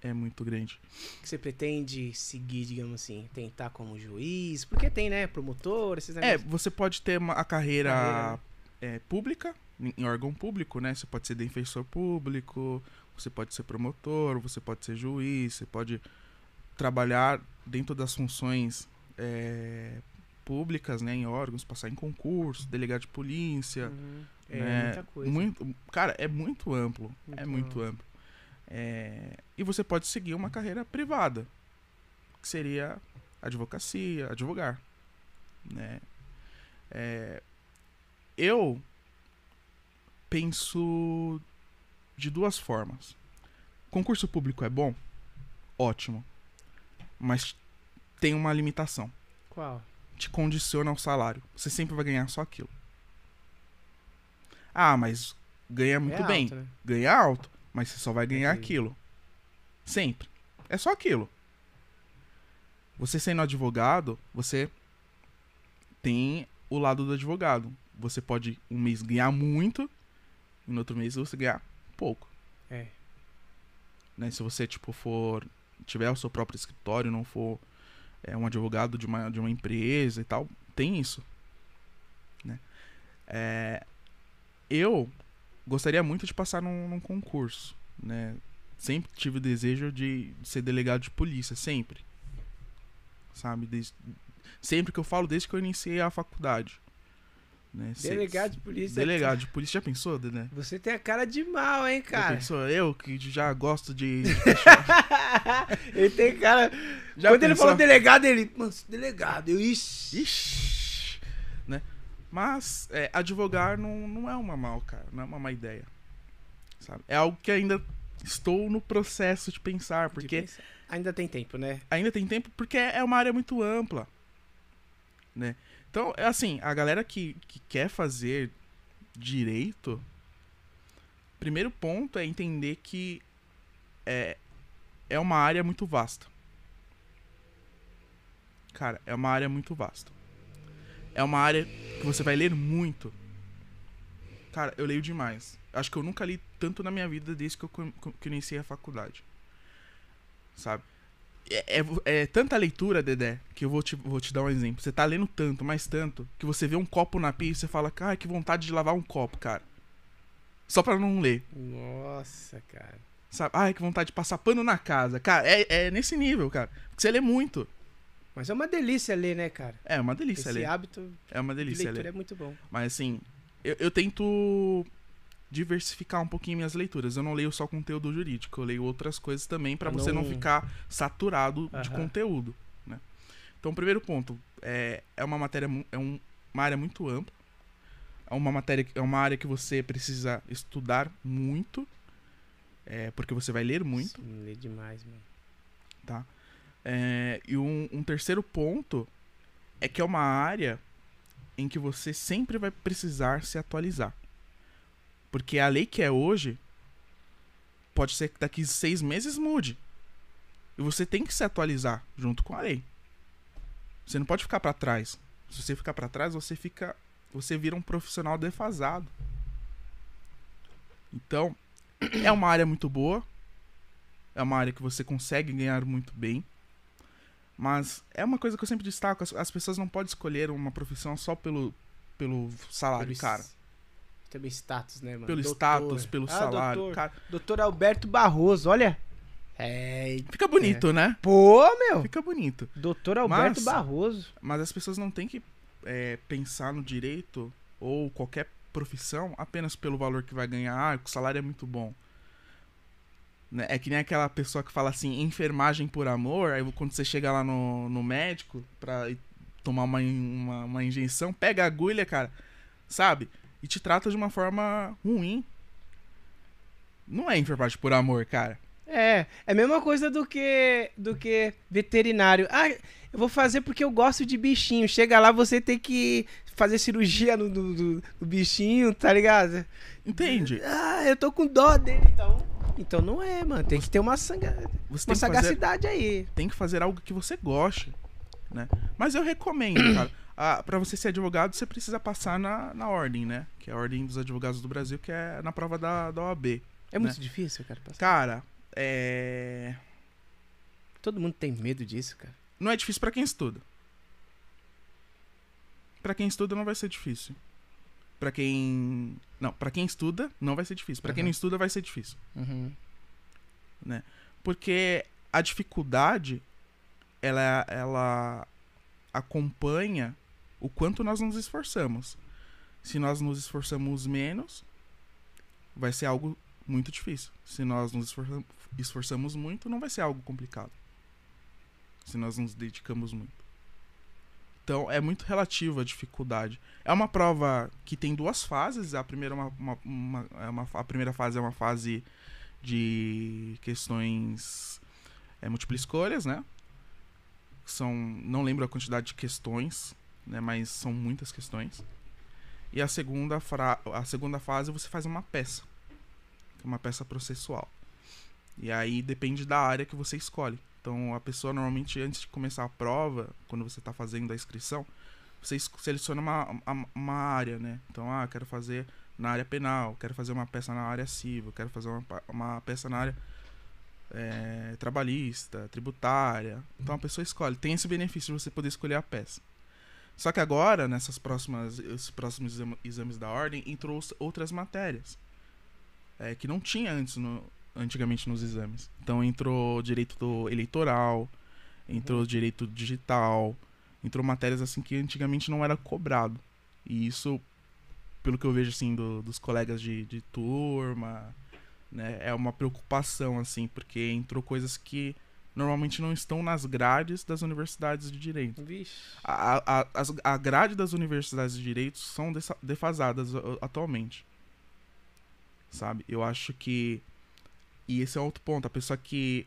É muito grande. Que você pretende seguir, digamos assim, tentar como juiz? Porque tem, né, promotor, esses É, negócios. você pode ter uma, a carreira, Carreira, né? é, pública, em, órgão público, né? Você pode ser defensor público, você pode ser promotor, você pode ser juiz, você pode trabalhar dentro das funções é, públicas, né? Em órgãos, passar em concurso, delegado de polícia. Uhum. É, né? muita coisa. Muito, cara, é muito amplo. é Muito muito amplo. É, e você pode seguir uma carreira privada, que seria advocacia, advogar. Né? É, eu penso de duas formas. Concurso público é bom? Ótimo. Mas tem uma limitação. Qual? Te condiciona ao salário. Você sempre vai ganhar só aquilo. Ah, mas ganha muito é bem alto, né? ganha alto, mas você só vai ganhar Entendi. aquilo. Sempre. É só aquilo. Você sendo advogado, você tem o lado do advogado. Você pode um mês ganhar muito e no outro mês você ganhar pouco. É. Né? Se você tipo for tiver o seu próprio escritório, não for é, um advogado de uma, de uma empresa e tal, tem isso. Né? É, eu gostaria muito de passar num, num concurso, né? Sempre tive o desejo de, ser delegado de polícia, sempre. Sabe? Desde- sempre que eu falo, desde que eu iniciei a faculdade. Né? Delegado de polícia. Delegado de polícia, já pensou, Dedé? Você tem a cara de mal, hein, Já cara? pensou? Eu que já gosto de. de ele tem cara. Já Quando ele pensou? falou delegado, ele. Mano, delegado, eu. Ixi. Ixi, né? Mas é, advogar não, não é uma mal, cara. Não é uma má ideia. Sabe? É algo que ainda estou no processo de pensar, De porque pensar. Ainda tem tempo, né? ainda tem tempo, porque é uma área muito ampla, né? Então, é assim, a galera que, que quer fazer direito, primeiro ponto é entender que é, é uma área muito vasta. Cara, é uma área muito vasta. É uma área que você vai ler muito. Cara, eu leio demais. Acho que eu nunca li tanto na minha vida desde que eu, que eu iniciei a faculdade. Sabe? É, é- é tanta leitura, Dedé, que eu vou te, vou te dar um exemplo. Você tá lendo tanto, mais tanto, que você vê um copo na pia e você fala, cara, que vontade de lavar um copo, cara. Só pra não ler. Nossa, cara. Sabe? Ai, que vontade de passar pano na casa. Cara, é, é nesse nível, cara. Porque você lê muito. Mas é uma delícia ler, né, cara? É uma delícia Esse ler. hábito É uma de delícia leitura ler. é muito bom. Mas assim, eu, eu tento diversificar um pouquinho minhas leituras. Eu não leio só conteúdo jurídico, eu leio outras coisas também Pra você não ficar saturado de Aham. conteúdo, né? Então, o primeiro ponto é, é uma matéria, é um- uma área muito ampla. É uma matéria, é uma área que você precisa estudar muito, é, porque você vai ler muito. Sim, lê demais, mano. tá? É, e um, um terceiro ponto é que é uma área em que você sempre vai precisar se atualizar. Porque a lei que é hoje pode ser que daqui seis meses mude. E você tem que se atualizar junto com a lei. Você não pode ficar para trás. Se você ficar para trás, você fica, você vira um profissional defasado. Então, é uma área muito boa, é uma área que você consegue ganhar muito bem. Mas é uma coisa que eu sempre destaco: as, as pessoas não podem escolher uma profissão só pelo, pelo salário, Pelo cara. Também status, né, mano? Pelo Doutor. status, pelo Ah, salário. doutor. Cara, Doutor Alberto Barroso, olha. É. fica bonito, né? Pô, meu. Fica bonito. Doutor Alberto Mas- Barroso. Mas as pessoas não têm que é, pensar no direito ou qualquer profissão apenas pelo valor que vai ganhar. Ah, o salário é muito bom. Né? É que nem aquela pessoa que fala assim, enfermagem por amor. Aí quando você chega lá no, no médico pra tomar uma, uma, uma injeção, pega a agulha, cara, sabe? E te trata de uma forma ruim. Não é enfermagem por amor, cara. É, é a mesma coisa do que do que veterinário. Ah, eu vou fazer porque eu gosto de bichinho. Chega lá, você tem que fazer cirurgia no, no bichinho, tá ligado? Entende? Ah, eu tô com dó dele, então. Então não é, mano. Tem que ter uma, sanga, Você uma tem que, fazer, sagacidade aí. tem que fazer algo que você goste, né? Mas eu recomendo, cara. Ah, para você ser advogado, você precisa passar na, na ordem, né? Que é a Ordem dos Advogados do Brasil, que é na prova da, da OAB. É muito difícil, cara. passar. Cara, é... Todo mundo tem medo disso, cara. não é difícil pra quem estuda. Pra quem estuda não vai ser difícil. Pra quem... Não, pra quem estuda não vai ser difícil. Pra quem Aham. não estuda vai ser difícil. Uhum. Porque a dificuldade, ela, ela acompanha o quanto nós nos esforçamos. Se nós nos esforçamos menos, vai ser algo muito difícil. Se nós nos esforçam- esforçamos muito, não vai ser algo complicado. Se nós nos dedicamos muito. Então, é muito relativo a dificuldade. É uma prova que tem duas fases. A primeira, é uma, uma- uma- é uma- a primeira fase é uma fase de questões é, múltiplas escolhas, né? São, não lembro a quantidade de questões, né? Mas são muitas questões. E a segunda, fra- a segunda fase você faz uma peça, é uma peça processual. E aí depende da área que você escolhe. Então a pessoa normalmente antes de começar a prova, quando você está fazendo a inscrição, você seleciona uma, uma, área, né? Então, ah, quero fazer na área penal, quero fazer uma peça na área civil, quero fazer uma, uma peça na área é, trabalhista, tributária. Então a pessoa escolhe. Tem esse benefício de você poder escolher a peça. Só que agora, nessas próximas, esses próximos exame- exames da ordem, entrou outras matérias é, que não tinha antes no- antigamente nos exames. Então entrou direito do eleitoral, entrou direito digital, entrou matérias assim que antigamente não era cobrado. E isso, pelo que eu vejo assim do- dos colegas de, de turma, né, é uma preocupação assim, porque entrou coisas que normalmente não estão nas grades das universidades de direito. Vixe. A, a, as- a grade das universidades de direito são defasadas atualmente. Sabe? Eu acho que. E esse é outro ponto. A pessoa que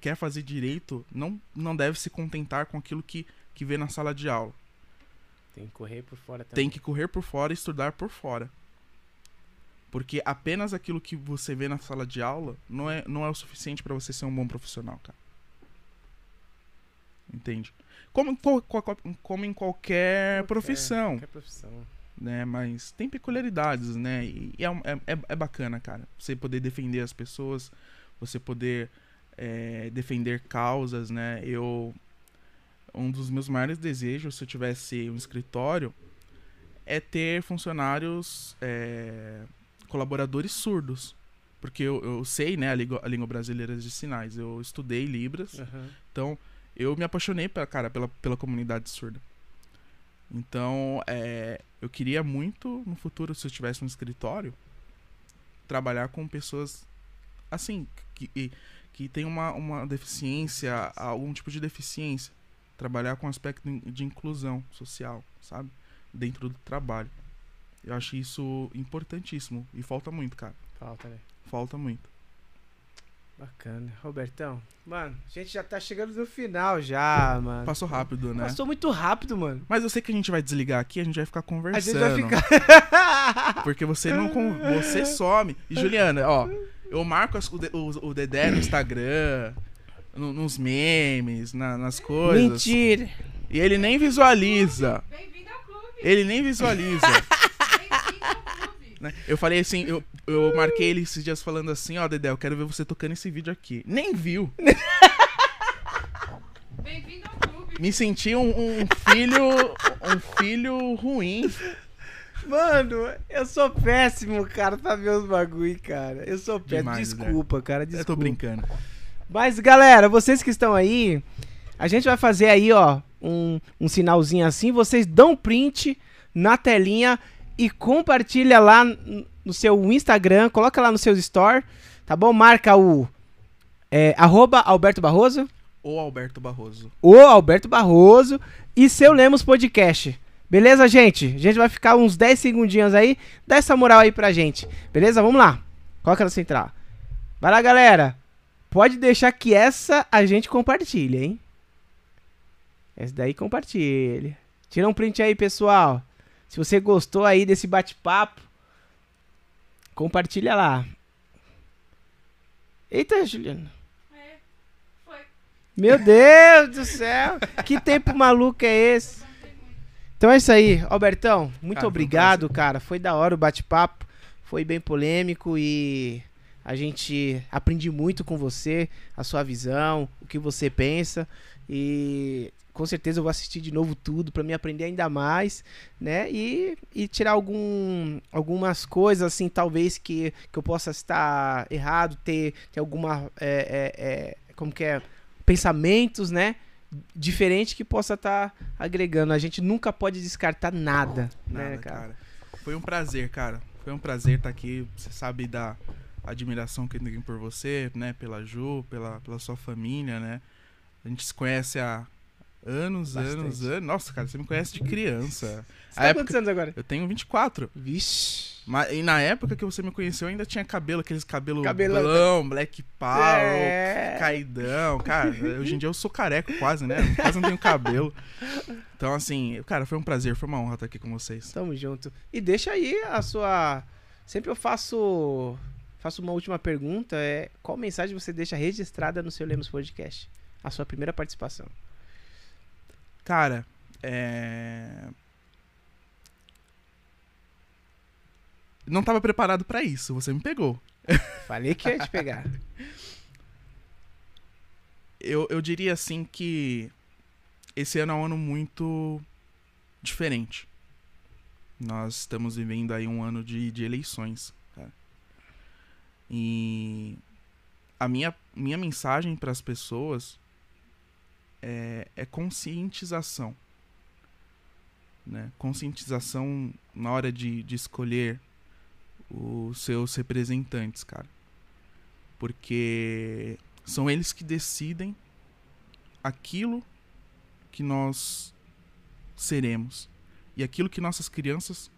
quer fazer direito não, não deve se contentar com aquilo que, que vê na sala de aula. Tem que correr por fora também. Tem que correr por fora e estudar por fora. Porque apenas aquilo que você vê na sala de aula não é, não é o suficiente para você ser um bom profissional, cara. Entende? Como, como em qualquer profissão, Qualquer profissão. né? Mas tem peculiaridades, né? E é, é, é, é bacana, cara. Você poder defender as pessoas, você poder é, defender causas, né? Eu... Um dos meus maiores desejos, se eu tivesse um escritório, é ter funcionários, é, colaboradores surdos. Porque eu, eu sei, né, a língua, a língua brasileira de sinais. Eu estudei Libras, Aham. então eu me apaixonei, pela, cara, pela, pela comunidade surda. Então, é, eu queria muito, no futuro, se eu tivesse um escritório, trabalhar com pessoas assim, que, que tem uma, uma deficiência, algum tipo de deficiência. trabalhar com aspecto de inclusão social, sabe? Dentro do trabalho. Eu acho isso importantíssimo e falta muito, cara. Falta, né? Falta muito. Bacana. Robertão, mano, a gente já tá chegando no final já, mano. Passou rápido, né? Passou muito rápido, mano. Mas eu sei que a gente vai desligar aqui, a gente vai ficar A conversando. gente vai ficar. Porque você não con- você some. E Juliana, ó, eu marco as- o- o Dedé no Instagram, no- nos memes, na- nas coisas. Mentira. E ele nem visualiza. Bem-vindo ao clube! Ele nem visualiza. Né? Eu falei assim, eu, eu marquei ele esses dias falando assim, ó, Dedé, eu quero ver você tocando esse vídeo aqui. Nem viu. Bem-vindo ao clube! Me senti um, um filho. Um filho ruim. Mano, eu sou péssimo, cara, pra ver os bagulho, cara. Eu sou péssimo. Demais, desculpa, cara, desculpa. Eu tô brincando. Mas, galera, vocês que estão aí, a gente vai fazer aí, ó, um, um sinalzinho assim. Vocês dão print na telinha e compartilha lá no seu Instagram. Coloca lá no seu store, tá bom? Marca o é, arroba Alberto Barroso, Ou Alberto Barroso. o Alberto Barroso e seu Lemos Podcast. Beleza, gente? A gente vai ficar uns 10 segundinhos aí. Dá essa moral aí pra gente. Beleza? Vamos lá. Coloca na central. Vai lá, galera. Pode deixar que essa a gente compartilha, hein? Essa daí compartilha. Tira um print aí, pessoal. Se você gostou aí desse bate-papo, compartilha lá. Eita, Juliana. É, foi. Meu Deus do céu! Que tempo maluco é esse? Então é isso aí, Albertão. Muito Cara, obrigado, cara. Foi da hora o bate-papo. Foi bem polêmico e a gente aprende muito com você, a sua visão, o que você pensa. E com certeza eu vou assistir de novo tudo pra me aprender ainda mais, né? E, e tirar algum, algumas coisas, assim, talvez que, que eu possa estar errado, ter, ter alguma. é, é, é, como que é? Pensamentos, né? Diferente que possa estar agregando. A gente nunca pode descartar nada, né, Nada, cara? cara. Foi um prazer, cara. Foi um prazer estar aqui. Você sabe da admiração que eu tenho por você, né? Pela Ju, pela, pela sua família, né? A gente se conhece há anos, Bastante. anos, anos. Nossa, cara, você me conhece de criança. Você A tá época- quantos anos agora? Eu tenho 24. Vixe. Mas, e na época que você me conheceu, eu ainda tinha cabelo, aqueles cabelos Cabelão. blão, black power, É. caidão. Cara, hoje em dia eu sou careca quase, né? Quase não tenho cabelo. Então, assim, cara, foi um prazer, foi uma honra estar aqui com vocês. Tamo junto. E deixa aí a sua. Sempre eu faço. Faço uma última pergunta. É qual mensagem você deixa registrada no seu Lemos Podcast? A sua primeira participação. Cara, é. Não tava preparado pra isso, você me pegou. Falei que ia te pegar. Eu, eu diria assim que esse ano é um ano muito diferente. Nós estamos vivendo aí um ano de, de eleições. cara. E a minha, minha mensagem para as pessoas é, é conscientização. Né? Conscientização na hora de, de escolher os seus representantes, cara. Porque são eles que decidem aquilo que nós seremos e aquilo que nossas crianças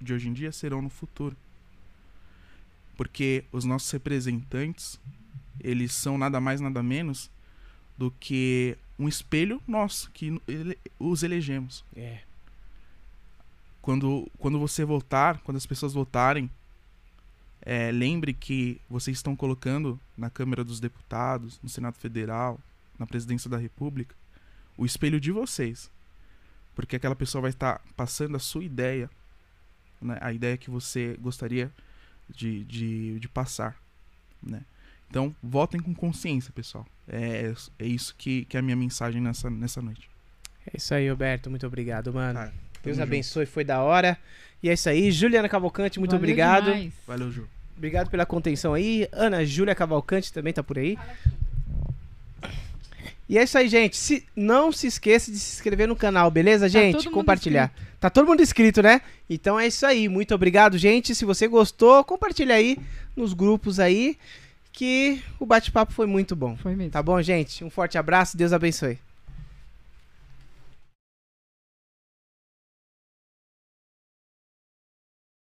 de hoje em dia serão no futuro. Porque os nossos representantes, eles são nada mais nada menos do que um espelho nosso que ele- os elegemos. É. Quando, quando você votar, quando as pessoas votarem, é, lembre que vocês estão colocando na Câmara dos Deputados, no Senado Federal, na Presidência da República, o espelho de vocês. Porque aquela pessoa vai estar passando a sua ideia, né, a ideia que você gostaria de, de, de passar. Né? Então, votem com consciência, pessoal. É, é isso que, que é a minha mensagem nessa, nessa noite. É isso aí, Roberto. Muito obrigado, mano. Cara, Deus tamo abençoe, foi da hora. E é isso aí. Juliana Cavalcante, muito Valeu obrigado. demais. junto. Valeu, Ju. Obrigado pela contenção aí. Ana Júlia Cavalcante também tá por aí. E é isso aí, gente. Se, não se esqueça de se inscrever no canal, beleza, gente? todo mundo Compartilhar. Tá todo mundo inscrito, né? Então é isso aí. Muito obrigado, gente. Se você gostou, compartilha aí nos grupos aí. Que o bate-papo foi muito bom. Foi mesmo. Tá bom, gente? Um forte abraço. Deus abençoe.